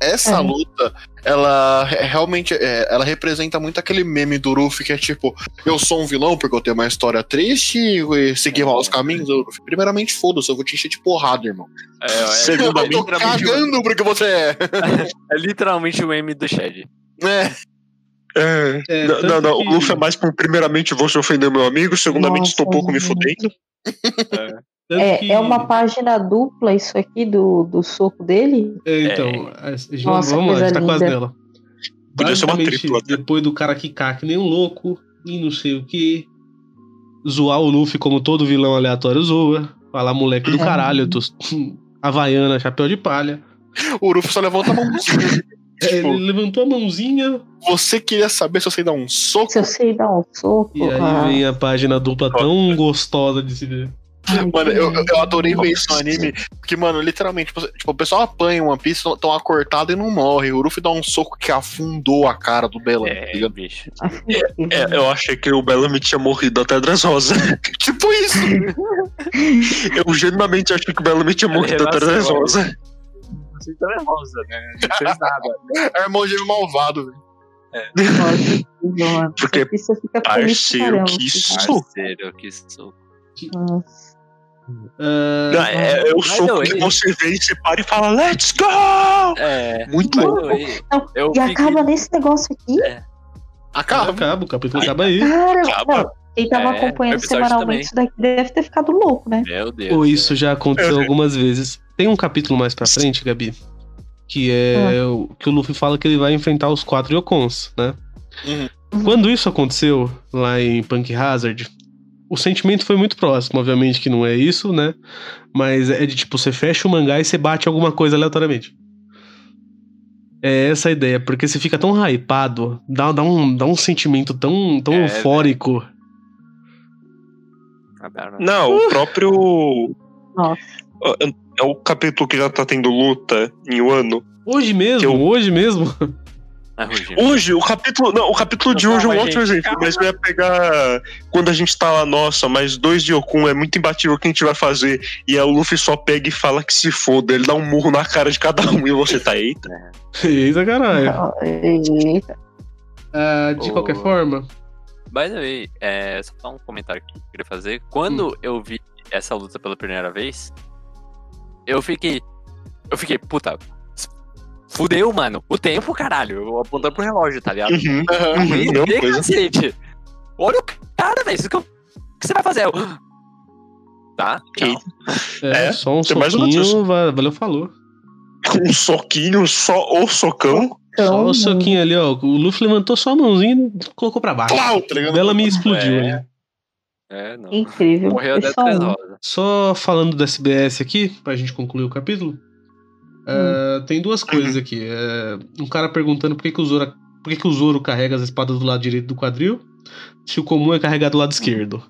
Essa É. luta, ela re- realmente é, ela representa muito aquele meme do Luffy que é tipo, eu sou um vilão porque eu tenho uma história triste e segui maus caminhos. Primeiramente, foda-se, eu vou te encher de porrada, irmão. é, é, Eu tô Segundamente, cagando porque você é. é literalmente o meme do Shed. É. É. É, não, não, não, que- o Luffy é mais um, primeiramente você ofender meu amigo, segundamente Nossa, estou um pouco me gente. fudendo. Tanto É, que- é uma página dupla isso aqui do, do soco dele? É, então, a- vamos, Nossa, vamos lá, a gente tá quase nela. Podia ser uma tripla, né? depois do cara quicar que nem um louco, e não sei o que, zoar o Luffy como todo vilão aleatório zoa, falar moleque do É. caralho, tu, Havaiana, chapéu de palha. O Luffy só levanta a mãozinha. É, Tipo- ele levantou a mãozinha Você queria saber se eu sei dar um soco? Se eu sei dar um soco. e aí ah, vem a página dupla tão gostosa de se ver. Mano, eu, eu- adorei ver isso no anime. Porque, mano, literalmente, tipo, o pessoal apanha One Piece, tão uma cortada e não morre. O Luffy dá um soco que afundou a cara do Bellamy, tá É, ligado? bicho. É, eu achei que o Bellamy tinha morrido até Dressrosa. Tipo isso! Eu genuinamente achei que o Bellamy tinha morrido até Relação. Dressrosa. Você tá nervosa, né? Não fez nada. É irmão gêmeo malvado, velho. Nossa, Porque, você fica Parceiro, que assim, isso? Parceiro, que soco. Nossa. Ah, Não, é, é o soco way- que você vê e você para e fala, let's go! É. Muito louco. e fiquei- acaba nesse negócio aqui? Acaba. acaba, o capítulo acaba aí. Cara, Acaba. não, quem tava É, acompanhando semanalmente também. isso daqui deve ter ficado louco, né? Meu Deus. Ou isso já aconteceu algumas vezes. Tem um capítulo mais pra frente, Gabi, que é o que o Luffy fala que ele vai enfrentar os quatro Yokons, né? Uhum. Quando isso aconteceu lá em Punk Hazard, o sentimento foi muito próximo, obviamente que não é isso, né? Mas é de tipo, você fecha o mangá e você bate alguma coisa aleatoriamente. É essa a ideia, porque você fica tão hypado, dá, dá, um, dá um sentimento tão, tão É, eufórico. Não, o próprio. Nossa. É o capítulo que já tá tendo luta em Wano. Hoje mesmo, eu- hoje mesmo. É rugido. Hoje, o capítulo. Não, o capítulo de Não, hoje é um gente, exemplo, mas eu ia pegar. Quando a gente tá lá, nossa, mas dois de Yokun é muito imbatível o que a gente vai fazer. E aí o Luffy só pega e fala que se foda, ele dá um murro na cara de cada um e você tá eita. Eita caralho. Eita. Ah, de qualquer forma, By the way, é, só um comentário que eu queria fazer. Quando eu vi essa luta pela primeira vez, eu fiquei. Eu fiquei, puta. Fudeu, mano. O tempo, caralho. Eu apontando pro relógio, tá ligado? Uhum. Uhum, E não, cacete. Olha o cara, velho. Isso que eu que você vai fazer? Eu, tá, tchau. É, É, só um soquinho, valeu, falou. Um soquinho, só o socão. Só Então, o soquinho ali, ó. O Luffy levantou só a mãozinha e colocou pra baixo. Plau, tá? Bela me explodiu É. ali. É, não. incrível. Morreu até só três. Só falando do SBS aqui, pra gente concluir o capítulo. é, tem duas coisas aqui. É, um cara perguntando por que, que o Zoro. Por que, que o Zoro carrega as espadas do lado direito do quadril? Se o comum é carregar do lado esquerdo.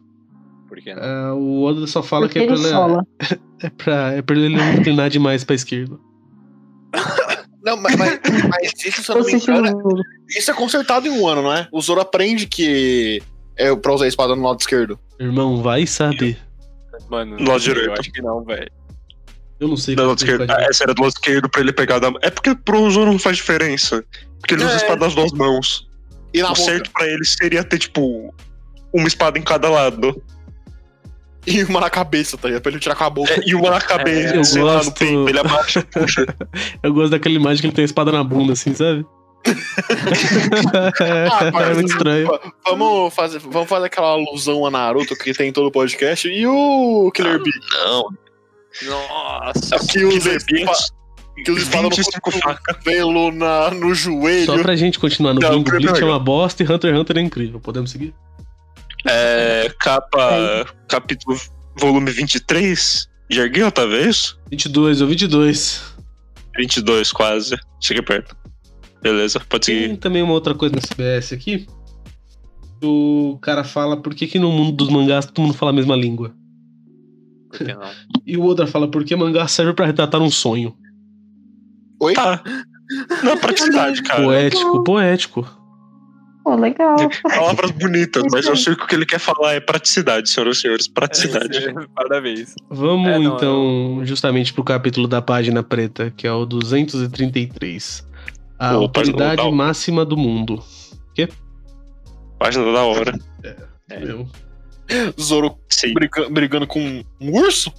Por que não? É, o Oda só fala Porque que é pra, ele é, pra, é pra ele não inclinar demais pra esquerda. Não, mas, mas, mas isso, se eu não me engano, isso é consertado em um ano, não é? O Zoro aprende que é pra usar a espada no lado esquerdo. Irmão, vai saber. Mano, Do lado eu direito. acho que não, velho. Eu não sei como lado esquerdo. Ah, Essa era do lado esquerdo pra ele pegar da. É porque pro Zoro não faz diferença. Porque ele usa a É. espada das duas mãos. E na o boca. certo pra ele seria ter, tipo, uma espada em cada lado. E uma na cabeça, tá ligado? Pra ele tirar com a boca. É, e uma na cabeça, eu sei lá, no gosto. peito. Ele abaixa, puxa. Eu gosto daquela imagem que ele tem a espada na bunda, assim, sabe? é muito estranho. Vamos fazer, vamos fazer aquela alusão a Naruto que tem em todo o podcast. E o Killer Bee? Não. Nossa. Que usa, Killer Bee, espa- que usa espada no 25 facas. cotovelo, na, no joelho. Só pra gente continuar no Não, bingo, Bleach é uma bosta e Hunter x Hunter é incrível. Podemos seguir? É, capa. Capítulo. Volume 23. De Ergueu, talvez? 22 ou 22. 22, quase. Cheguei perto. Beleza, pode Tem seguir. também uma outra coisa no CBS aqui. O cara fala por que, que no mundo dos mangás todo mundo fala a mesma língua. Por que não? E o Oda fala por que mangá serve pra retratar um sonho. Oi? Tá. Não é praticidade, cara. Poético, poético. Pô, legal. Palavras bonitas, mas eu sei que o que ele quer falar é praticidade, senhoras e senhores. Praticidade. Parabéns. Vamos É, não, então justamente pro capítulo da página preta, que é o 233. A Pô, autoridade legal. máxima do mundo. Página da hora. É. Meu. Zoro briga- brigando com um urso?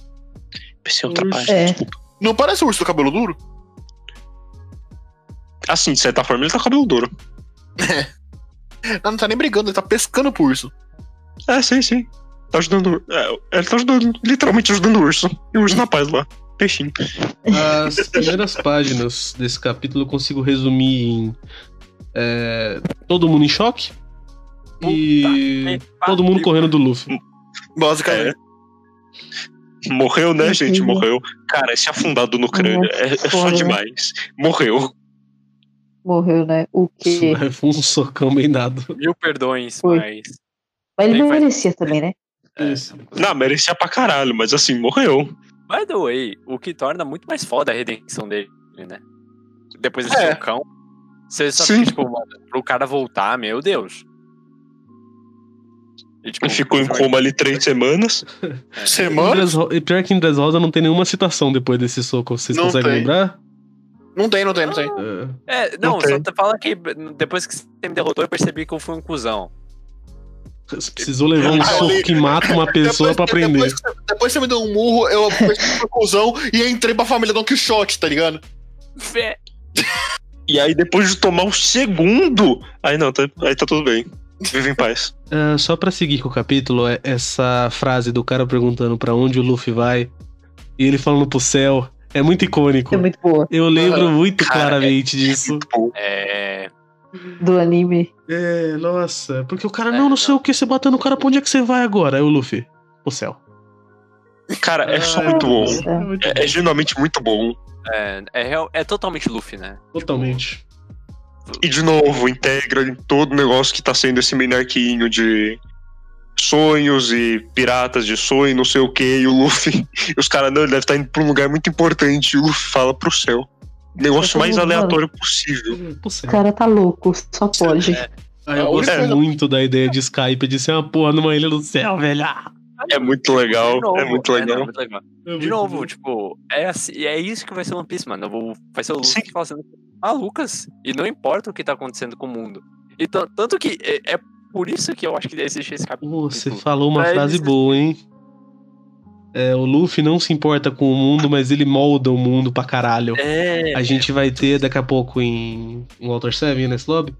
Pensei outra Urso. página, É. desculpa. Não parece o urso do cabelo duro? Assim, de certa forma, ele tá com cabelo duro. Não, não tá nem brigando, ele tá pescando pro urso. É, sim, sim. Tá ajudando. É, ele tá ajudando, literalmente ajudando o urso. E o urso na paz lá. Peixinho. As primeiras páginas desse capítulo eu consigo resumir em é, todo mundo em choque e todo mundo correndo do Luffy. Basicamente. Morreu, né, gente? Morreu. Cara, esse afundado no crânio é, é só demais. Morreu. Morreu, né? O quê? Foi um socão bem dado. Mil perdões, Foi. mas. Mas ele Nem faz- merecia também, né? Esse. Não, merecia pra caralho, mas assim, morreu. By the way, o que torna muito mais foda a redenção dele, né? Depois desse É. socão. Você só Sim. fica, tipo, mano, pro cara voltar, meu Deus. E, tipo, Ele ficou em coma ali três semanas. é. Em Semana? Dressro- E pior que em Dressrosa não tem nenhuma citação depois desse soco. Vocês Não conseguem tem. lembrar? Não tem, não tem, não tem. É. É, não, Não só tem. te fala que depois que você me derrotou, eu percebi que eu fui um cuzão. Você precisou levar um Ah, soco que mata uma pessoa pra aprender. Depois, que você- depois você me deu um murro, eu percebi que conclusão e entrei pra família Don Quixote, tá ligado? Fé. E aí, depois de tomar o segundo. Aí não, tá, aí tá tudo bem. Vive em paz. É, só pra seguir com o capítulo, é essa frase do cara perguntando pra onde o Luffy vai e ele falando pro céu é muito icônico. É muito boa. Eu lembro muito Cara, claramente disso. Muito bom. É. Do anime. É, nossa. Porque o cara, É, não, não não. sei o que, você bateu no cara, pra onde é que você vai agora? Aí o Luffy, pro céu. Cara, é só Ah, muito bom. Muito É, é genuinamente muito bom. É, é, é totalmente Luffy, né? Totalmente. E de novo, integra em todo o negócio que tá sendo esse mini arquinho de sonhos e piratas de sonho, não sei o que, e o Luffy. E os caras, não, ele deve estar indo pra um lugar muito importante. E o Luffy fala pro céu. Negócio mais aleatório possível. O cara tá louco, só pode. Aí eu A gosto coisa- muito da ideia de Skype de ser uma porra numa ilha do céu, velho. É muito legal, novo, é muito não, legal. muito legal. é De muito novo, tipo, é, assim, é isso que vai ser One Piece, mano. Eu vou- vai ser o Luffy Sim. que fala assim, ah, Lucas, e não importa o que tá acontecendo com o mundo. E tan- tanto que é, é por isso que eu acho que existe esse capítulo. Você falou uma Pra frase eles- boa, hein? É, o Luffy não se importa com o mundo, mas ele molda o mundo pra caralho. É, A gente vai ter daqui a pouco em, Walter 7, nesse lobby,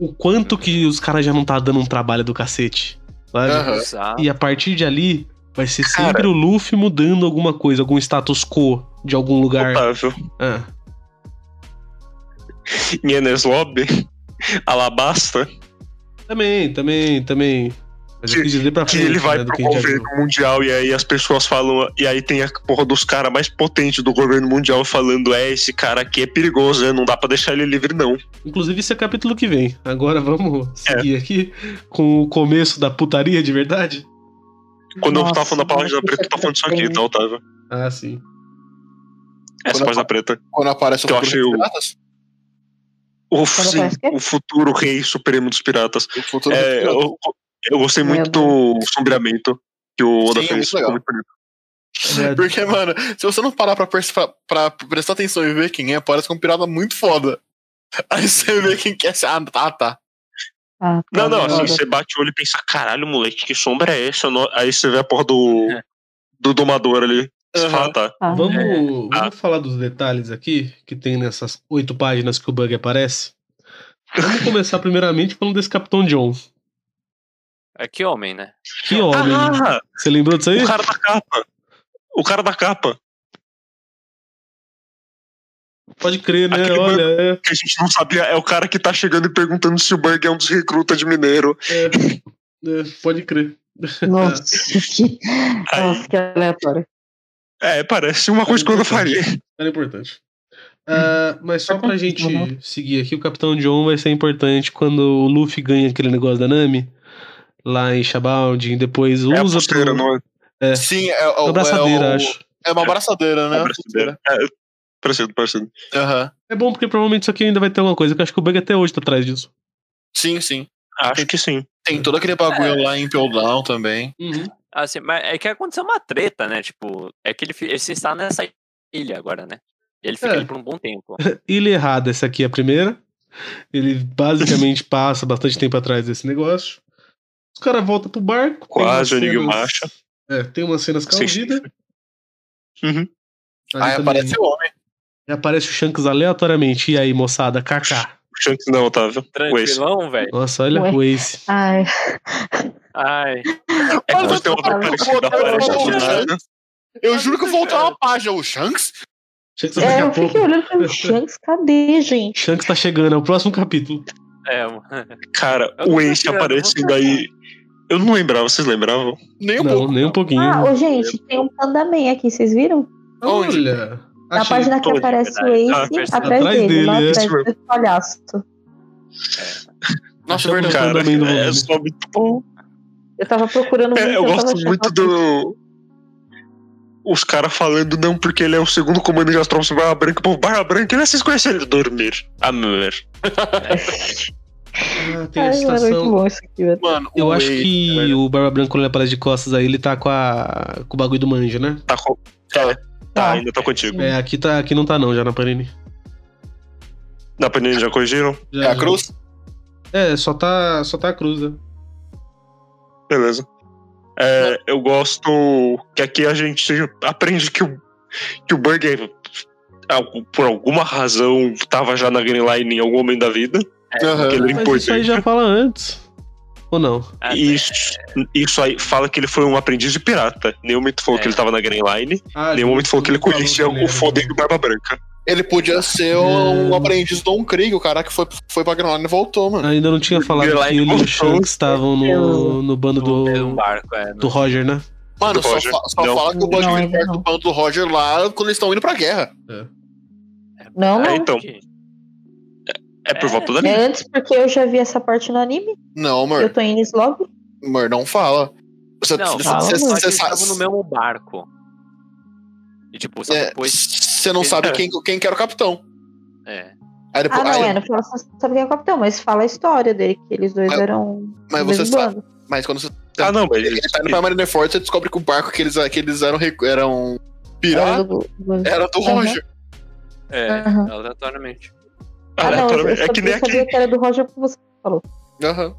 o quanto que os caras já não tá dando um trabalho do cacete. sabe? Exato. E a partir de ali, vai ser Cara. sempre o Luffy mudando alguma coisa, algum status quo de algum lugar. Otávio. Ah, Em Enes Lobby. Alabasta. Também, também, também. Mas eu quis dizer pra Que frente, ele vai né, pro que governo mundial e aí as pessoas falam. E aí tem a porra dos caras mais potentes do governo mundial falando: é, esse cara aqui é perigoso, né? Não dá pra deixar ele livre, não. Inclusive, esse é capítulo que vem. Agora vamos É. seguir aqui com o começo da putaria de verdade. Quando eu Nossa, tava falando da página preta, eu tava falando isso aqui, tá, Otávio? Ah, sim. Essa Quando página preta. Quando aparece o Que eu achei o- piratas? O, sim, o futuro rei supremo dos piratas. O futuro É, piratas. eu, eu gostei Meu muito do sombreamento que o Oda Sim, é fez. muito legal. Ficou muito. É, Porque, mano, se você não parar pra, pra- pra prestar atenção e ver quem é, parece que é um pirata muito foda. Aí você vê quem que é. Ah, tá, tá. Ah, tá Não, não, assim, você bate o olho e pensa, caralho, moleque, que sombra é essa? Aí você vê a porra do, do domador ali. Aham. fala, tá. Ah, Vamos, Ah. vamos falar dos detalhes aqui que tem nessas oito páginas que o Bug aparece. Vamos começar primeiramente falando desse Capitão John. É que homem, né? Que homem. Ah, Você lembrou disso aí? o cara da capa. O cara da capa. Pode crer, né? Aquele Olha, é, Que a gente não sabia, é o cara que tá chegando e perguntando se o Bug é um dos recrutas de mineiro. é, é, pode crer. Nossa, que, nossa, que aleatório. É, parece uma coisa que eu faria. Era importante. Ah, mas só pra gente Uhum. seguir aqui, o Capitão John vai ser importante quando o Luffy ganha aquele negócio da Nami lá em e depois É a usa pulseira, pro... não é? Sim, é, é, Uma abraçadeira, é, o- acho. é uma abraçadeira, né? É. É, parecido, parecido. Aham. É bom porque provavelmente isso aqui ainda vai ter alguma coisa, que eu acho que o Bug até hoje tá atrás disso. Sim, sim. Acho que sim. Tem todo aquele bagulho lá em Down também. Assim, mas é que aconteceu uma treta, né? Tipo, é que ele, ele está nessa ilha agora, né? E ele fica É. ali por um bom tempo. Ilha errada, essa aqui é a primeira. Ele basicamente passa bastante tempo atrás desse negócio. Os caras voltam pro barco. Quase o cenas- Enigmacha. É, tem umas cenas vida. Uhum. Aí também aparece o homem. aparece o Shanks aleatoriamente. E aí, moçada, kaká. Shanks não, Otávio. O. Tranquilão, velho. Nossa, olha Ué. o Ace. Ai, Ai. É quando tem outra Mas parecida, eu- aparece eu- juro que eu vou voltar uma página. O Shanks? Shanks é, eu fiquei olhando pra o Shanks, cadê, gente? Shanks tá chegando, é o próximo capítulo. É, mano. Cara, o Ace aparecendo aí. Eu não lembrava, vocês lembravam? Nem um não, pouco. nem um pouquinho. Ah, ô, gente, tem um Panda Man aqui, vocês viram? onde? Olha. Na achei- página que aparece o. Ah, Ace, percebi. atrás, Atrás dele, dele, lá é. atrás do palhaço. Nossa, Achamos verdade. o Cara, é só muito bom. Eu tava procurando É, eu tava gosto achando muito aqui. do. Os caras falando, não, porque ele é o segundo comandante das tropas do Barra Branca. Pô, Barra Branca, né? Vocês conhecem ele dormir. Amor. Ah, tem a Ai, mano, muito estação. bom isso aqui, velho. Mano, Eu acho que o Barba Branca, quando ele aparece de costas aí, ele tá com, a... com o bagulho do manja, né? Tá, com... tá, tá, ainda tá contigo. É, aqui, tá, aqui não tá não, já na Panini. Na Panini já corrigiram? Já, É a já. cruz? É, só tá, só tá a cruz, né? Beleza. É, eu gosto que aqui a gente aprende que o, que o Burger, por alguma razão, tava já na Green Line em algum momento da vida. Aham. Que ele é Mas isso aí já fala antes. Ou não? Ah, isso, isso aí fala que ele foi um aprendiz de pirata. Nenhum momento falou É. que ele tava na Green Line. Ah, Nenhum momento falou que ele conhecia o fodendo Barba Branca. Ele podia ser É. um aprendiz do Don Krieg, o cara que foi, foi pra Granada e voltou, mano. Ainda não tinha falado Green que ele e o. Shanks estavam no, no bando no, no do, barco, é. do Roger, né? Mano, Do só, Roger. fa- só Não. fala que o Não, Bud ainda perto não. do bando do Roger lá quando eles estão indo pra guerra. Não, não. É, então. É por É. volta dali. É antes porque eu já vi essa parte no anime. Não, Eu amor. tô em Slob. Amor, não fala. Você, Não, você- fala, você- você estavam no mesmo barco. E tipo, só é, depois. você não sabe É. quem, quem que era o capitão. É. Aí depois, Ah, não, aí- é. Não fala, você sabe quem é o capitão, mas fala a história dele, que eles dois Mas- eram. mas você sabe. bando. Mas quando você Ah, não, mas ele tá indo pra Marineford, você descobre que o barco que eles, que eles eram, eram Era pirata do- do- era do. Roger. É, Aham. aleatoriamente. Ah, não, eu, eu é que nem eu sabia que era do Roger porque você falou. Aham.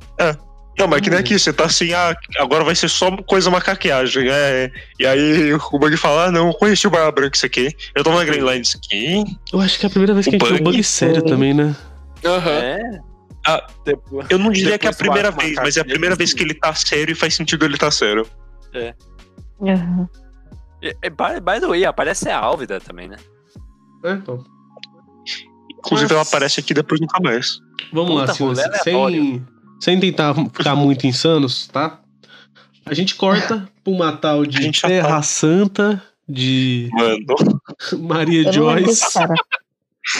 Não, mas é que nem aqui, você tá assim, ah, agora vai ser só coisa macaqueagem. É. E aí o Bug fala, ah, não, eu conheci o Barba Branca isso aqui. Eu tava na Green Line isso aqui. Eu acho que é a primeira vez que a gente O vê um bug bug sério foi. também, né? Aham. É. Depois- Eu não diria que é a primeira vez, mas é a primeira vez que ele tá sério e faz sentido ele tá sério. Aham. E- e, by, by the way, aparece a Álvida também, né? É, então. Inclusive, Mas- ela aparece aqui depois nunca mais. Vamos lá, Puta, senhores. rolê Sem, aleatório. Sem tentar ficar muito insanos, tá? A gente corta pra uma tal A de Terra tá- Santa de Mano, Maria Joyce.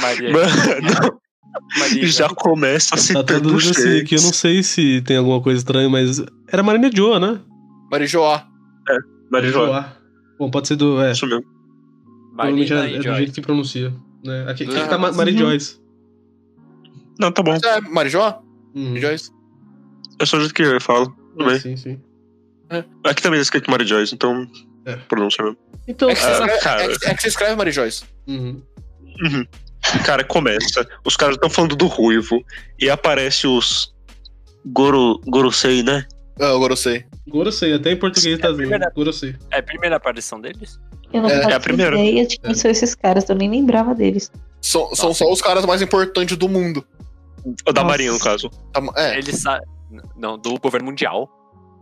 Maria. mano, Maria já começa Tá citando todo os mundo assim aqui, eu não sei se tem alguma coisa estranha, mas era Marina Joa, né? Marijoá. Marijoá. Joa. Bom, pode ser do. É, Isso mesmo. provavelmente é, é do jeito que pronuncia. Né? Aqui, aqui Ah, tá Ma- Maria sim. Joyce. Não, tá bom. Mas é Marijoá? Uhum. Joyce? É só o jeito que eu falo. Tudo bem. sim, sim. Aqui também é escrito Mary Joyce, então. É. Pronúncia mesmo. Então, É que, você Ah, escreve, cara. é, que, é que você escreve Mary Joyce. uhum. Uhum. Cara, começa. Os caras estão falando do ruivo. E aparece os. Goro. Gorosei, né? Ah, agora eu sei. Gorosei, até em português tá É a vindo. primeira- Gorosei. É a primeira aparição deles? Eu não É, é a primeira. ideia de quem É. são esses caras, eu nem lembrava deles. São, só os caras mais importantes do mundo. O da Nossa. Marinha, no caso. Tá- É, Eles. Não, do governo mundial.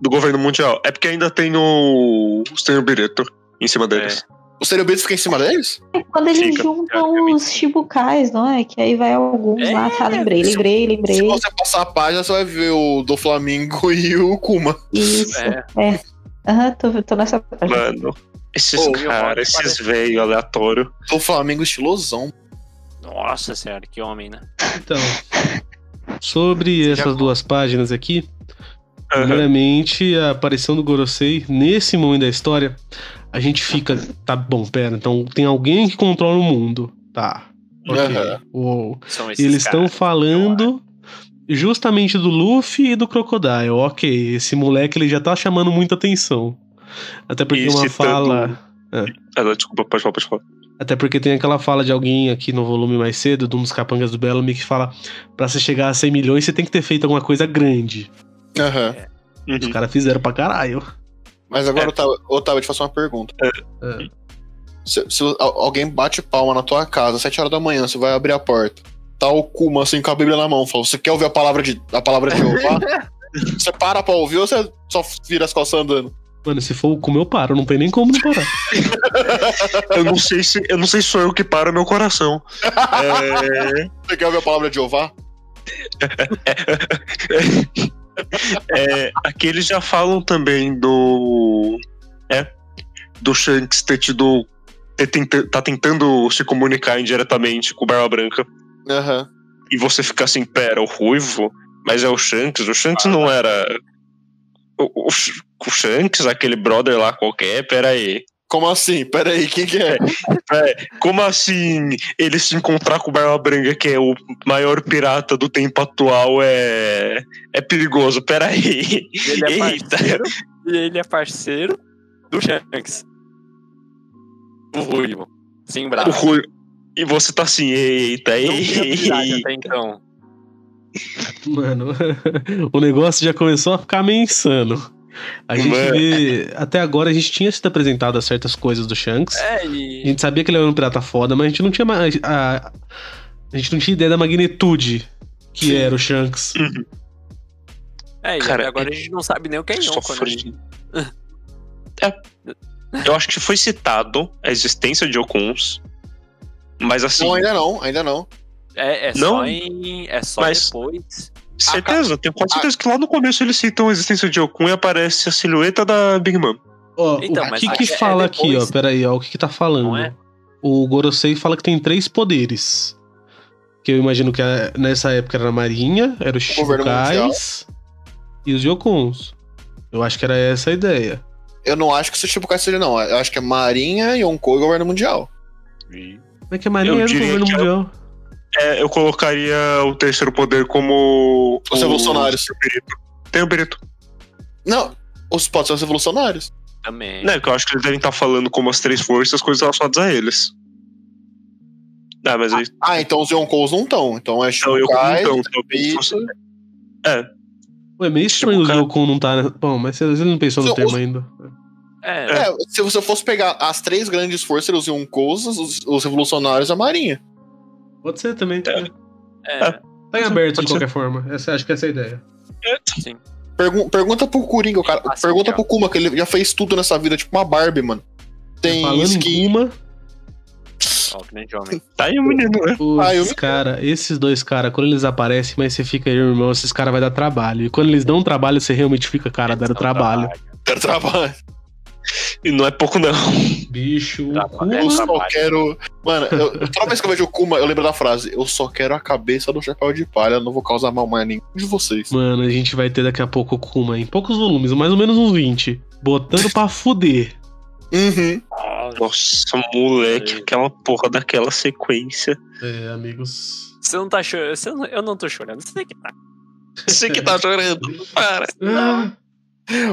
Do governo mundial. É porque ainda tem o. O Senhor Bireto em cima deles. o Cerebrito fica em cima deles? É quando eles Fica, juntam os chibukais, não é? Que aí vai alguns É, lá. Ah, lembrei, se- lembrei, lembrei. Se você passar a página, você vai ver o do Flamengo e o Kuma. Isso, É. é. Aham, tô, tô nessa parte. Mano. Esses caras, esses parece- velho aleatório. Do Flamengo estilosão. Nossa senhora, que homem, né? Então, sobre essas duas páginas aqui, Aham. primeiramente, a aparição do Gorosei, nesse momento da história, a gente fica, tá bom, pera, então tem alguém que controla o mundo, tá, ok, Aham. uou. São esses Eles estão falando justamente do Luffy e do Crocodile, ok, esse moleque ele já tá chamando muita atenção, até porque E uma citando- fala... Ah, não, desculpa, pode falar, pode falar. Até porque tem aquela fala de alguém aqui no volume mais cedo, de um dos capangas do Bellamy, que fala: pra você chegar a 100 milhões, você tem que ter feito alguma coisa grande. Aham. Os Uhum. caras fizeram pra caralho. Mas agora, É. Otávio, Otávio, eu te faço uma pergunta. É. Se, se al- alguém bate palma na tua casa, às 7 horas da manhã, você vai abrir a porta. Tá o Kuma assim com a Bíblia na mão, fala: Você quer ouvir a palavra de, a palavra de Jeová? você para pra ouvir ou você só vira as costas andando? Mano, se for como eu paro, não tem nem como não parar. Eu não sei se. Eu não sei se sou eu que paro meu coração. É, Você quer ouvir a palavra de Jeová? é, aqui eles já falam também do. É. Do Shanks ter tido. Ter tenta, tá tentando se comunicar indiretamente com o Barba Branca. Aham. E você fica assim, pera, o Ruivo? Mas é o Shanks? O Shanks não era. O, o, Sh- o Shanks, aquele brother lá qualquer, pera aí. Como assim? Pera aí, quem que é? Como assim ele se encontrar com o Barba Branca, que é o maior pirata do tempo atual, é. É perigoso? Pera aí. Ele é Eita. parceiro. e ele é parceiro do Shanks. O Ruivo. Sim, O bravo. Rui. E você tá assim, eita, Não tinha eita. até então. Mano, o negócio já começou a ficar meio insano. A gente Mano. vê. Até agora a gente tinha sido apresentado a certas coisas do Shanks. É, A e. gente sabia que ele era um pirata foda, mas a gente não tinha mais. A, a gente não tinha ideia da magnitude que Sim. era o Shanks. É, e Cara, até agora a gente não sabe nem o que é Yonko, né? É. Eu acho que foi citado a existência de Okuns. Mas assim, Não, ainda não, ainda não. É, é Não, só em. É só mas- depois. certeza, tenho quase certeza que lá no começo eles citam a existência de Okun e aparece a silhueta da Big Mom. Ó, Então, o que que é- é fala aqui, ó? Pera aí, ó. O que que tá falando? Não é? O Gorosei fala que tem três poderes. Que eu imagino que é- nessa época era a Marinha, era os Shibukais e os Yokuns. Eu acho que era essa a ideia. Eu não acho que isso tipo seja, não. Eu acho que é Marinha, Yonkou e Governo Mundial. Como é que a Marinha Eu era do diria governo que é- mundial? É, eu colocaria o terceiro poder como. Os revolucionários. o Berito. Tem o Berito. Não, os pode ser os revolucionários. Também. Né, que eu acho que eles devem estar falando como as três forças, coisas relacionadas a eles. Ah, mas aí. Ah, então os Yonkous não estão. Então é Então, eu Shibukai, então, fosse- É, Ué, meio estranho o. Yokun não tá. né? Bom, mas ele não pensou no Os- termo ainda. É, É. É, se você fosse pegar as três grandes forças, os Yonkous, os, os revolucionários e a Marinha. Pode ser também. É. É. é. Tá em aberto de ser. qualquer forma. Essa, acho que essa é a ideia. Sim. Pergun- pergunta pro Coringa, cara. Assim, pergunta pro Kuma, que ele já fez tudo nessa vida, tipo uma Barbie, mano. Tem Falando em. Kuma, Ó, homem. Tá aí o menino, né? os Ah, eu- cara, esses dois caras, quando eles aparecem, mas você fica aí, irmão, esses caras vai dar trabalho. E quando eles dão trabalho, você realmente fica, cara, deram Dá trabalho. Quero trabalho. E não é pouco, não. Bicho, Trabalho. Kuma- Eu só trabalho. quero. Mano, eu, toda vez que eu vejo o Kuma, eu lembro da frase: Eu só quero a cabeça do chapéu de palha, não vou causar mal mais a nenhum de vocês. Mano, a gente vai ter daqui a pouco o Kuma em poucos volumes, mais ou menos uns 20. Botando pra fuder. Uhum. Nossa, moleque, aquela porra daquela sequência. É, amigos. Você não tá chorando. Você não- Eu não tô chorando. Você que tá. Você que tá chorando, para. Ah,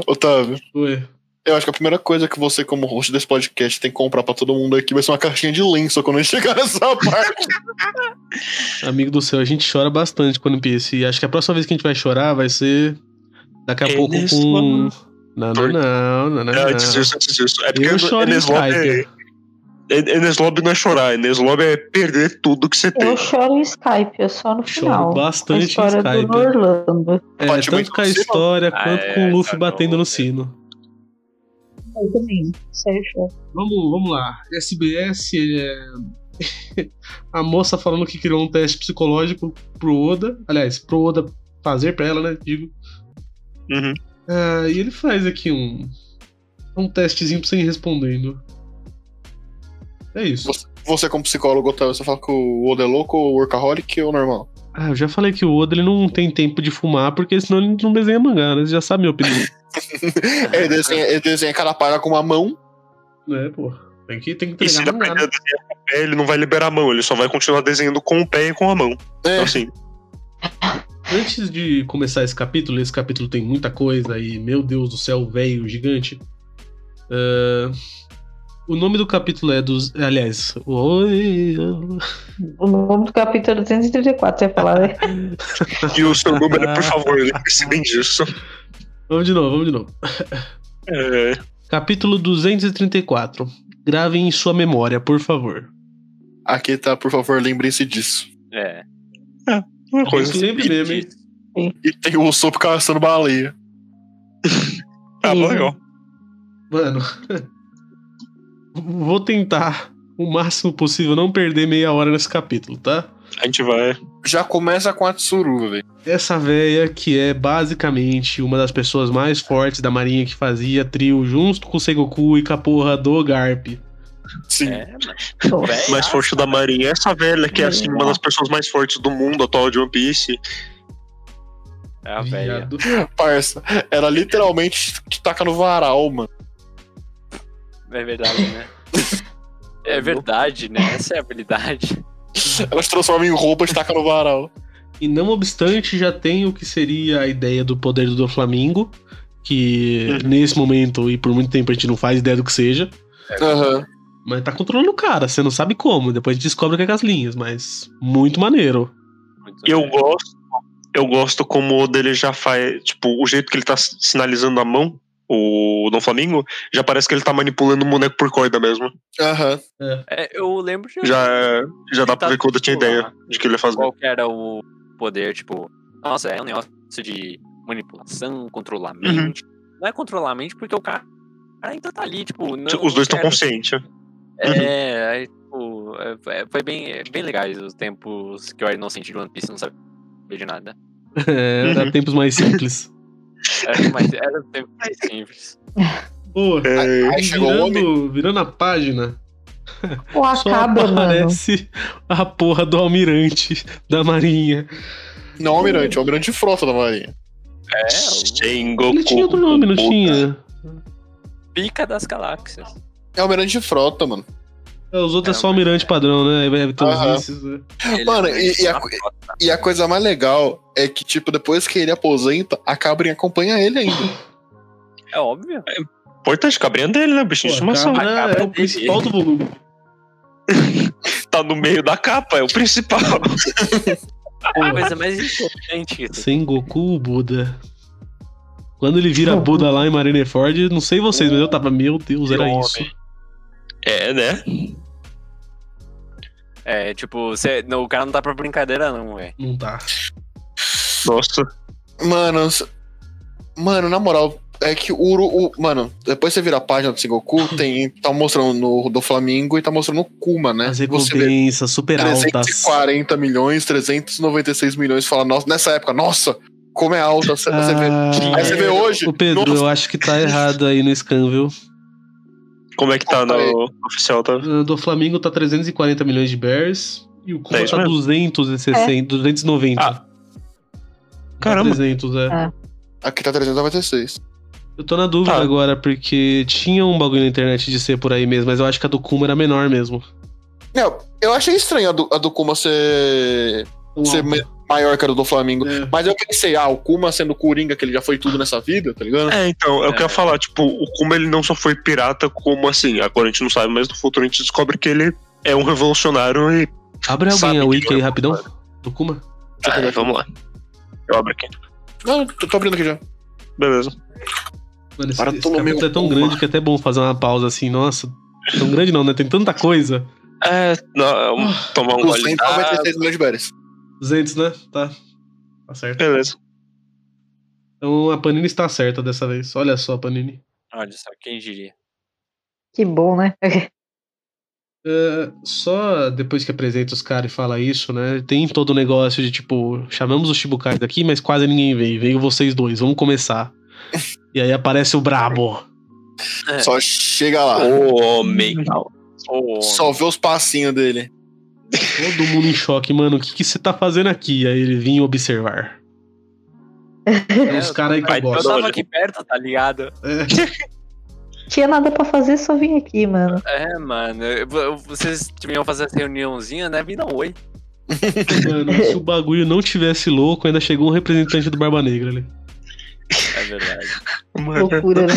Otávio, foi. Eu acho que a primeira coisa que você, como host desse podcast, tem que comprar pra todo mundo aqui vai ser uma caixinha de lenço quando a gente chegar nessa parte. Amigo do céu, a gente chora bastante com One Piece. E acho que a próxima vez que a gente vai chorar vai ser daqui a É pouco com. Não, não, não, não, não. É, não. antes disso, antes disso. É porque Eu choro em Eneslob é, Skype. En- Eneslob não é chorar, Eneslob é perder tudo que você tem. Eu choro em Skype, é só no Choro final. A bastante em história do Skype. Orlando. É, tanto com a história Ah, quanto é, com o Luffy tá batendo no é. sino. Eu também. Vamos, vamos lá. SBS é. a moça falando que criou um teste psicológico pro Oda. Aliás, pro Oda fazer pra ela, né? Digo. Uhum. Ah, e ele faz aqui um. Um testezinho pra você ir respondendo. É isso. Você, como psicólogo, Otávio, você fala que o Oda é louco, ou workaholic ou normal? Ah, eu já falei que o Oda ele não tem tempo de fumar, porque senão ele não desenha mangá, né? Você já sabe a minha opinião. ele, desenha, ele desenha cada página com uma mão. é, pô. Tem que, tem que E se ele aprender a desenhar com o pé, ele não vai liberar a mão, ele só vai continuar desenhando com o pé e com a mão. É, Então, assim, Antes de começar esse capítulo, esse capítulo tem muita coisa e, meu Deus do céu, velho, gigante. Ah, o nome do capítulo é dos. Aliás, oi. O nome do capítulo é 234, você ia falar, né? e o seu número, por favor, lembre-se bem disso. Vamos de novo, vamos de novo. É, Capítulo 234. Gravem em sua memória, por favor. aqui tá, por favor, lembrem-se disso. É. uma coisa. Sempre mesmo, hein? E tem o Sop caçando baleia. Ah, Sim. legal. Mano. Vou tentar o máximo possível não perder meia hora nesse capítulo, tá? A gente vai. Já começa com a Tsuru, velho. Essa véia que é basicamente uma das pessoas mais fortes da marinha que fazia trio junto com o Sengoku e com a porra do Garp. Sim. É. Véi, mais forte da marinha. Essa velha que é assim, uma das pessoas mais fortes do mundo atual de One Piece. É a velha. Parça. Era literalmente que taca no varal, mano. É verdade, né? É verdade, né? Essa é a habilidade. Ela se transforma em roupa e taca no varal. E não obstante, já tem o que seria a ideia do poder do Flamingo, que Uhum. nesse momento e por muito tempo a gente não faz ideia do que seja. Aham. Mas tá controlando o cara, você não sabe como. Depois a gente descobre o que é com as linhas, mas muito maneiro. Eu gosto. Eu gosto como o dele já faz. Tipo, o jeito que ele tá sinalizando a mão, o Dom Flamingo, já parece que ele tá manipulando o boneco por corda mesmo. Aham. É, eu lembro de. Já, já dá pra ver que o Oda tinha ideia de que ele ia fazer. Qual que era o poder, tipo. Nossa, é um negócio de manipulação, controlar a mente. Não é controlar a mente porque o cara ainda tá ali, tipo. Não, Os dois estão conscientes. É, aí, tipo, é, é, foi bem, é bem legais os tempos que eu era inocente de One Piece, não sabia de nada. É, era Uhum. tempos mais simples. Era, mas era um tempo mais simples. Pô, É, Aí chegou o homem. virando, virando a página, só acaba, mano. aparece a porra do almirante da marinha. Não, Almirante, é o Almirante Frota da Marinha. É, o Sengoku. Ele tinha outro nome, não puta. tinha? pica das galáxias. É o Almirante Frota, mano. É, Os outros é, É, só almirante padrão, né? Aí Deve ter Aham. vices, né? Mano, é e- e a- frota. E a coisa mais legal é que, tipo, depois que ele aposenta, a Cabrinha acompanha ele ainda. É óbvio. Importante, cabrinha dele, né? Bichinho de estimação. cabra A cabra é o principal do volume. Tá no meio da capa, é o principal. A coisa mais importante. Sengoku Buda. Quando ele vira Buda lá em Marineford, não sei vocês, mas eu tava, meu Deus, era isso. É, né? É, tipo, cê, não, o cara não tá pra brincadeira, não, velho. Não tá. Nossa. Mano, mano, na moral, é que o, o- Mano, depois você vira a página do Sengoku, tem. Tá mostrando no do Flamengo e tá mostrando o Kuma, né? As Você recompensas super altas. 340 milhões, 396 milhões. Fala, nossa, nessa época, nossa, como é alta. Você, você vê. Ah, Aí você vê hoje. Ô Pedro, nossa, eu acho que tá errado aí no scan, viu? Como é que tá no oficial, tá? Do Flamengo tá 340 milhões de Bears. E o Kuma É tá mesmo. 260, 290. Ah. Caramba. 300, é. Ah. Aqui tá 396. Eu tô na dúvida Tá. agora, porque tinha um bagulho na internet de ser por aí mesmo, mas eu acho que a do Kuma era menor mesmo. Não, eu achei estranho a do, a do Kuma ser, ser me- maior que a do Flamengo. É. Mas eu pensei, ah, o Kuma sendo Coringa, que ele já foi tudo nessa vida, tá ligado? É, então, eu É. quero falar, tipo, o Kuma ele não só foi pirata, como assim, agora a gente não sabe, mas no futuro a gente descobre que ele é um revolucionário e. Abre alguém a wiki não aí é rapidão. Do Kuma. Eu Ah, pegar vamos lá. Eu abro aqui. Não, tô, tô abrindo aqui já. Beleza. Mano, esse, Para esse todo capítulo é tão Kuma. grande que é até bom fazer uma pausa assim. Nossa, tão grande não, né? Tem tanta coisa. É, não, um- tomar um gole. 296 milhões de berries. 200, né? Tá. Tá certo. Beleza. Então a Panini está certa dessa vez. Olha só, Panini. Olha só, quem diria. Que bom, né? É, só depois que apresenta os caras e fala isso, né? Tem todo o negócio de tipo, chamamos os Chibukais daqui, mas quase ninguém veio. Veio vocês dois, vamos começar. E aí aparece o Brabo. É. Só chega lá. Ô, homem. Ô, Só vê os passinhos dele. Todo mundo em choque, mano. O que que você tá fazendo aqui? Aí ele vinha observar. É, os caras aí que eu Vai, Eu tava aqui perto, tá ligado? É. Tinha nada pra fazer, só vim aqui, mano. É, mano. Vocês iam fazer essa reuniãozinha, né? Vim dar um oi. Mano, se o bagulho não tivesse louco, ainda chegou um representante do Barba Negra ali. É verdade. Mano. Loucura, né?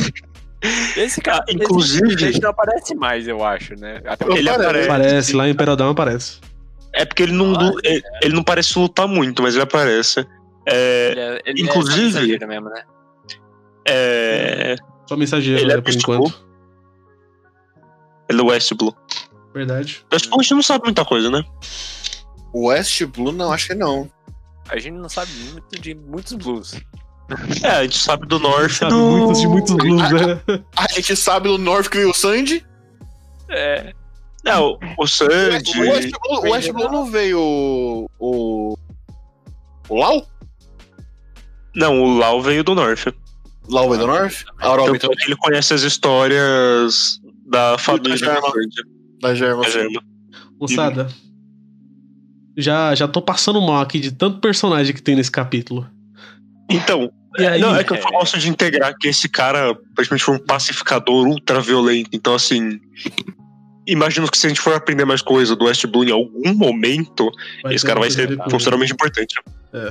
Esse cara, Inclusive- esse gente não aparece mais, eu acho, né? Até Ele aparece. Aparece, lá em Imperadão aparece. É porque ele não, Ah, ele, ele não parece lutar muito, mas ele aparece. É. Ele é, ele Inclusive- é só mensageiro mesmo, né? É. Só mensageiro, Ele é né, por Beast enquanto. Ele é West Blue. Verdade. Acho que a gente não sabe muita coisa, né? West Blue, não, acho que não. A gente não sabe muito de muitos blues. É, a gente sabe do North Sabe do... muitos de muitos blues, né? A gente sabe do North que veio o Sandy. É. É, o, o Sandy. O West Blue, o West Blue não veio o. O. O Lau? Não, o Lau veio do North. Lau veio do North? A Aurora Tanto é que ele conhece as histórias da família Germa. do Sandy. da Germa. Da Germa. Moçada, já, já tô passando mal aqui de tanto personagem que tem nesse capítulo. Então, aí, não, é que eu é. gosto de integrar que esse cara praticamente foi um pacificador ultra violento. Então, assim. Imagino que se a gente for aprender mais coisa do West Blue em algum momento, vai esse cara um vai ser consideravelmente importante.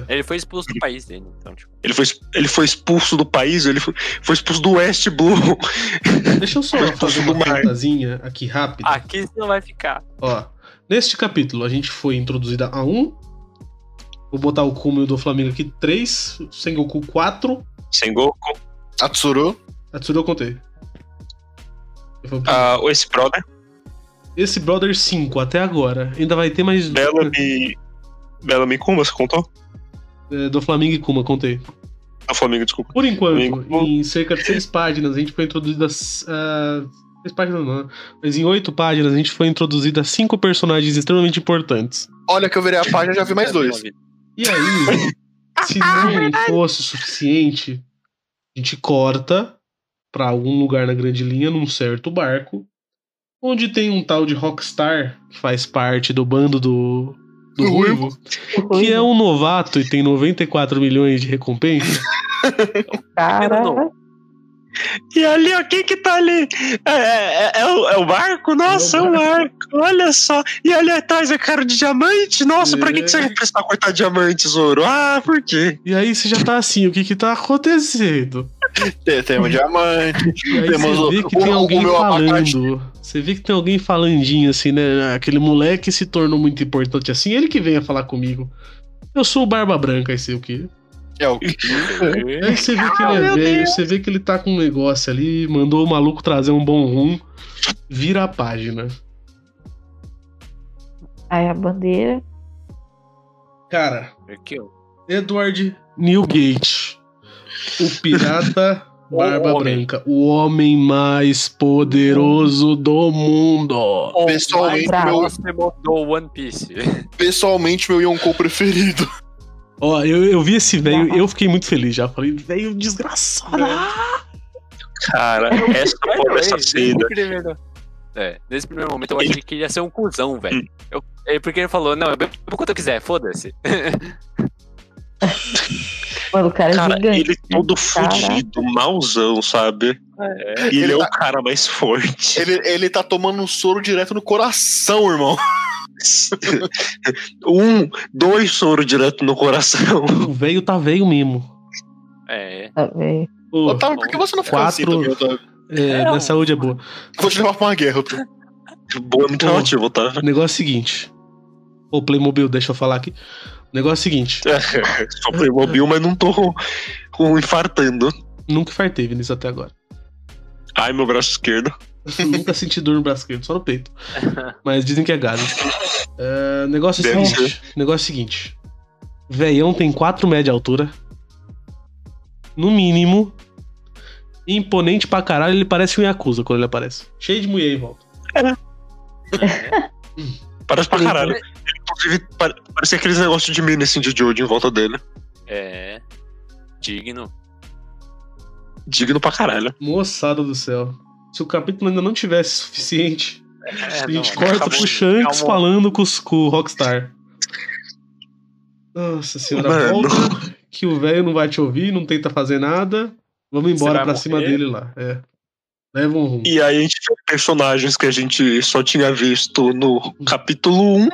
Ele foi expulso do país dele, então, tipo. Ele foi, ele foi expulso do país, ele foi, foi expulso do West Blue. Deixa eu só fazer uma perguntazinha aqui rápida. Aqui você não vai ficar. Ó, neste capítulo a gente foi introduzida a 1. Vou botar o Kuma do Flamengo aqui 3. Sengoku 4. Sengoku, Atsuru. A Tsuru eu contei. Eu vou- ah, esse brother, Esse Brother 5 até agora. Ainda vai ter mais. Bellamy. Bellamy Kuma, você contou? É, do Flamengo e Kuma, contei. Do Flamengo, desculpa. Por enquanto, Flamengo. em cerca de seis páginas, a gente foi introduzida. ah, seis páginas não, mas em oito páginas a gente foi introduzida a cinco personagens extremamente importantes. Olha que eu virei a página e já vi mais dois. E aí, se não fosse o suficiente, a gente corta pra algum lugar na grande linha, num certo barco, onde tem um tal de Rockstar, que faz parte do bando do, do Do Ruivo, que é um novato e tem 94 milhões de recompensa. Cara, não. E ali, ó, quem que tá ali? É, é- é o, é o barco? Nossa, é o barco. Olha só. E ali atrás é cara de diamante? Nossa, pra que, que você vai prestar cortar diamante, Zoro? Ah, por quê? E aí você já tá assim, o que que tá acontecendo? Tem, tem um diamante. Temos você vê o- que tem o- o alguém abacate. falando. Você vê que tem alguém falandinho assim, né? Aquele moleque se tornou muito importante assim, ele que venha falar comigo. Eu sou o Barba Branca, sei o quê. É o que? Aí você vê que ele é velho, você vê que ele tá com um negócio ali, mandou o maluco trazer um bom rum, vira a página. Aí a bandeira. Cara, Aqui, ó. Edward Newgate. O pirata barba homem. branca. O homem mais poderoso do mundo. O Pessoalmente, meu- próximo do One Piece. Pessoalmente, meu Yonkou preferido. Ó, eu, eu vi esse velho, eu fiquei muito feliz já. Falei, velho desgraçado. Cara, essa porra dessa Nesse cena. primeiro- É, nesse primeiro momento eu achei que ele ia ser um cuzão, velho. É porque ele falou, não, eu bebo quanto eu quiser, foda-se. Mano, o cara é Cara, gigante. ele todo Caraca. fudido, mauzão, sabe? É, E ele, Ele é tá- o cara mais forte. Ele, ele tá tomando um soro direto no coração, irmão. Um, dois soro direto no coração. O velho tá velho mesmo. é. Tá vendo? Ô, Otávio, por que você não fica assim Quatro- também, Otávio? é, minha saúde é boa. Vou te levar pra uma guerra, Otávio. Boa, muito Pô. relativo, tá? O negócio é o seguinte. Ô, Playmobil, deixa eu falar aqui. O negócio é o seguinte. Só Playmobil, mas não tô com- infartando. Nunca fartei, Vinícius, até agora. Ai, meu braço esquerdo. Nunca senti dor no braço esquerdo, só no peito. Mas dizem que é gado. É, negócio é o seguinte. Negócio é o seguinte. Veião tem 4 metros de altura. No mínimo. Imponente pra caralho, ele parece um Yakuza quando ele aparece. Cheio de mulher em volta. Parece pra caralho. Ele, inclusive, pare- parecia aqueles negócios de mini assim de Jojo em volta dele. É. Digno. Digno pra caralho. Moçada do céu. Se o capítulo ainda não tivesse suficiente, É, a gente não, corta pro Shanks acabou. falando com, os- com o Rockstar. Nossa senhora, Mano. volta que o velho não vai te ouvir, não tenta fazer nada. Vamos embora pra cima morrer? dele lá. É. Leva um rumo. E aí a gente vê personagens que a gente só tinha visto no capítulo 1.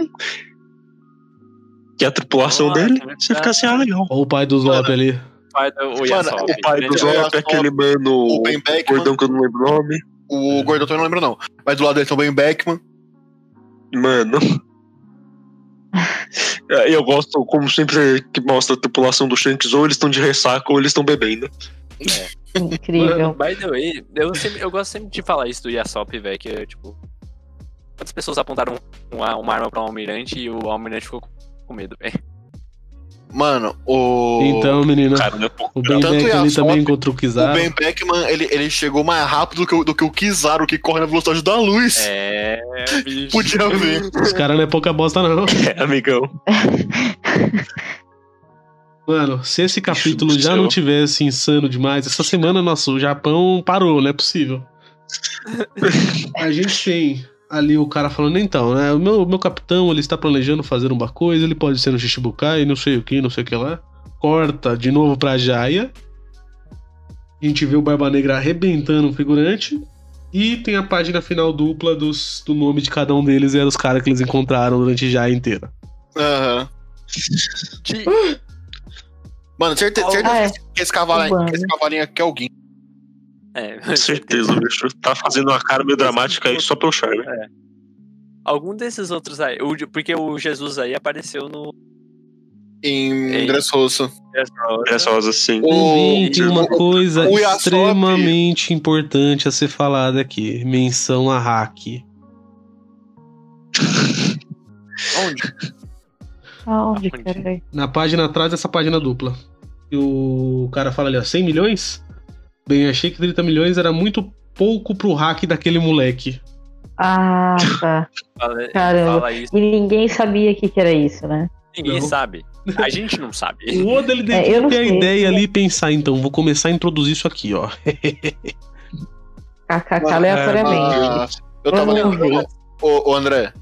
Que é a tripulação Ah, dele. Você fica assim, ah, legal. Olha o pai do Zop ali. Pai do- o Yasop, O pai do Zop, Zop, aquele mano. o Ben O Beckman. gordão que eu não lembro o nome. O Gordão também não lembro, não. Mas do lado dele também o Beckman. Mano. É, Eu gosto, como sempre, que mostra a tripulação do Shanks, ou eles estão de ressaca ou eles estão bebendo. Incrível. By the way, eu, sempre- eu gosto sempre de falar isso do Yasop, velho, que é tipo. Quantas pessoas apontaram uma, uma arma pra um almirante e o almirante ficou com medo, velho? Mano, o. Então, Cara, pouco. o Ben tanto Beck Yasop, ali também encontrou o O Kizaru. Ben Beckman, ele, ele chegou mais rápido do que, o- do que o Kizaru, que corre na velocidade da luz. É, bicho. Podia ver. Os caras não é pouca bosta, não. É, amigão. Mano, se esse capítulo já não tivesse insano demais, essa semana nosso Japão parou, não é possível. A gente tem ali o cara falando, então, né? O meu, meu capitão, ele está planejando fazer uma coisa, ele pode ser no Shichibukai, não sei o que, não sei o que lá. Corta de novo pra Jaya. A gente vê o Barba Negra arrebentando um figurante. E tem a página final dupla dos, do nome de cada um deles e era os caras que eles encontraram durante Jaya inteira. Aham. De- Mano, certeza, certeza Ah, é. que esse cavalinho, que esse cavalinho aqui é alguém. É, Com certeza, bicho. Tá fazendo uma cara meio dramática aí só pelo charme. Algum desses outros aí, o- porque o Jesus aí apareceu no. Em Ei. Rosa assim. O- tem uma o- coisa o Yasop- extremamente importante a ser falada aqui. Menção a hack. Onde? Aonde, Aonde? Na página atrás dessa página dupla. E o cara fala ali, ó, 100 milhões? Bem, achei que 30 milhões era muito pouco pro hack daquele moleque. Ah, tá. Fala, Caramba. fala isso. E ninguém sabia o que, que era isso, né? Ninguém Não. sabe. A gente não sabe. O Oda, ele É, devia não ter a ideia ali e pensar, então, vou começar a introduzir isso aqui, ó. KKK aleatoriamente. Ah, eu tava lembrando. Ô, ô, André,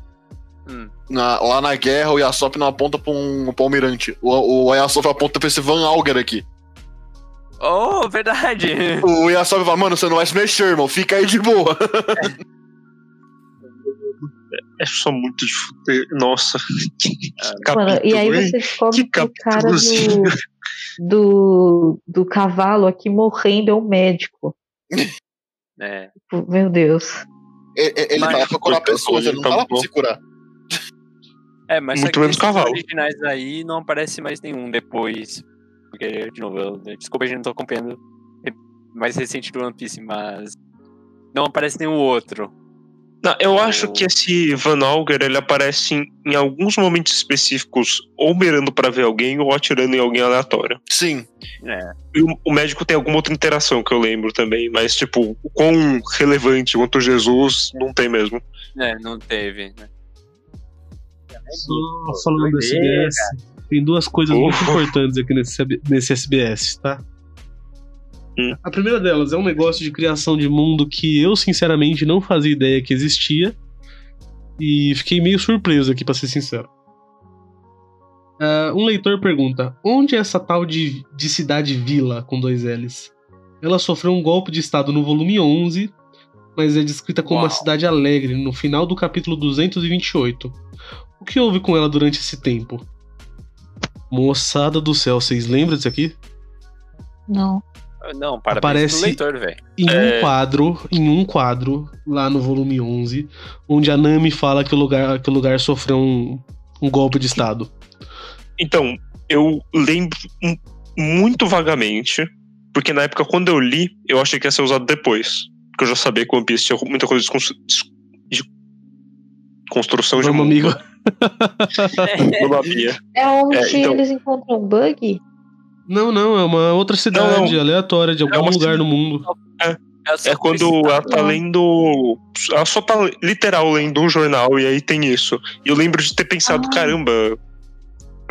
Hum. na- lá na guerra o Yasop não aponta pra um, pra um almirante. O, o Yasop aponta pra esse Van Auger aqui. Oh, verdade! O Yasop fala, mano, você não vai se mexer, irmão. Fica aí de boa. É só muito de fuder. Nossa. Mano, e aí você descobre Que que o cara do, do, do cavalo aqui morrendo é um médico. É. Tipo, Meu Deus. Ele, ele Mas- lá pra curar pessoas, ele não tá lá pra se curar. É, mas Muito menos cavalo. originais aí não aparece mais nenhum depois. Porque, de novo, eu, desculpa, a gente não tô acompanhando re- mais recente do One Piece, mas. Não aparece nenhum outro. Não, eu acho que esse Van Auger ele aparece em, em alguns momentos específicos, ou mirando pra ver alguém, ou atirando em alguém aleatório. Sim. E o, o médico tem alguma outra interação que eu lembro também, mas, tipo, o quão relevante quanto Jesus, não tem mesmo. É, não teve, né? Só falando do SBS, tem duas coisas muito importantes aqui nesse, nesse SBS, tá? Hum. A primeira delas é um negócio de criação de mundo que eu, sinceramente, não fazia ideia que existia. E fiquei meio surpreso aqui, pra ser sincero. Ah, um leitor pergunta: onde é essa tal de, de cidade vila com dois L's? Ela sofreu um golpe de estado no volume 11, mas é descrita como uma Uau. cidade alegre no final do capítulo 228. O que houve com ela durante esse tempo? Moçada do céu, vocês lembram disso aqui? Não. Não, parabéns Aparece- pro leitor, velho. Em É. um quadro, em um quadro, lá no volume 11, onde a Nami fala que o lugar, que o lugar sofreu um, um golpe de estado. Então, eu lembro muito vagamente, porque na época, quando eu li, eu achei que ia ser usado depois. Porque eu já sabia que o One Piece tinha muita coisa de, constru- de construção de Vamos, mundo. amigo. Havia. É onde É, então- eles encontram um bug? Não, não, é uma outra cidade não. aleatória de algum uma lugar cidade- no mundo. É quando ela tá lendo. Ela só tá literal lendo um jornal e aí tem isso. E eu lembro de ter pensado, Ah. caramba.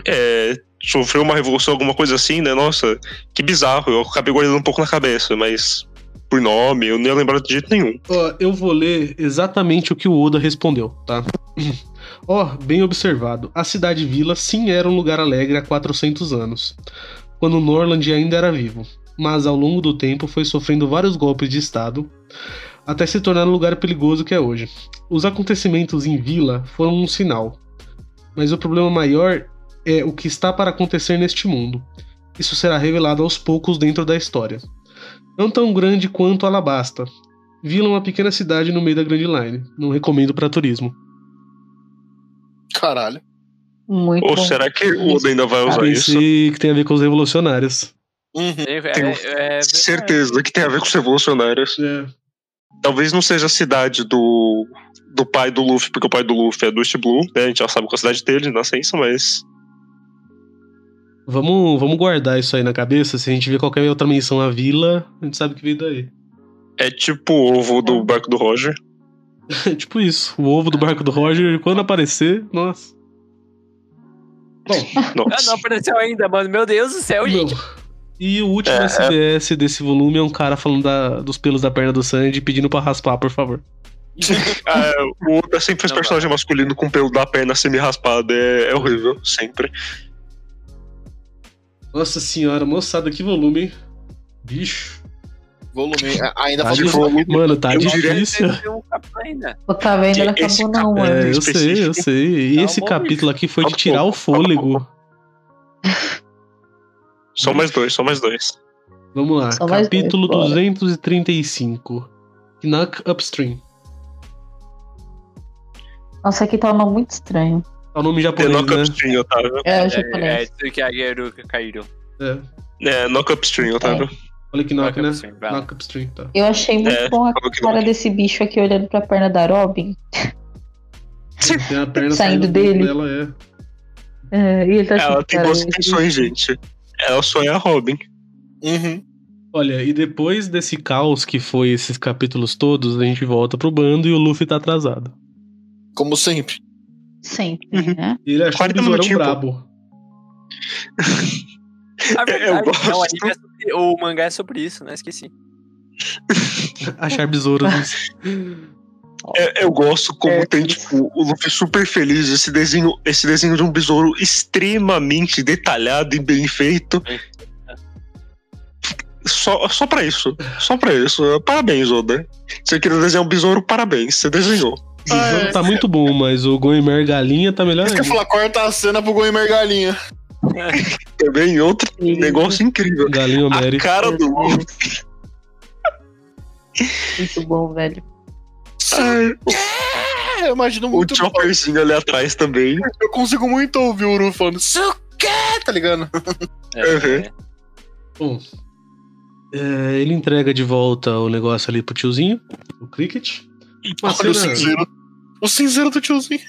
É, sofreu uma revolução, alguma coisa assim, né? Nossa, que bizarro. Eu acabei guardando um pouco na cabeça, mas por nome, eu não ia lembrar de jeito nenhum. Ó, eu vou ler exatamente o que o Oda respondeu, tá? Ó, bem observado. A cidade vila sim era um lugar alegre há 400 anos, quando Norland ainda era vivo, mas ao longo do tempo foi sofrendo vários golpes de estado até se tornar o lugar perigoso que é hoje. Os acontecimentos em Vila foram um sinal, mas o problema maior é o que está para acontecer neste mundo. Isso será revelado aos poucos dentro da história. Não tão grande quanto Alabasta, Vila é uma pequena cidade no meio da Grand Line. Não recomendo para turismo. Caralho. Muito Ou bom. será que o Oda ainda vai usar isso? Pensei que tem a ver com os revolucionários. Uhum. É, Tenho é, é verdade. Certeza que tem a ver com os revolucionários. É. Talvez não seja a cidade do, do pai do Luffy, porque o pai do Luffy é do East Blue, né? A gente já sabe qual é a cidade dele, nascença, mas. Vamos, vamos guardar isso aí na cabeça. Se a gente ver qualquer outra menção à vila, a gente sabe que veio daí. É tipo o ovo do barco do Roger. É tipo isso. O ovo do barco do Roger, quando aparecer, nossa. Bom, Ah, Nossa. não apareceu ainda, mano. Meu Deus do céu, gente. não. E o último É, SBS desse volume é um cara falando da- dos pelos da perna do Sandy pedindo pra raspar, por favor. Ah, o Oda sempre fez Não personagem masculino com pelo da perna semi-raspado. É, é horrível, sempre. Nossa senhora, moçada, que volume, hein? Bicho. Volume. Ainda Tá falta difícil. volume, Mano, tá eu difícil. Um ainda. O tá vendo? Acabou não, capítulo- É, mano. eu sei, eu sei. E esse capítulo aqui foi de tirar o fôlego. Só mais dois, só mais dois. Vamos lá, Só capítulo dois, bora. 235. Knock Upstream. Nossa, aqui tá um nome muito estranho. É o nome japonês, É knock né? upstream, Otávio. É, o É, japonês. Tsukiageru Kairo. É. É, knock upstream, Otávio. Olha que knock, né? Knock Upstream, tá. Eu achei muito É, bom a cara desse bicho aqui olhando pra perna da Robin. Tem a perna Saindo dele. dela, é. É, e ele tá Ela tem boas intenções, gente. Ela é a Robin. Uhum. Olha, e depois desse caos que foi esses capítulos todos, a gente volta pro bando e o Luffy tá atrasado. Como sempre. Sempre, Uhum. né? E ele achou o 40 besourão brabo. A Eu verdade, gosto. não, é sobre- o mangá é sobre isso, né? Esqueci. Achar besouros. É, eu gosto como É. tem, tipo, o Luffy super feliz, esse desenho, esse desenho de um besouro extremamente detalhado e bem feito. Só, só pra isso. Só pra isso. Parabéns, Oda. Você queria desenhar um besouro, parabéns. Você desenhou. O besouro tá muito bom, mas o Goimer Galinha tá melhor Isso que eu ia ainda. falar, corta a cena pro Goimer Galinha. Também outro negócio incrível. Galinha A Mary. cara do Luffy. Muito bom, velho. Ai, É, eu imagino o muito. Chopperzinho ali atrás também. Eu consigo muito ouvir o Uru falando, Suke! Tá ligado? É, Uhum. Bom, é, ele entrega de volta o negócio ali pro tiozinho, o Cricket. Olha o cena- cinzeiro. O cinzeiro do tiozinho.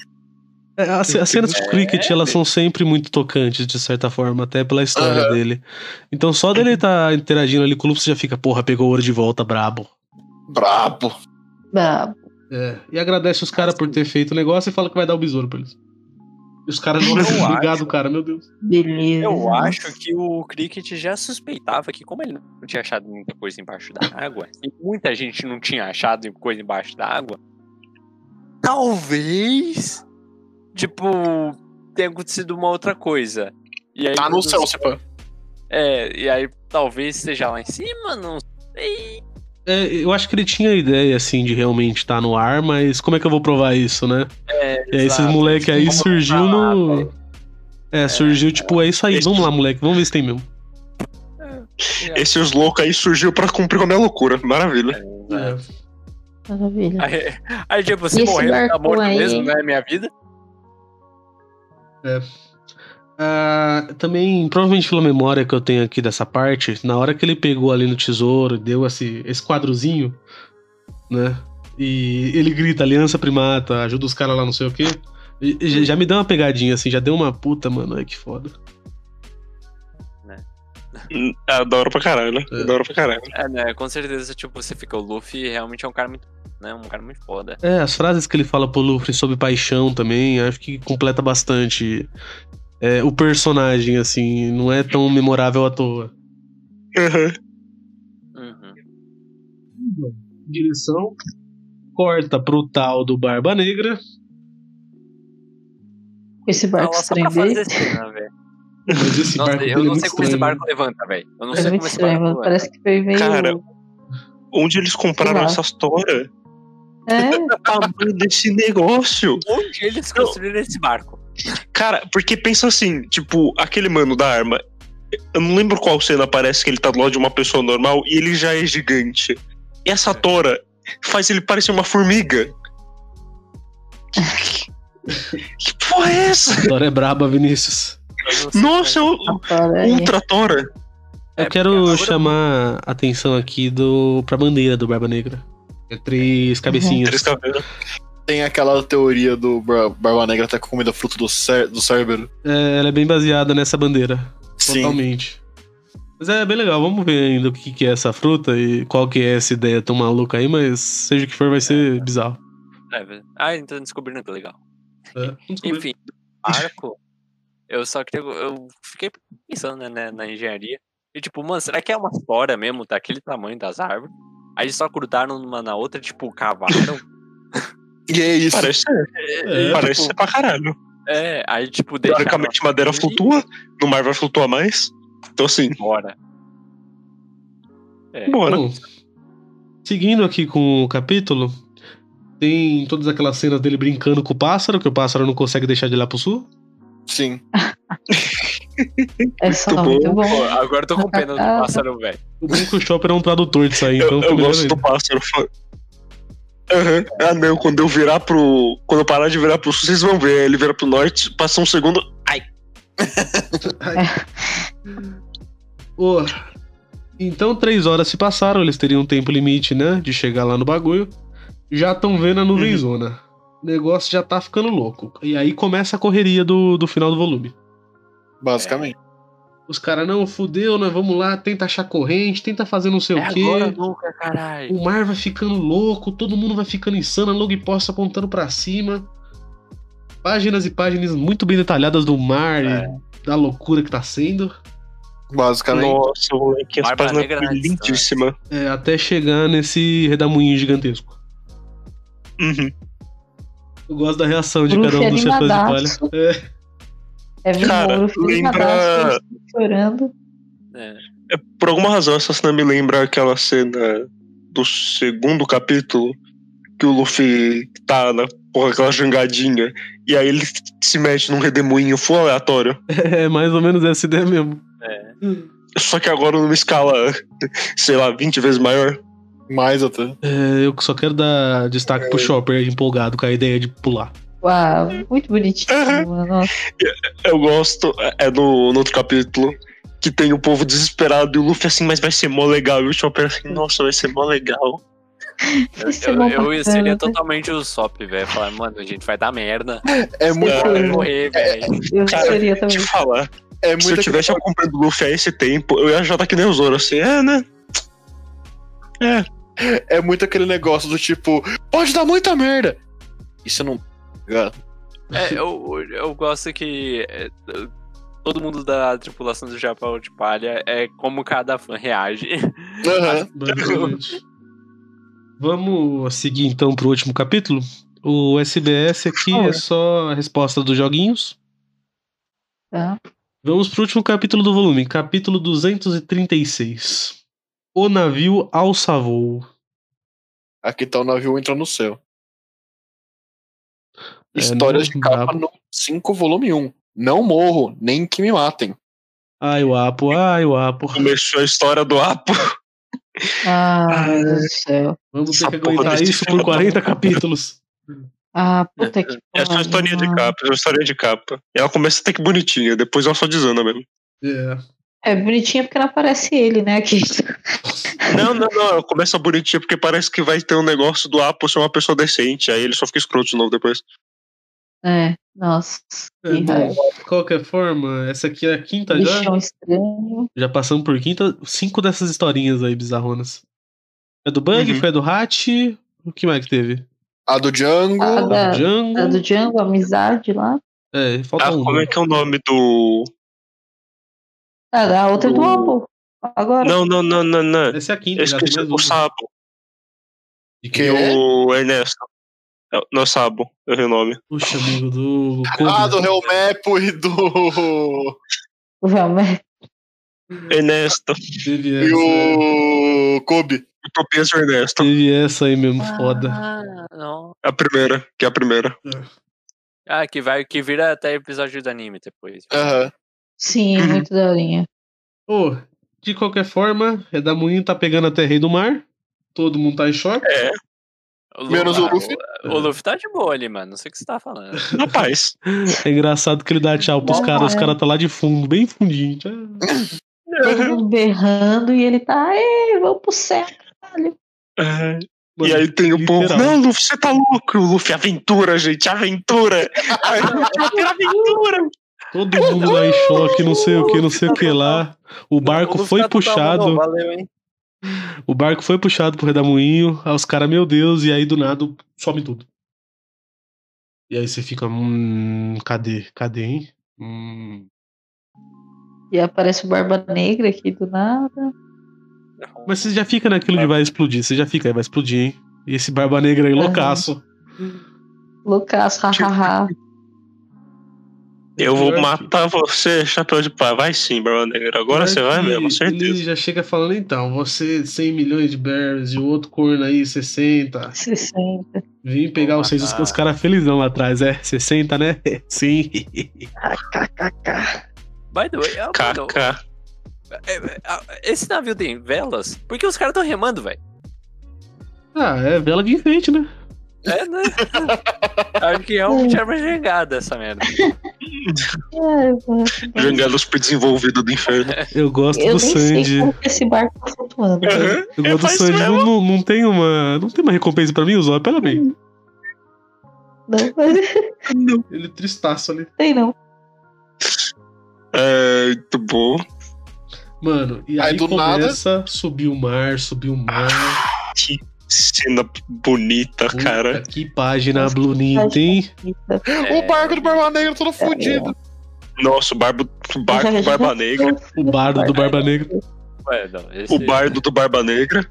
É, as, as cenas de cricket, elas são sempre muito tocantes, de certa forma, até pela história Aham. dele. Então só dele tá interagindo ali com o Luffy, você já fica, porra, pegou o ouro de volta, brabo. Brabo. Brabo. É, e agradece os caras por ter feito o negócio e fala que vai dar o besouro pra eles. E os caras não Eu obrigado, acho. cara, meu Deus. Beleza. Eu acho que o Cricket já suspeitava que, como ele não tinha achado muita coisa embaixo da água, e muita gente não tinha achado coisa embaixo da água, talvez, tipo, tenha acontecido uma outra coisa. E aí, Tá no céu, se pá. É, e aí talvez esteja lá em cima, não sei. É, eu acho que ele tinha a ideia, assim, de realmente estar no ar, mas como é que eu vou provar isso, né? É, E aí esses moleque aí surgiu lá, no. velho. É, surgiu tipo, é isso aí, vamos lá, moleque, vamos ver se tem mesmo. Esses loucos aí surgiu pra cumprir com a minha loucura. Maravilha. É. Maravilha. Aí, aí, tipo, se esse morrer, tá morto aí? mesmo, né? Minha vida. Ah, também, provavelmente pela memória que eu tenho aqui dessa parte, na hora que ele pegou ali no tesouro, deu esse, esse quadrozinho, né? E ele grita, aliança primata, ajuda os caras lá, não sei o quê. E- já- me deu uma pegadinha, assim, já deu uma puta, mano, ai que foda. Da hora pra caralho. É. É da hora pra caralho. É, né? Com certeza, tipo, você fica. O Luffy realmente é um cara muito. Né, um cara muito foda. É, as frases que ele fala pro Luffy sobre paixão também, acho que completa bastante é, o personagem, assim, não é tão memorável à toa. Uhum. Direção corta pro tal do Barba Negra. Esse barco pra estranho Mas esse Nossa, barco eu é não sei como esse barco levanta, velho. Eu não É sei como esse barco levanta. Parece que foi meio. Cara, Onde eles compraram essas toras? É, tamanho desse negócio. Onde eles construíram esse barco? Cara, porque pensa assim, tipo, aquele mano da arma. Eu não lembro qual cena parece que ele tá do lado de uma pessoa normal e ele já é gigante. E essa tora faz ele parecer uma formiga. que porra é essa? A história é braba, Vinícius. Nossa, é. Ultra Tora. É, Eu quero chamar a atenção aqui do, pra bandeira do Barba Negra. É três cabecinhas. Três caveiras. Tem aquela teoria do Bar- Barba Negra ter comido fruto do, do Cérebro. É, ela é bem baseada nessa bandeira. Sim. Totalmente. Mas é bem legal, vamos ver ainda o que, que é essa fruta e qual que é essa ideia tão maluca aí, mas seja o que for, vai ser bizarro. É, ah, então descobrindo que legal. É, vamos descobrir. Enfim, barco, eu só queria. Eu fiquei pensando né, né, na engenharia. E tipo, mano, será que é uma história mesmo daquele tamanho das árvores? Aí eles só grudaram uma na outra, tipo, cavaram. E é isso. Parece ser. É, parece tipo, ser pra caralho. É, aí tipo, Teoricamente, madeira flutua. No mar vai flutuar mais. Então, assim, Bora. É. bora. Bom, seguindo aqui com o capítulo, tem todas aquelas cenas dele brincando com o pássaro, que o pássaro não consegue deixar de olhar pro sul. Sim. É só Muito muito Pô, bom. agora eu tô com pena do Ah, pássaro, velho. O bom que o Chopper é um tradutor disso aí, então Eu, eu gosto do pássaro. Aham. Ah, não, quando eu virar pro. Quando eu parar de virar pro sul, vocês vão ver. Ele vira pro norte, passa um segundo. Ai. Ô, Então, três horas se passaram, eles teriam um tempo limite, né? De chegar lá no bagulho. Já estão vendo a nuvenzona. O negócio já tá ficando louco. E aí começa a correria do, do final do volume. Basicamente. Os caras, não, fudeu, nós vamos lá, tenta achar corrente, tenta fazer não sei É o quê. agora nunca, caralho. O mar vai ficando louco, todo mundo vai ficando insano, a log post apontando pra cima. Páginas e páginas muito bem detalhadas do mar É. e da loucura que tá sendo. Basicamente. Nossa, moleque, as páginas Negra na lindíssima. É, até chegar nesse redamoinho gigantesco. Uhum. Eu gosto da reação de Luffy cada um dos chefões de palha. É, É Cara, lembra- chorando. É. É, por alguma razão, essa cena me lembra aquela cena do segundo capítulo que o Luffy tá na porra, aquela jangadinha. E aí ele se mete num redemoinho full aleatório. é mais ou menos essa ideia mesmo. É. Só que agora numa escala, sei lá, 20 vezes maior. Mais até. É, eu só quero dar destaque pro Chopper empolgado com a ideia de pular. Uau, muito bonitinho, mano. Nossa, Eu gosto, é no, no outro capítulo, que tem o povo desesperado e o Luffy assim, mas vai ser mó legal. E o Chopper assim, nossa, vai ser mó legal. Eu, eu bacana, seria né? totalmente o Sop, velho. Falar, mano, a gente vai dar merda. É muito, Vai morrer, velho. Eu Cara, seria Te também. falar, é se eu tivesse acompanhando o Luffy há esse tempo, eu ia já estar que nem o Zoro, assim, é, né? é muito aquele negócio do tipo, pode dar muita merda. E você não. É, eu, eu gosto que é, todo mundo da tripulação do Japão de Palha é como cada fã reage. Aham. Basicamente. Vamos seguir então pro último capítulo? O SBS aqui é só a resposta dos joguinhos. Tá? Vamos pro último capítulo do volume, capítulo 236. O navio alça voo. Aqui tá o navio entra no céu. É, Histórias de capa dá. no 5, volume 1. Não morro, nem que me matem. Ai, o Apo, ai, o Apo. Começou a história do Apo. Ah, meu Deus do céu. Vamos ter que aguentar isso por da 40 capítulos. Ah, puta que É só pariu, historinha de capa, é só historinha de capa. E ela começa até que bonitinha, depois ela só desanda mesmo. É. É bonitinha porque não aparece ele, né? Aqui. Não, não, não, começa bonitinha porque parece que vai ter um negócio do Apo ser uma pessoa decente, aí ele só fica escroto de novo depois. É, nossa. É, de qualquer forma, essa aqui é a quinta já. Bichão estranho. Já passamos por quinta, cinco dessas historinhas aí bizarronas. É do Bug, Uhum. foi a do Hat. O que mais que teve? A do Django. A da, Django. a do Django, amizade lá. É, falta Ah, um. como né? é que é o nome do. Ah, a outra é do O- Apple. Agora. Não, não, não, não, não. Essa é a quinta, tem esqueci o uma. Sabo. E quem? é? o Ernesto. É, Não é Sabo, eu errei o nome. Puxa, amigo, do. Ah, do Helmepo e do. O Velmer. Ernesto. Teve E essa. o. Kobe. Utopias do Ernesto. Teve essa aí mesmo, foda. Ah, não. A primeira, que é a primeira. Ah, que, vai, que vira até episódio do anime depois. Aham. Sim, Uhum. muito daorinha. Ô, de qualquer forma, Redamoinho tá pegando até Rei do Mar. Todo mundo tá em choque. É, O Menos o ah, Luffy. O, o Luffy tá de boa ali, mano. Não sei o que você tá falando. rapaz. É engraçado que ele dá tchau pros caras, os é. caras tá lá de fundo, bem fundinho. Todo mundo berrando e ele tá, ei, vamos pro céu, caralho. É, e Mano, aí tem o povo. Não, Luffy, você tá louco. O Luffy, aventura, gente, aventura. Aventura. Todo mundo lá em choque, não sei o que, não sei o que lá. O barco foi puxado. mandou, Valeu, hein? O barco foi puxado pro Redamoinho. Aí os caras, meu Deus, e aí do nada some tudo. E aí você fica, hum, cadê? Cadê, hein? Hum. E aparece o Barba Negra aqui do nada. Mas você já fica naquilo de vai explodir, você já fica, aí vai explodir, hein? E esse Barba Negra aí, loucaço. Lucas, hahaha. Eu vou matar você, chapéu de pá. Vai sim, Barba Negra. Agora você vai mesmo, Ele certeza. já chega falando, então, você 100 milhões de berries e o outro corno aí 60. 60. Vim pegar Vou vocês, os, matar. os caras felizão lá atrás, é? 60, né? Sim. KKK. By the way, ah, mano, KK. é, é, esse navio tem velas? Por que os caras tão remando, velho? Ah, é vela de enfeite, né? É, né? Acho que realmente era uma jangada essa merda. É, mano. Jangada super desenvolvida do inferno. Eu gosto Eu do nem sei Sandy. como que esse barco tá flutuando. Aham. Eu É, gosto do Sandy. Não, não, não tem uma. Não tem uma recompensa pra mim, Zóio, pela bem. Não, mas Ele é tristaço ali. tem não. É, muito bom. Mano, e Aí aí, do começa a subir o mar, subir o mar. Que cena bonita, Puta cara. Que página Nossa, bonita, hein? O barco do Barba Negra todo fudido. Nossa, o barbo, o barco do Barba Negra. O bardo do Barba Negra. Ué, não, esse... O bardo do Barba Negra.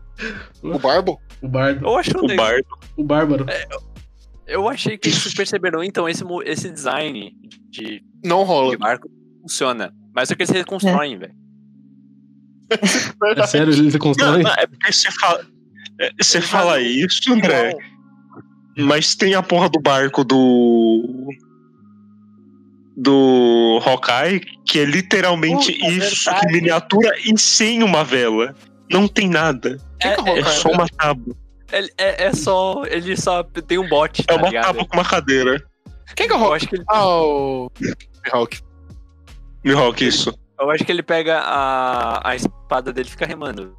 O Barbo? O bardo. Eu acho O legal. bardo. O bárbaro. Eu achei que eles perceberam, então, esse, esse design de, Não rola. de barco funciona. Mas só que eles reconstroem, velho. É sério, ele Não, constrói? não, é porque você fala. É, Você fala isso, André, mas tem a porra do barco do. Do Hawkeye, que é literalmente Puta, isso, verdade. de miniatura e sem uma vela. Não tem nada. É, que é o É Hawkeye? só uma tábua. ele- é, é só. Ele só tem um bot. É tá uma ligado? tábua com uma cadeira. Quem que é o Eu Hulk? acho que ele, Ah, o. Hulk. Mihawk, isso. eu acho que ele pega a, a espada dele e fica remando.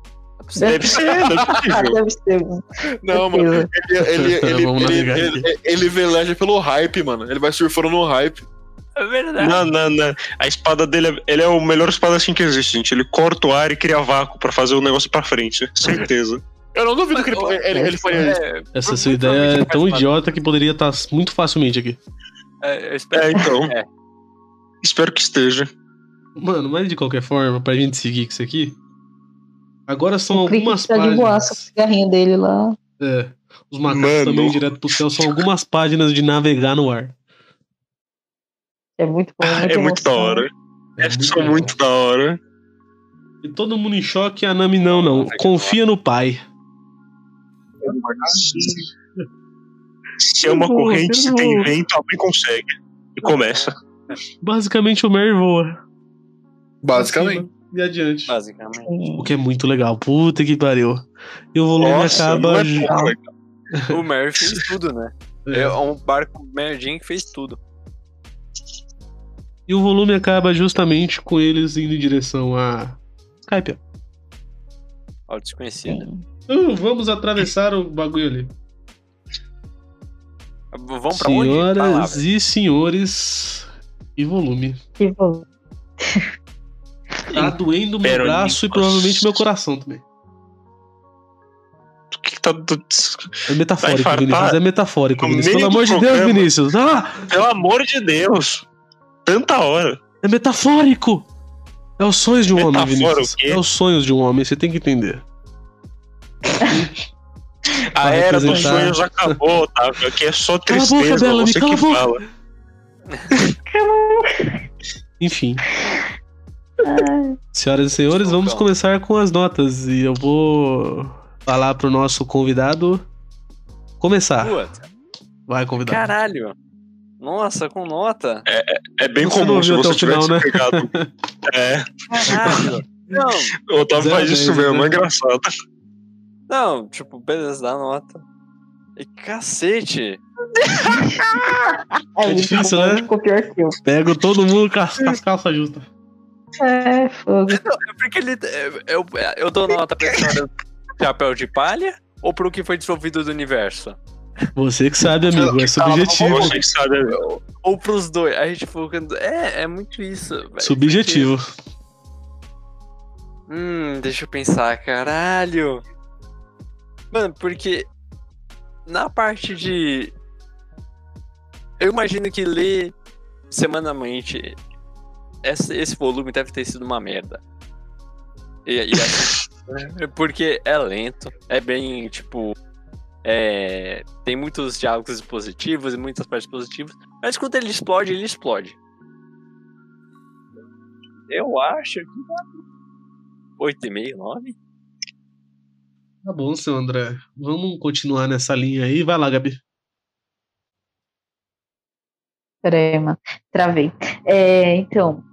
Deve ser, não é possível. deve ser, mano. Não, mano. Ele, ele, ele, ele, ele, ele, ele veleja pelo hype, mano. Ele vai surfando no hype. É verdade. Não, não, não. A espada dele é, ele é o melhor espada assim que existe, gente. Ele corta o ar e cria vácuo pra fazer o negócio pra frente. Certeza. Eu não duvido que ele, ele, ele faria isso. É, Essa sua ideia é tão idiota que poderia estar muito facilmente aqui. É, eu espero É, então. É. Espero que esteja. Mano, mas de qualquer forma, pra gente seguir com isso aqui. Agora são algumas tá de boaça com o páginas. cigarrinho dele lá. É. Os macacos também direto pro céu são algumas páginas de navegar no ar. É muito bom. Ah, muita é muito da hora. É É só muito da hora. E todo mundo em choque, a Nami não, não. Confia no pai. Se é uma corrente, se tem vento, alguém consegue. E começa. Basicamente o Mary voa. Basicamente. E adiante. basicamente. O que é muito legal. Puta que pariu. E o volume Nossa, acaba. é. O Mary fez tudo, né? É. É um barco merdinho que fez tudo. E o volume acaba justamente com eles indo em direção a Skype. Ao desconhecido. Uh, vamos atravessar o bagulho ali. Vamos pra onde? Senhoras e senhores. E volume. Que bom. Tá doendo meu braço e provavelmente meu coração também. O que que tá. do- É metafórico, Vai Vinícius. É metafórico, Vinícius. Pelo amor de Deus, programa. Vinícius. Ah! Pelo amor de Deus! Tanta hora. É metafórico! É os sonhos de um homem, Metafora Vinícius. o quê? É os sonhos de um homem, você tem que entender. A era dos representar- sonhos acabou, Otávio. Aqui é só Cala a boca, tristeza. Bellamy, você cala que a boca. fala. Enfim, senhoras e senhores, vamos começar com as notas. E eu vou falar pro nosso convidado começar. Puta, Vai, convidado. caralho. Nossa, com nota. É bem Você não comum se você o final, tivesse né? pegado. É, Caralho. Não, o Otávio faz a isso mesmo, né? é engraçado. não, tipo, beleza, dá nota. E cacete. é, É difícil, né? Pego todo mundo com as, com as calças justas. É, fogo. É porque ele. Eu, eu dou nota pra história do chapéu de palha ou pro que foi desenvolvido do universo? Você que sabe, amigo. É subjetivo. Você que sabe. Ou pros dois? A gente focando. É, é muito isso. velho, Subjetivo. porque- Hum, deixa eu pensar, caralho. Mano, porque na parte de. Eu imagino que ler semanalmente esse, esse volume deve ter sido uma merda. E, e assim, porque é lento, é bem, tipo. é, tem muitos diálogos positivos e muitas partes positivas, mas quando ele explode, ele explode. Eu acho que 8,5, 9? Tá bom, seu André. Vamos continuar nessa linha aí. Vai lá, Gabi. Pera aí, mano. Travei. É, então,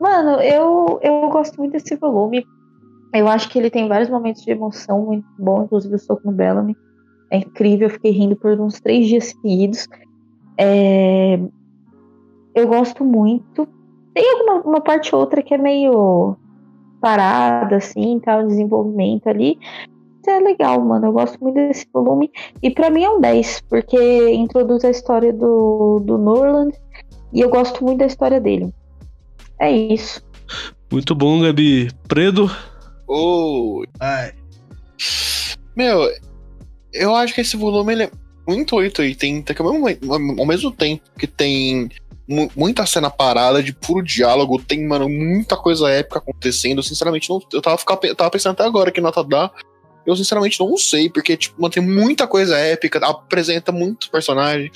mano, eu, eu gosto muito desse volume. Eu acho que ele tem vários momentos de emoção muito bom, inclusive o soco no Bellamy. É incrível, eu fiquei rindo por uns três dias seguidos. É, eu gosto muito. Tem alguma uma parte ou outra que é meio parada, assim, tal, desenvolvimento ali. Mas é legal, mano. Eu gosto muito desse volume. E pra mim é um 10, porque introduz a história do, do Norland e eu gosto muito da história dele. É isso. Muito bom, Gabi. Predo. Ô, Ai. Meu, eu acho que esse volume ele é muito 880, que ao mesmo, ao mesmo tempo que tem mu- muita cena parada de puro diálogo, tem, mano, muita coisa épica acontecendo. Sinceramente, não, eu tava, ficar- eu tava pensando até agora que nota dá. Eu sinceramente não sei, porque tipo, mano, tem muita coisa épica, apresenta muitos personagens.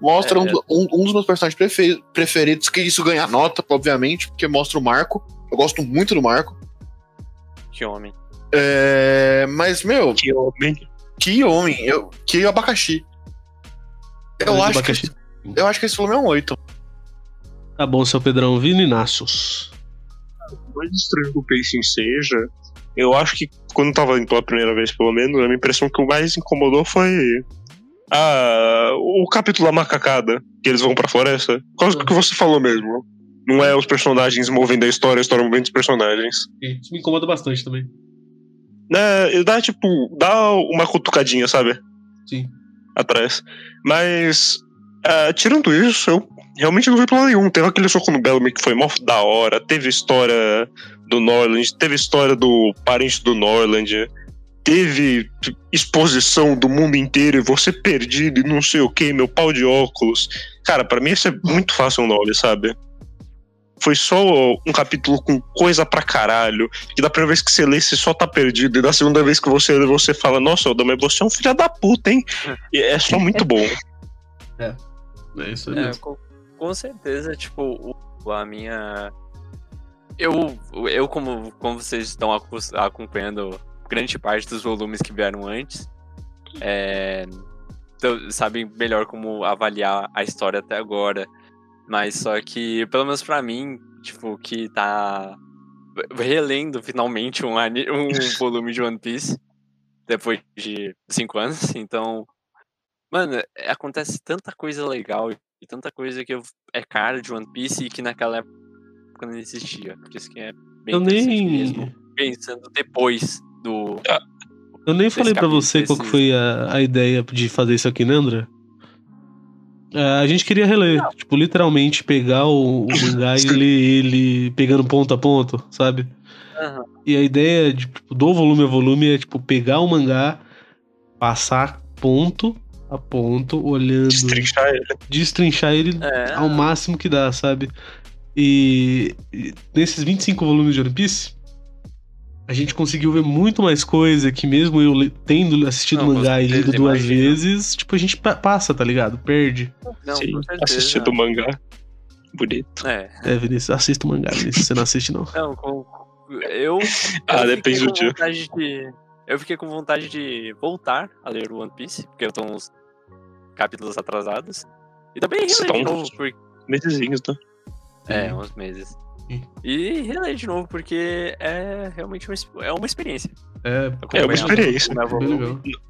Mostra É. um, um- um dos meus personagens prefe- preferidos, que isso ganha nota, obviamente, porque mostra o Marco. Eu gosto muito do Marco. Que homem. É, mas, meu, Que homem. que homem, eu, que abacaxi. Eu Olha acho, abacaxi. que, eu acho que esse volume é um 8. Tá bom, seu Pedrão. Vini Inácios. Mais estranho que o pacing seja, eu acho que quando tava indo pela primeira vez, pelo menos, a minha impressão que o mais incomodou foi ah, o capítulo da macacada, que eles vão pra floresta. Por causa do que você falou mesmo. Não é os personagens movendo a história, a história movendo os personagens. Isso me incomoda bastante também. né, dá tipo, dá uma cutucadinha, sabe? Sim. Atrás. Mas, ah, tirando isso, eu realmente não vi plano nenhum. Teve aquele soco no Bellamy que foi mó da hora, teve história do Norland, teve história do parente do Norland, teve exposição do mundo inteiro e você perdido e não sei o que, meu pau de óculos. Cara, pra mim isso é muito fácil o nome, sabe? Foi só um capítulo com coisa pra caralho. Que da primeira vez que você lê, você só tá perdido. E da segunda vez que você lê, você fala, nossa, Oda, mas você é um filho da puta, hein? E é só muito bom. É isso aí É, com, com certeza, tipo, a minha. Eu, eu como, como vocês estão acompanhando grande parte dos volumes que vieram antes, é, então, sabem melhor como avaliar a história até agora. Mas só que, pelo menos pra mim, tipo, que tá relendo finalmente um, um volume de One Piece depois de cinco anos, então. Mano, acontece tanta coisa legal e tanta coisa que eu, é cara de One Piece e que naquela época não existia. Por isso que é bem Eu nem. mesmo. Pensando depois do. Eu nem desse falei pra capítulo, você qual que desse- foi a, a ideia de fazer isso aqui, né, André? É, a gente queria reler, tipo, literalmente pegar o, o mangá e ler ele pegando ponto a ponto, sabe? Aham. E a ideia de, tipo, do volume a volume é, tipo, pegar o mangá, passar ponto a ponto, olhando, Destrinchar ele. destrinchar ele É, ao máximo que dá, sabe? E, e nesses 25 volumes de One Piece, a gente conseguiu ver muito mais coisa que mesmo eu tendo assistido Não, mangá e lido duas imagino. vezes, tipo, a gente pa- passa, tá ligado? Perde. não, Sim, mangá. Bonito. É, É, Vinícius, assista o mangá, Vinícius, você não assiste não. não, com, eu. Ah, eu depende fiquei do com dia. vontade de- eu fiquei com vontade de voltar a ler o One Piece, porque eu tô uns capítulos atrasados. E também reler tá de uns- novo, porque. Mesezinhos, né? É, uns meses. E reler de novo, porque é realmente uma, é uma experiência. É, É uma experiência. É.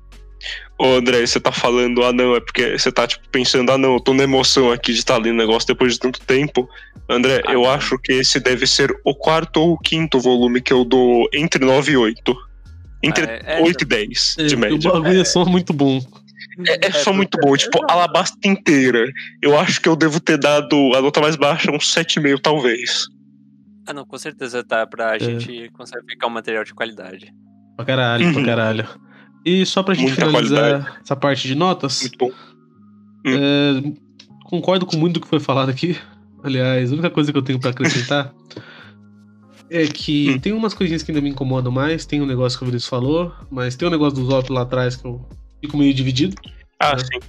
Ô, André, você tá falando, ah não, é porque você tá, tipo, pensando, ah não, eu tô na emoção aqui de estar lendo o negócio depois de tanto tempo. André, Ah, eu não. acho que esse deve ser o quarto ou o quinto volume que eu dou entre 9 e 8. Entre É, é, 8 e 10, É, de o média. bagulho é só muito bom. É, é só muito bom, tipo, Alabasta inteira. Eu acho que eu devo ter dado a nota mais baixa, uns 7,5 talvez. Ah, não, com certeza tá pra É. gente conseguir ficar um material de qualidade. Pra caralho, pra Uhum. caralho. E só pra gente Muita finalizar essa parte de notas, Muito bom. é, concordo com muito do que foi falado aqui. Aliás, a única coisa que eu tenho pra acrescentar é que Hum. tem umas coisinhas que ainda me incomodam mais. Tem um negócio que o Vinícius falou, mas tem um negócio do Zop lá atrás que eu fico meio dividido. Ah, É. sim.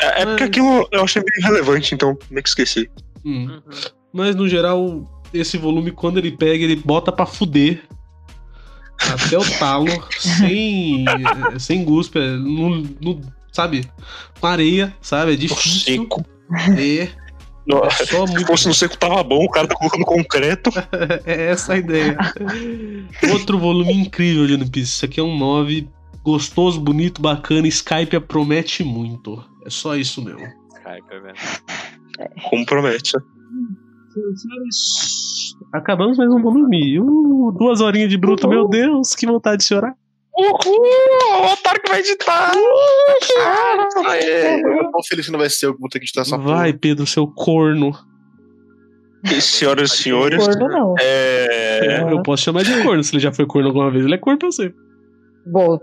É, é porque Mas- aquilo eu achei meio relevante, então meio que esqueci. Hum. Uhum. Mas no geral, esse volume, quando ele pega, ele bota pra fuder. Até o talo, sem, sem guspe, no, no- sabe? Com areia, sabe? É difícil. Seco. É, Não, é só Se muito. fosse no seco tava bom, o cara tá colocando concreto. É essa a ideia. Outro volume incrível de One Piece. Isso aqui é um 9. Gostoso, bonito, bacana. Skype promete muito. É só isso mesmo. Skype, é velho. Como Acabamos mais um volume. Uh, duas horinhas de bruto, meu Deus, que vontade de chorar. Uhul! O otário que vai editar! Eu tô feliz que não vai ser eu que vou ter que editar essa Vai, Pedro, seu corno. E, senhoras e senhores, Corno não. é... Eu posso chamar de corno. Se ele já foi corno alguma vez, ele é corno pra você. Bom,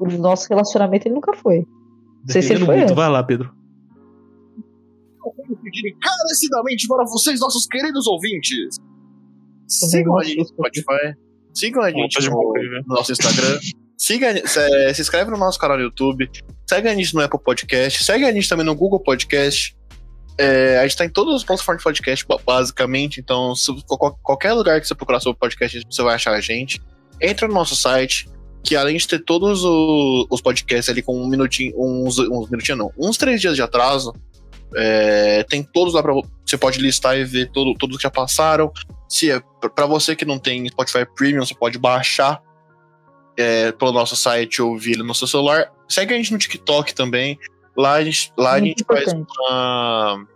no nosso relacionamento ele nunca foi. Não sei se ele foi muito. Vai lá, Pedro. Eu pedir encarecidamente para vocês, nossos queridos ouvintes. Sigam a gente no Spotify. Sigam a gente no, né? no nosso Instagram. Siga, se, se inscreve no nosso canal no YouTube. Segue a gente no Apple Podcast. Segue a gente também no Google Podcast. É, a gente tá em todas as plataformas de podcast, ba- basicamente. Então, se, qual- qualquer lugar que você procurar sobre podcast, você vai achar a gente. Entra no nosso site, que além de ter todos o- os podcasts ali com um minutinho, uns, uns minutinhos não, uns três dias de atraso, é, tem todos lá pra vo- você pode listar e ver todo, todos que já passaram. Se é para você que não tem Spotify Premium, você pode baixar é, pelo nosso site ou ouvir no seu celular. Segue a gente no TikTok também. Lá a gente, lá a gente faz uma,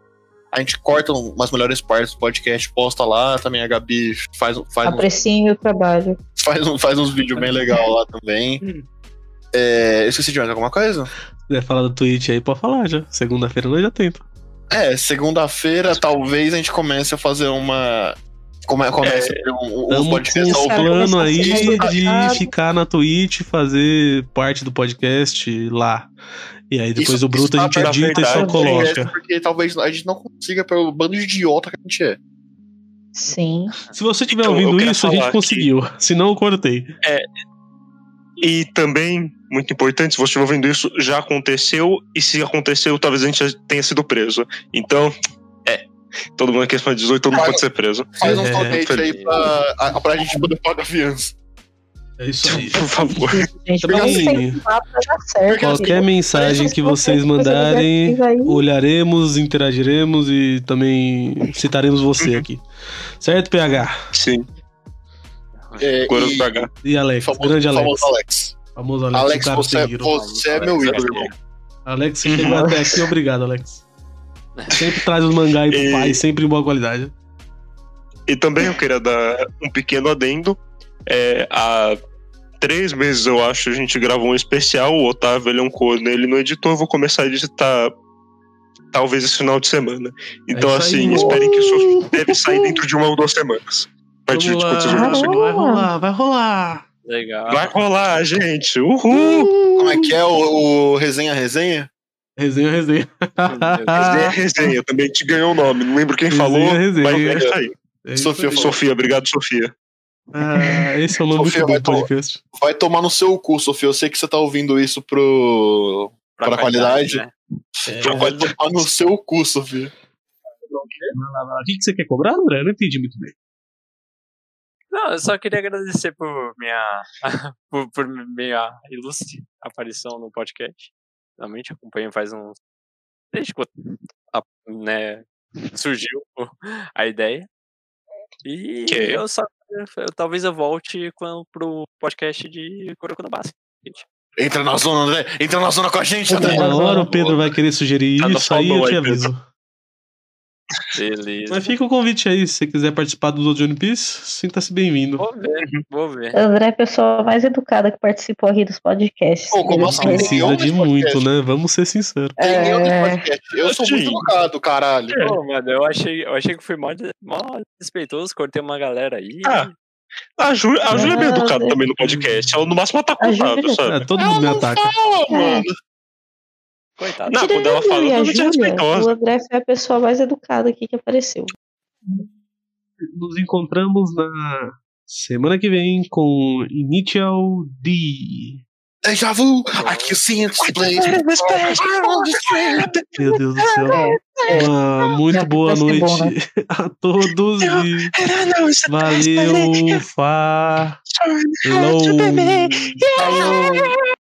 A gente corta umas melhores partes do podcast, posta lá. Também a Gabi faz, faz, Apreciem meu trabalho. faz, um- faz uns vídeos bem legais lá também. É, eu esqueci de mais alguma coisa? Se quiser falar do Twitch aí, pode falar já. Segunda-feira nós já tenta. É, segunda-feira talvez a gente comece a fazer uma. Come, comece a ter um, um com podcast um plano aí de ficar na Twitch, fazer parte do podcast lá. E aí depois Isso- o Bruto a gente edita e só verdade, coloca. Porque talvez a gente não consiga pelo bando de idiota que a gente é. Sim. Se você estiver Então, ouvindo isso, a gente conseguiu. Se não, eu cortei. E também, muito importante, se você estiver ouvindo isso, já aconteceu, e se aconteceu, talvez a gente tenha sido preso. Então, é. Todo mundo que acima de 18, todo mundo pode ser preso. Faz um É, donate aí pra, a- pra gente poder pagar a fiança. É isso aí. Por favor. Gente, certo. Qualquer mensagem que vocês mandarem, olharemos, interagiremos e também citaremos você aqui. Certo, PH? Sim. É, e-. E Alex, famoso, grande Alex. famoso Alex. Famoso Alex. Alex, você, seguiram. você é meu ídolo, irmão. Alex, você chegou até aqui, obrigado, Alex. Sempre traz os mangá aí pro E- pai, sempre em boa qualidade. E também eu queria dar um pequeno adendo. É, há três meses, eu acho, a gente gravou um especial. O Otávio ele é um corno, ele não editou. Eu vou começar a editar talvez esse final de semana. Então, É assim, esperem que isso deve sair dentro de uma ou duas semanas. Partir de isso aqui. vai rolar, vai rolar. Legal. Vai rolar, gente! Uhul! Como é que é o, o resenha resenha? Resenha, resenha. Resenha, resenha. Também te ganhou o nome. Não lembro quem Resenha, falou, resenha. mas é isso aí. É isso Sofia aí. Sofia, obrigado, Sofia. Ah, esse é o nome Sofia, vai podcast. Vai tomar no seu cu, Sofia. Eu sei que você tá ouvindo isso pro. Pra qualidade. né? Vai tomar no seu cu, Sofia. O que, que você quer cobrar, André? Eu não entendi muito bem. Não, eu só queria agradecer por minha, por, por minha ilustre aparição no podcast. Realmente acompanho faz uns. Desde quando a- né, surgiu a ideia. E Que? eu só. Eu, talvez eu volte quando, pro podcast de Kuroko no Basket. Entra na zona, André. Entra na zona com a gente, André. Na hora o Pedro vai querer sugerir Tá isso, aí eu te aí, aviso. Beleza. Mas fica o convite aí, se você quiser participar dos outros One Piece, sinta-se bem-vindo. Vou ver, vou ver. André é a pessoa mais educada que participou aqui dos podcasts. Pô, como assim? Precisa de muito, né? Vamos ser sinceros. É. podcasts. Eu sou muito Sim. educado, caralho. Pô, mano, eu achei, eu achei que fui mó, mó desrespeitoso, cortei uma galera aí. Ah, A Júlia, a Júlia é bem educada é. também no podcast. Ela no máximo ataca A o Fábio, É, sabe? todo mundo me ataca. Fala, mano. Coitado. Não, quando ela Tirando fala, eu e a Júlia, respeitosa. o André foi a pessoa mais educada aqui que apareceu. Nos encontramos na semana que vem com Initial D. Déjà vu, aqui sim, display. Meu Deus do céu. Uma muito boa noite bom, né? a todos e valeu, falou. Falou.